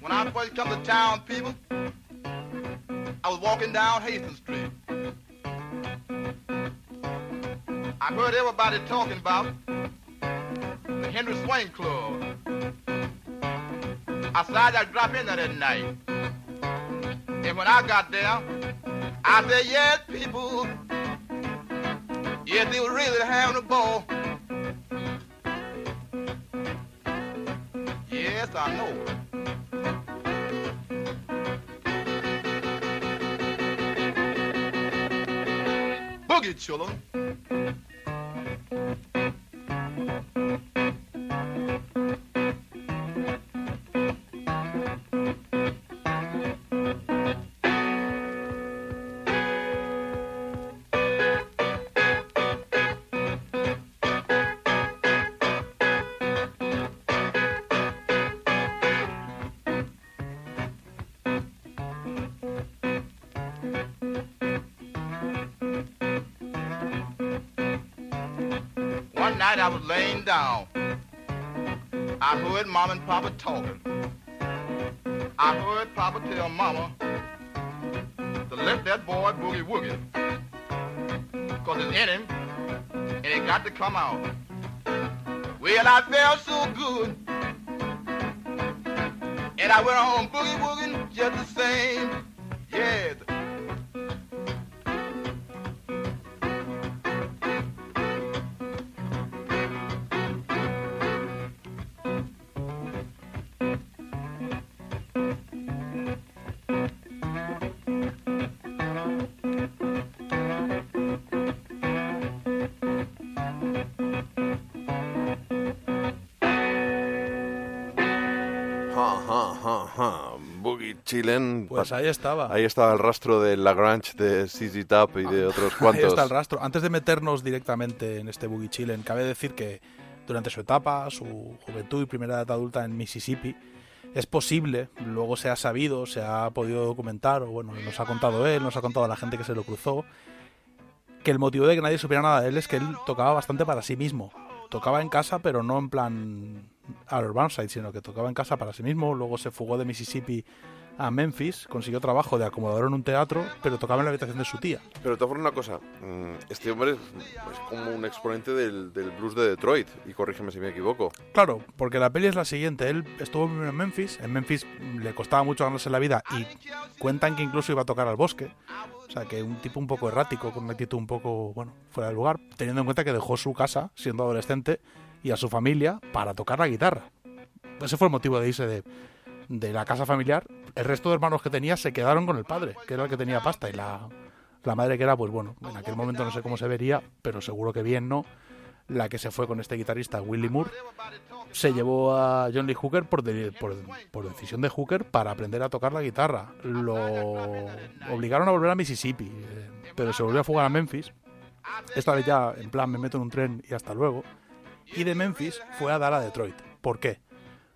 When I first come to town, people, I was walking down Hastings Street. I heard everybody talking about the Henry Swain Club. I decided I'd drop in that night. And when I got there, I said, yes, people. Yes, they were really having a ball. Yes, I know. Boogie children. Down. I heard mom and papa talking. I heard papa tell mama to let that boy boogie woogie. Cause it's in him and it got to come out. Well, I felt so good. And I went on boogie woogie just the same. Yes. Chillen. Pues ahí estaba. Ahí estaba el rastro de Lagrange, de CZ Top y de otros Ahí cuantos. está el rastro. Antes de meternos directamente en este Boogie Chillen, cabe decir que durante su etapa, su juventud y primera edad adulta en Mississippi, es posible, luego se ha sabido, se ha podido documentar, o bueno, nos ha contado él, nos ha contado la gente que se lo cruzó, que el motivo de que nadie supiera nada de él es que él tocaba bastante para sí mismo. Tocaba en casa, pero no en plan Albert Burnside, sino que tocaba en casa para sí mismo. Luego se fugó de Mississippi a Memphis, consiguió trabajo de acomodador en un teatro, pero tocaba en la habitación de su tía. Pero de todas formas, una cosa. mm, Este hombre es, es como un exponente del, del blues de Detroit. Y corrígeme si me equivoco. Claro, porque la peli es la siguiente. Él estuvo primero en Memphis. En Memphis le costaba mucho ganarse la vida y cuentan que incluso iba a tocar al bosque. O sea, que un tipo un poco errático, con una actitud un poco, bueno, fuera del lugar, teniendo en cuenta que dejó su casa siendo adolescente y a su familia para tocar la guitarra. Ese fue el motivo de irse de, de la casa familiar. El resto de hermanos que tenía se quedaron con el padre, que era el que tenía pasta, y la, la madre que era, pues bueno, en aquel momento no sé cómo se vería, pero seguro que bien no. La que se fue con este guitarrista, Willie Moore, se llevó a John Lee Hooker por, de- por, por decisión de Hooker para aprender a tocar la guitarra. Lo obligaron a volver a Mississippi, eh, pero se volvió a fugar a Memphis. Esta vez ya, en plan, me meto en un tren y hasta luego. Y de Memphis fue a dar a Detroit. ¿Por qué?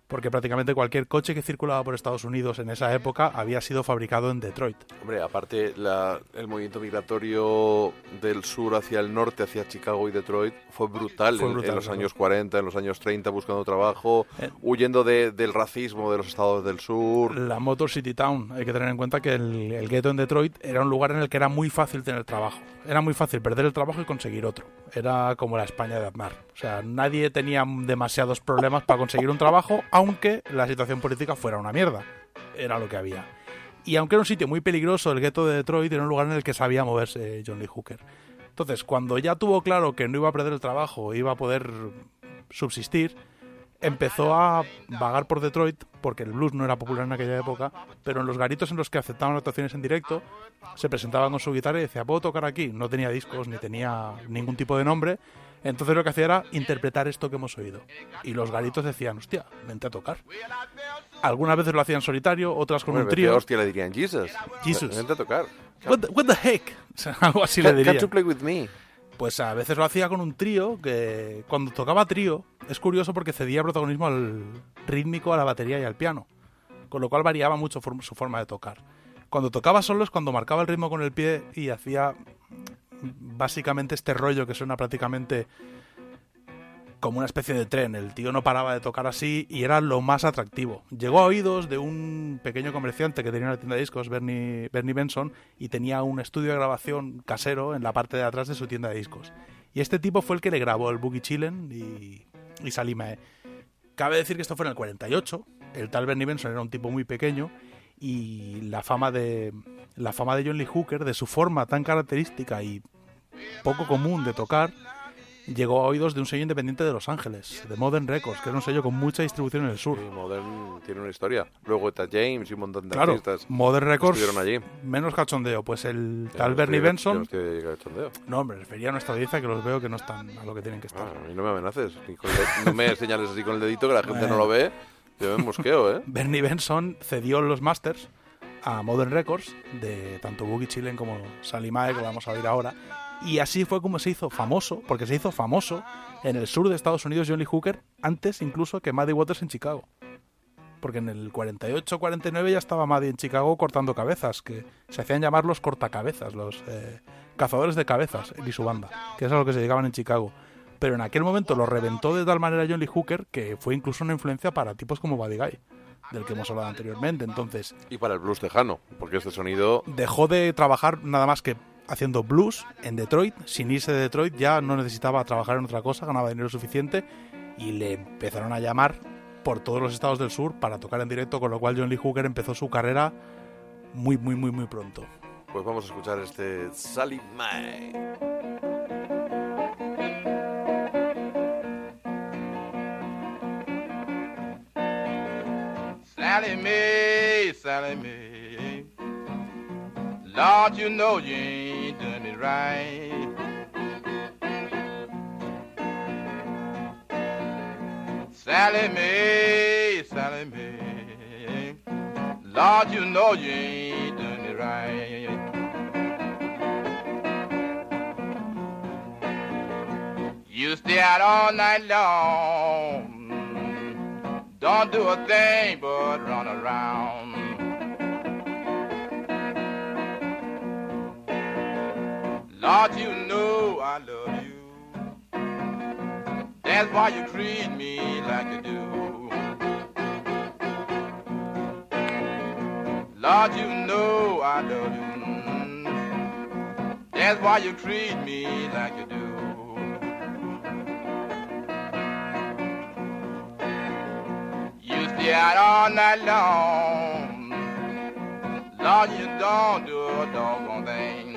Porque prácticamente cualquier coche que circulaba por Estados Unidos en esa época había sido fabricado en Detroit. Hombre, aparte, la- el movimiento migratorio del sur hacia el norte, hacia Chicago y Detroit, fue brutal, Fue en- brutal, en, los fue años 40, en los años 30, buscando trabajo, Eh. huyendo de- del racismo de los estados del sur. La Motor City Town, hay que tener en cuenta que el, el gueto en Detroit era un lugar en el que era muy fácil tener trabajo. Era muy fácil perder el trabajo y conseguir otro. Era como la España de Aznar. O sea, nadie tenía demasiados problemas para conseguir un trabajo, aunque la situación política fuera una mierda. Era lo que había. Y aunque era un sitio muy peligroso, el gueto de Detroit era un lugar en el que sabía moverse John Lee Hooker. Entonces, cuando ya tuvo claro que no iba a perder el trabajo, iba a poder subsistir, empezó a vagar por Detroit, porque el blues no era popular en aquella época, pero en los garitos en los que aceptaban actuaciones en directo, se presentaba con su guitarra y decía, ¿puedo tocar aquí? No tenía discos, ni tenía ningún tipo de nombre, entonces lo que hacía era interpretar esto que hemos oído. Y los garitos decían, hostia, vente a tocar. Algunas veces lo hacían solitario, otras con un trío. hostia, le dirían Jesus. Jesus. Vente a tocar. What the, what the heck? Algo así le Can- diría. Can't you play with me? Pues a veces lo hacía con un trío que cuando tocaba trío es curioso porque cedía protagonismo al rítmico, a la batería y al piano, con lo cual variaba mucho su forma de tocar. Cuando tocaba solo es cuando marcaba el ritmo con el pie y hacía básicamente este rollo que suena prácticamente como una especie de tren. El tío no paraba de tocar así y era lo más atractivo. Llegó a oídos de un pequeño comerciante que tenía una tienda de discos, Bernie, Bernie Benson, y tenía un estudio de grabación casero en la parte de atrás de su tienda de discos. Y este tipo fue el que le grabó el Boogie Chillen y, y Salí Mae. Cabe decir que esto fue en el 48. El tal Bernie Benson era un tipo muy pequeño y la fama de la fama de John Lee Hooker, de su forma tan característica y poco común de tocar, llegó a oídos de un sello independiente de Los Ángeles, de Modern Records, que era un sello con mucha distribución en el sur. Sí, Modern tiene una historia. Luego está James y un montón de Claro, artistas. Modern Records, allí. menos cachondeo. Pues el tal no Bernie Benson, no hombre, refería a nuestra audiencia que los veo que no están a lo que tienen que estar. Ah, a mí no me amenaces. ni con el de- no me señales así con el dedito que la gente no lo ve. ¿Eh? Bernie Benson cedió los masters a Modern Records de tanto Boogie Chillen como Sally Mae, que vamos a oír ahora. Y así fue como se hizo famoso, porque se hizo famoso en el sur de Estados Unidos John Lee Hooker, antes incluso que Maddie Waters en Chicago. Porque en el 48-49 ya estaba Maddie en Chicago cortando cabezas, que se hacían llamar los cortacabezas, los eh, cazadores de cabezas, y su banda, que es a lo que se llegaban en Chicago. Pero en aquel momento lo reventó de tal manera John Lee Hooker que fue incluso una influencia para tipos como Buddy Guy, del que hemos hablado anteriormente. Entonces, Y para el blues tejano, porque este sonido dejó de trabajar nada más que haciendo blues en Detroit. Sin irse de Detroit ya no necesitaba trabajar en otra cosa, ganaba dinero suficiente y le empezaron a llamar por todos los estados del sur para tocar en directo, con lo cual John Lee Hooker empezó su carrera muy, muy, muy, muy pronto. Pues vamos a escuchar este Sally Mae. Sally Mae, Sally Mae. Lord, you know you ain't done it right. Sally Mae, Sally Mae. Lord, you know you ain't done it right. You stay out all night long. Don't do a thing but run around. Lord, you know I love you. That's why you treat me like you do. Lord, you know I love you. That's why you treat me like you do. Stay out all night long. Lord, you don't do a doggone thing.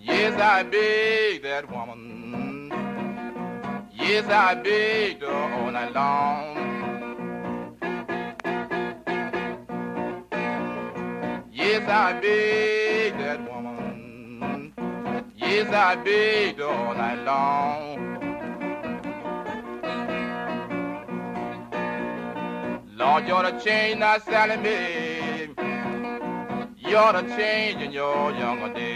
Yes, I beg that woman. Yes, I begged her all night long. Yes, I begged that woman. Yes, I begged all night long. Lord, you're the change not selling me. You're the change in your younger days.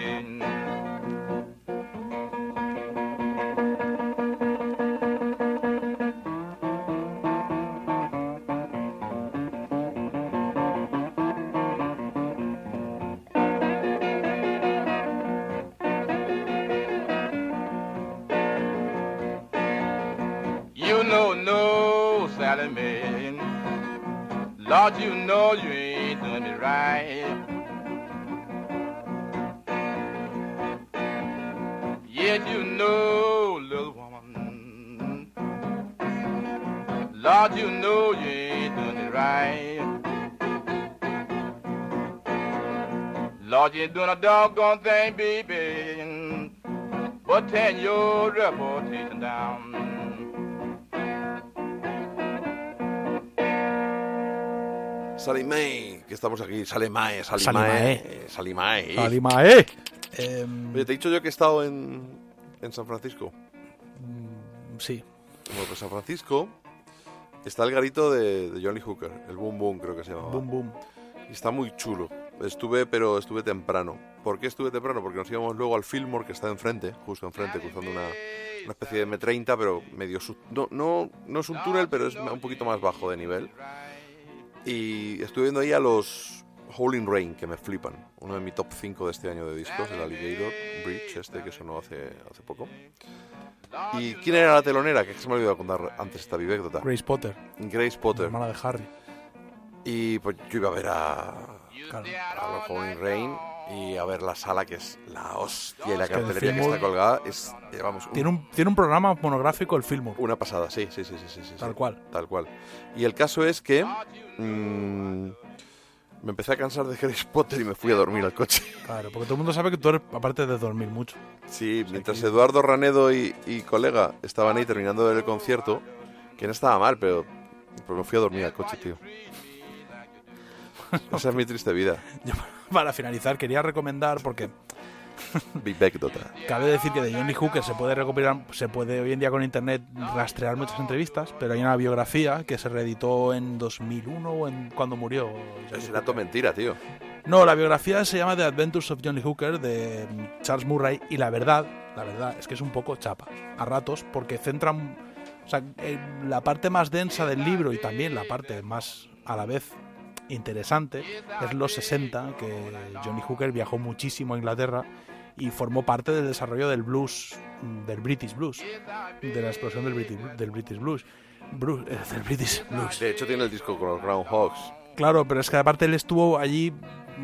Doggone thing, baby. But turn your reputation down. Sally Mae, que estamos aquí. Sally Mae, Sally Sally Mae. Sally Mae. Sally Mae. Em, Oye, te he dicho yo que he estado en, en San Francisco. sí. Bueno, pues San Francisco está el garito de, de Johnny Hooker, el Boom Boom creo que se llamaba. Boom, boom. Y está muy chulo. Estuve, pero estuve temprano. ¿Por qué estuve temprano? Porque nos íbamos luego al Fillmore, que está enfrente, justo enfrente, cruzando una, una especie de M30, pero medio... sub- no, no, no es un túnel, pero es un poquito más bajo de nivel. Y estuve viendo ahí a los Howling Rain, que me flipan. Uno de mi top 5 de este año de discos, el Alligator Bridge, este que sonó hace, hace poco. ¿Y quién era la telonera? Que se me ha olvidado contar antes esta vivécdota. Grace Potter, Grace Potter. hermana de Harry. Y pues yo iba a ver a, Claro. a los Howling Rain y a ver la sala que es la hostia y la cartelería que está colgada es, eh, vamos, Tiene un, tiene un programa monográfico, el Fillmore. una pasada, sí, sí, sí, sí, sí, Tal cual. Tal cual. Y el caso es que mm, me empecé a cansar de Harry Potter y me fui a dormir al coche. Claro, porque todo el mundo sabe que tú eres, aparte de dormir mucho. Sí, mientras Eduardo Ranedo y, y colega estaban ahí terminando el concierto, que no estaba mal, pero pues me fui a dormir al coche, tío. Esa es mi triste vida. Yo, para finalizar, quería recomendar, porque Vivécdota. cabe decir que de Johnny Hooker se puede recopilar, se puede hoy en día con internet rastrear muchas entrevistas, pero hay una biografía que se reeditó en 2001 o en cuando murió. Johnny Es una to- mentira, tío. No, la biografía se llama The Adventures of Johnny Hooker de Charles Murray y la verdad, la verdad es que es un poco chapa a ratos porque centran, o sea, en la parte más densa del libro y también la parte más a la vez interesante es los 60 que Johnny Hooker viajó muchísimo a Inglaterra y formó parte del desarrollo del blues, del British blues, de la explosión del British, del British blues, Bru- eh, del British blues. De hecho, tiene el disco con los Groundhogs. Claro, pero es que aparte él estuvo allí,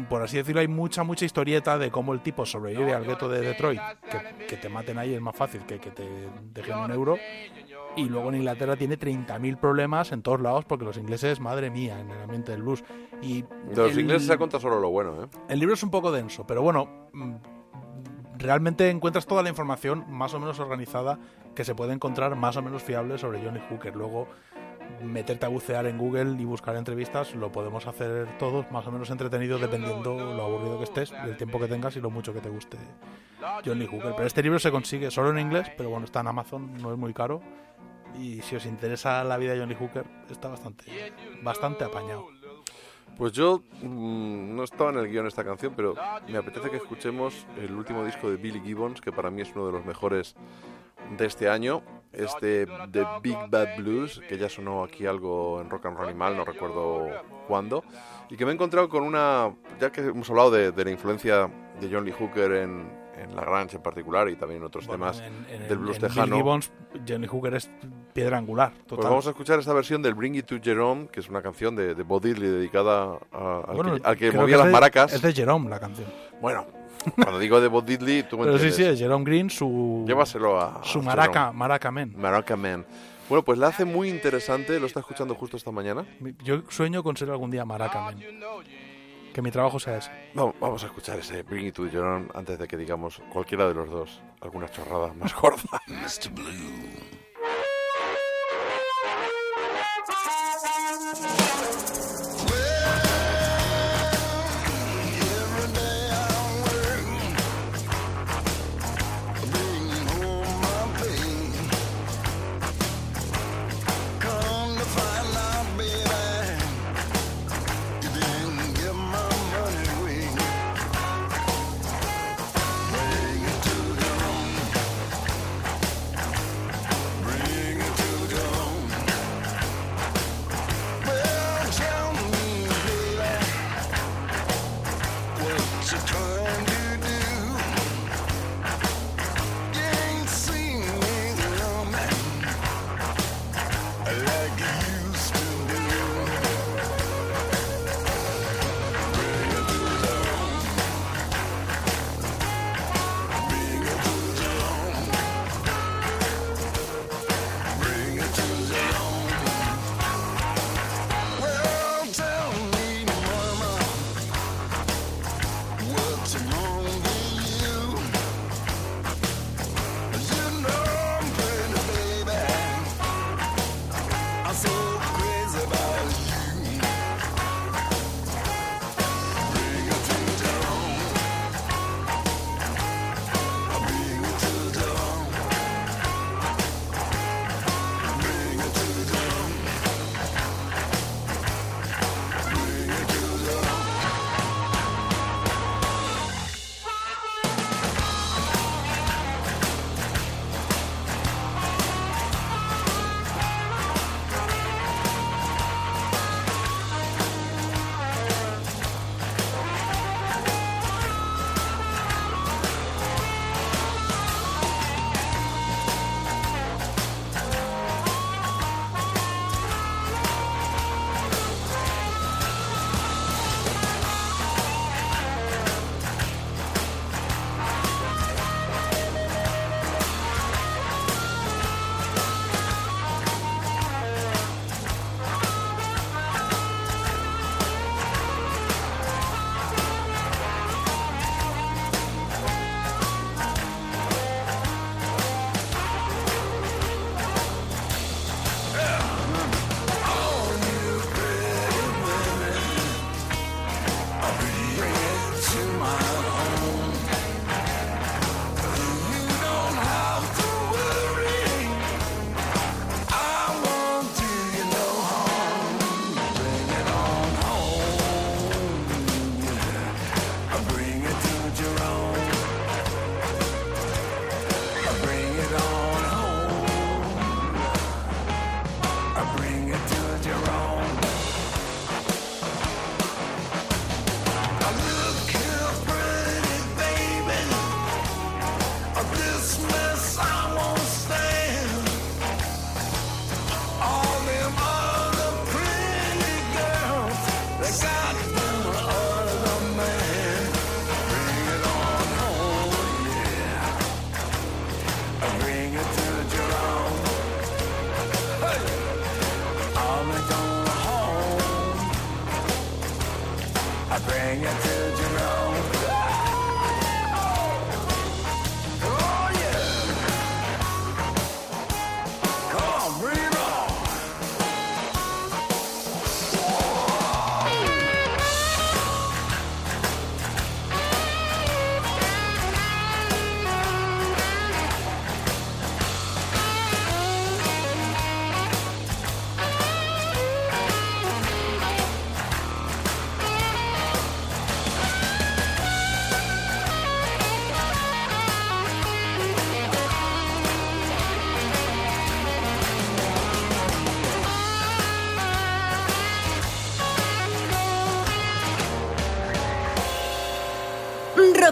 por así decirlo, hay mucha, mucha historieta de cómo el tipo sobrevive al gueto de Detroit. Que, que te maten ahí es más fácil que que te dejen un euro. Y luego en Inglaterra tiene 30.000 problemas en todos lados porque los ingleses, madre mía, en el ambiente del blues. Y De los el- ingleses se cuenta solo lo bueno, ¿eh? el libro es un poco denso, pero bueno, mm, realmente encuentras toda la información más o menos organizada que se puede encontrar más o menos fiable sobre Johnny Hooker. Luego, meterte a bucear en Google y buscar entrevistas, lo podemos hacer todos más o menos entretenido dependiendo lo aburrido que estés, el tiempo que tengas y lo mucho que te guste John Lee Hooker. Pero este libro se consigue solo en inglés, pero bueno, está en Amazon, no es muy caro. Y si os interesa la vida de John Lee Hooker, está bastante, bastante apañado. Pues yo mm, no estaba en el guion esta canción, pero me apetece que escuchemos el último disco de Billy Gibbons, que para mí es uno de los mejores de este año. Este de Big Bad Blues, que ya sonó aquí algo en Rock and Roll Animal, no recuerdo cuándo. Y que me he encontrado con una. Ya que hemos hablado de, de la influencia de John Lee Hooker en, en La Grange en particular y también en otros Bueno, temas en- en- del blues en Bill tejano. Gibbons, Johnny Hooker es piedra angular, total. Pues vamos a escuchar esta versión del Bring It to Jerome, que es una canción de, de Bo Diddley dedicada a- al, Bueno, que, al que movía es las de- maracas. Es de Jerome la canción. Bueno, cuando digo de Bo Diddley, tú me Pero sí, entiendes. sí, es Jerome Green, su. Llévaselo a- Su a maraca, Jerome. maraca man. Maraca Man. Bueno, pues la hace muy interesante, lo está escuchando justo esta mañana. Yo sueño con ser algún día maraca man. Que mi trabajo sea ese. Vamos, vamos a escuchar ese Bring It to Jerome antes de que digamos cualquiera de los dos alguna chorrada más gorda. Mr. Blue. Bring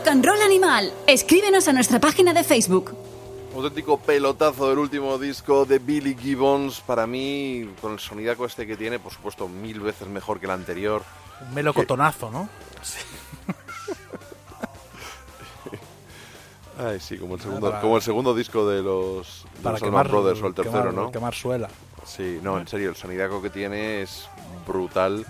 Rock and Roll Animal. Escríbenos a nuestra página de Facebook. Auténtico pelotazo del último disco de Billy Gibbons. Para mí, con el sonidaco este que tiene, por supuesto, mil veces mejor que el anterior. Un melocotonazo, ¿no? Ay, sí, como el segundo, Para- como el segundo disco de los, de Para los quemar, Brothers o el tercero, quemar- ¿no? quemar suela. Sí, no, en serio, el sonidaco que tiene es brutal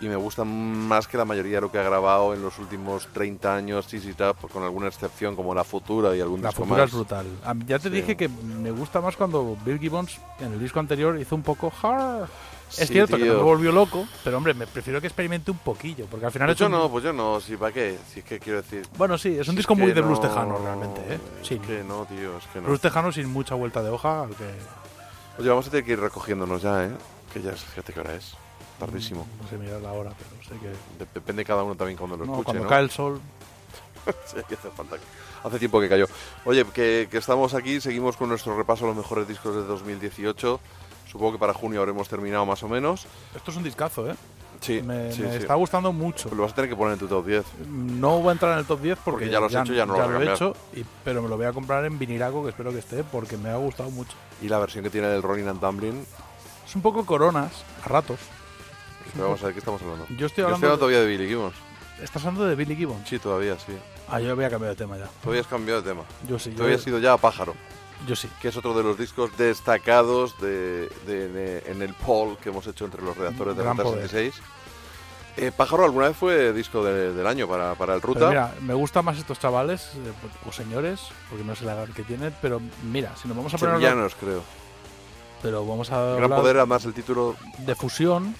y me gusta más que la mayoría de lo que ha grabado en los últimos 30 años CC Top, con alguna excepción como La Futura y algún La disco futura más. es brutal. A mí- Ya te Sí. dije que me gusta más cuando Bill Gibbons en el disco anterior hizo un poco hard. Es Sí, cierto que no me volvió loco, pero hombre, me prefiero que experimente un poquillo, porque al final Pues es yo un- no, pues yo no, sí, ¿para qué? Si es que quiero decir... Bueno, sí, es un si disco muy de blues no- tejano realmente, ¿eh? Sí. Es que no, tío, es que no. Blues tejano sin mucha vuelta de hoja, al que Oye, vamos a tener que ir recogiéndonos ya, ¿eh? Que ya, fíjate qué hora es. Tardísimo. no sé mirar la hora, pero sé que De- Depende cada uno también cuando lo no, escuche, cuando ¿no? cae el sol. Sí, que hace falta. Hace tiempo que cayó. Oye, que, que estamos aquí, seguimos con nuestro repaso a los mejores discos de 2018. Supongo que para junio habremos terminado más o menos. Esto es un discazo, ¿eh? Sí, me, sí, me sí. está gustando mucho. Lo vas a tener que poner en tu top 10. No voy a entrar en el top 10 porque, Porque ya lo has hecho, ya no lo lo he hecho, y- pero me lo voy a comprar en viniraco, que espero que esté, porque me ha gustado mucho. Y la versión que tiene del Rolling and Tumbling. Es un poco coronas, a ratos. Pero vamos a ver qué estamos hablando. Yo estoy hablando todavía de Billy Gibbons. ¿Estás hablando de Billy Gibbons? Sí, todavía, sí. Ah, yo había cambiado de tema ya. Todavía has cambiado de tema. Yo sí, yo- Todavía has ido ya a Pájaro. Yo sí. Que es otro de los discos destacados de, de- de- en el poll que hemos hecho entre los redactores de Ruta poder. 66. Eh, Pájaro alguna vez fue disco de- del año para, para el Pero Ruta. mira, me gustan más estos chavales, eh, o señores, porque no sé la edad que tienen, pero mira, si nos vamos a poner... Sevillanos, creo. Pero vamos a Gran Poder, además el título de fusión,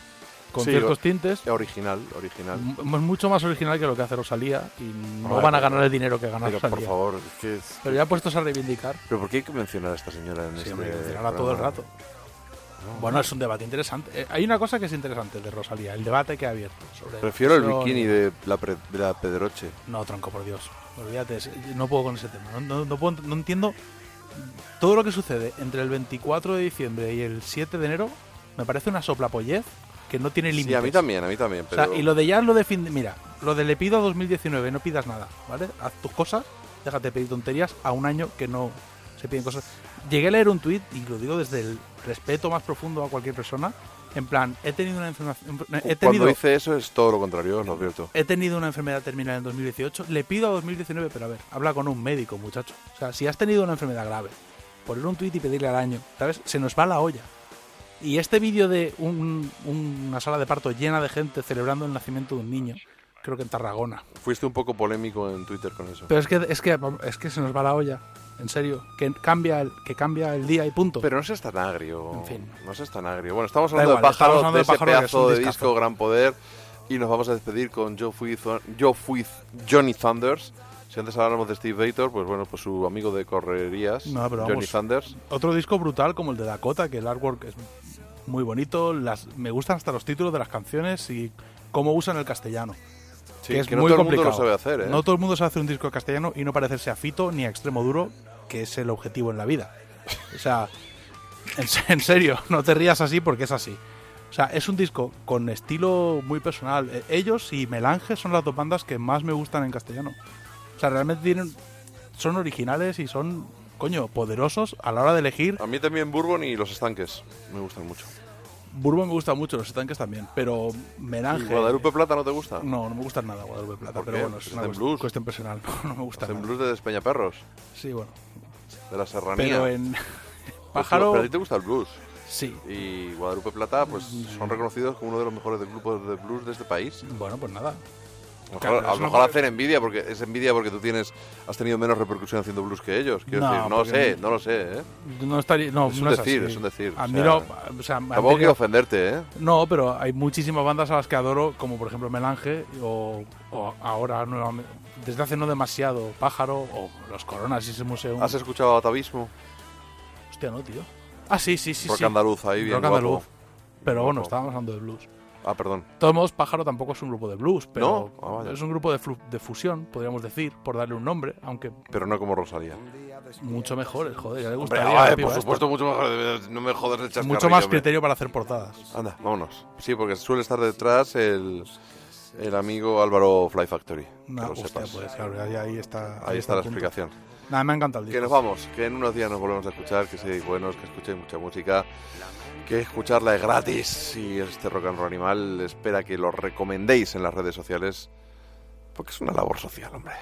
con Sí, ciertos tintes. original, original. M- Es mucho más original que lo que hace Rosalía y no van a ganar el dinero que gana Pero por Rosalía. favor, es que es- Pero ya puestos a reivindicar, ¿Pero por qué hay que mencionar a esta señora en sí, este mencionarla todo el rato. Bueno, es un debate interesante. Eh, hay una cosa que es interesante de Rosalía, el debate que ha abierto. Sobre Prefiero el bikini y- de la, pre- de la Pedroche. No, tronco, por Dios. Olvídate, no puedo con ese tema. No, no- no puedo- no entiendo todo lo que sucede entre el 24 de diciembre y el 7 de enero. Me parece una soplapollez que no tiene límites. Sí, a mí también, a mí también. O Pero... sea, y lo de ya lo de fin de- Mira, lo de le pido a 2019, no pidas nada, ¿vale? Haz tus cosas, déjate pedir tonterías a un año que no se piden cosas. Llegué a leer un tuit, y lo digo desde el respeto más profundo a cualquier persona, en plan, he tenido una enfermedad... He tenido, Cuando hice eso es todo lo contrario, lo advierto. He tenido una enfermedad terminal en 2018. Le pido a 2019, pero a ver, habla con un médico, muchacho. O sea, si has tenido una enfermedad grave, poner un tuit y pedirle al año, ¿sabes? Se nos va la olla. Y este vídeo de un- una sala de parto llena de gente celebrando el nacimiento de un niño, creo que en Tarragona. Fuiste un poco polémico en Twitter con eso. Pero es que, es que, es que se nos va la olla. En serio, que cambia el, que cambia el día y punto. Pero no seas tan agrio. En fin. No seas tan agrio. Bueno, estamos hablando igual, de Pájaro, estamos hablando de de ese Pájaro, pedazo de disco Gran Poder. Y nos vamos a despedir con Joe With, Joe With Johnny Thunders. Si antes hablábamos de Steve Bator, pues bueno, pues su amigo de correrías, No, Johnny vamos. Thunders. Otro disco brutal como el de Dakota, que el artwork es muy bonito. Las, me gustan hasta los títulos de las canciones y cómo usan el castellano. Sí, que es que no muy todo el mundo lo sabe hacer, ¿eh? No todo el mundo sabe hacer un disco castellano y no parecerse a Fito ni a Extremo Duro, que es el objetivo en la vida. O sea, en, se- en serio, no te rías así porque es así. O sea, es un disco con estilo muy personal. Eh, Ellos y Melange son las dos bandas que más me gustan en castellano. O sea, realmente tienen, son originales y son, coño, poderosos a la hora de elegir. A mí también Bourbon y Los Estanques me gustan mucho. Bourbon me gusta mucho, los estanques también, pero Melange... ¿Y Guadalupe Plata no te gusta? No, no me gusta nada Guadalupe Plata, ¿Por pero bueno, es una blues. cuestión personal. No, no me gusta nada. blues de Despeñaperros, Sí, bueno. de la Serranía. Pero en Pues Pájaro... Pero a ti te gusta el blues. Sí. Y Guadalupe Plata, pues son reconocidos como uno de los mejores grupos de blues de este país. Bueno, pues nada. A lo Claro, mejor, a lo hacen envidia porque es envidia porque tú tienes has tenido menos repercusión haciendo blues que ellos. Quiero No, decir, no sé, no lo sé, ¿eh? No estaría... No, Es un no decir, así. es un decir, Admiro... o sea, Tampoco tenido- quiero ofenderte, ¿eh? No, pero hay muchísimas bandas a las que adoro, como por ejemplo Melange, o, o ahora nuevamente, desde hace no demasiado, Pájaro, o Los Coronas y ese museo. ¿Has escuchado Atavismo? Hostia, no, tío. Ah, sí, sí, sí. Rock sí. andaluz, ahí bien Rock guapo. andaluz. Pero bueno, estábamos hablando de blues. Ah, perdón. De todos modos, Pájaro tampoco es un grupo de blues, pero ¿No? Ah, es un grupo de, de fusión, podríamos decir, por darle un nombre, aunque Pero no como Rosalía. mucho mejor, joder, ya le gustaría. a la ay, piba por esta. supuesto, mucho mejor. No me jodas chascarrillo, Mucho más hombre. criterio para hacer portadas. Anda, vámonos. Sí, porque suele estar detrás el, El amigo Álvaro Fly Factory. que No, lo hostia, sepas. pues claro, ahí, ahí está. Ahí está la explicación. Nada, me ha encantado el Que disco. nos vamos, que en unos días nos volvemos a escuchar, que seáis buenos, que escuchéis mucha música, que escucharla es gratis y este rock and roll animal espera que lo recomendéis en las redes sociales, porque es una labor social, hombre.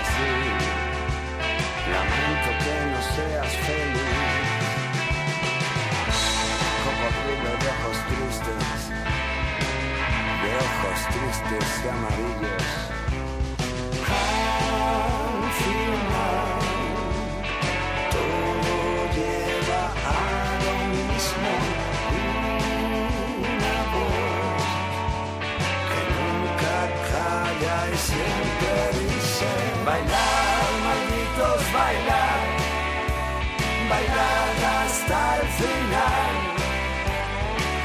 Así. Lamento que no seas feliz. Cocodrilo de ojos tristes de ojos tristes y amarillos. Al final, todo lleva a lo mismo. Una voz que nunca calla y siempre Bailar, malditos, bailar, bailar hasta el final.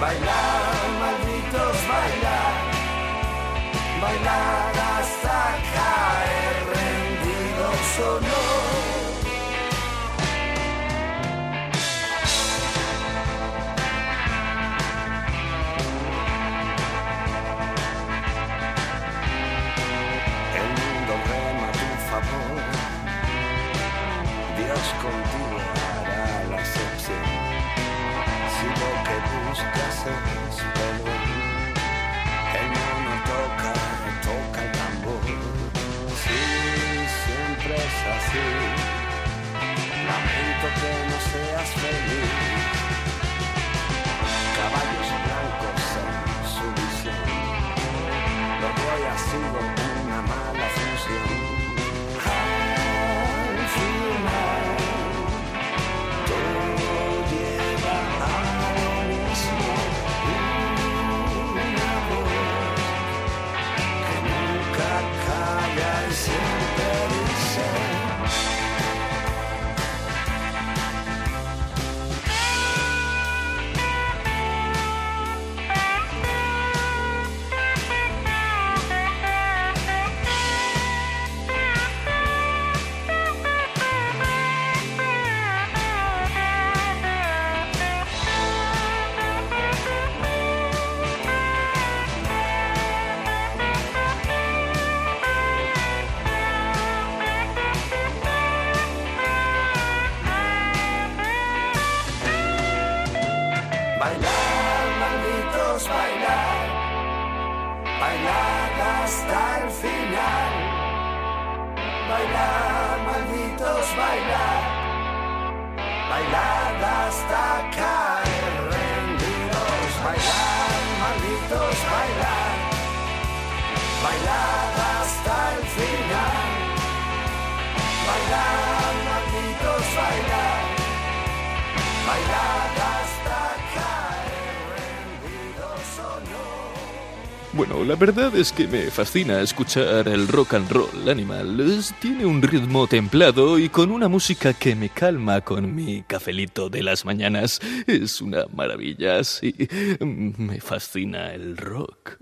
Bailar, malditos, bailar, bailar Hará la excepción. Si lo que buscas es perdón, el mono toca, toca el tambor. Sí, siempre es así. Lamento que no seas feliz. Caballos verdad es que me fascina escuchar el rock and roll animal. Tiene un ritmo templado y con una música que me calma con mi cafelito de las mañanas. Es una maravilla, sí. Me fascina el rock.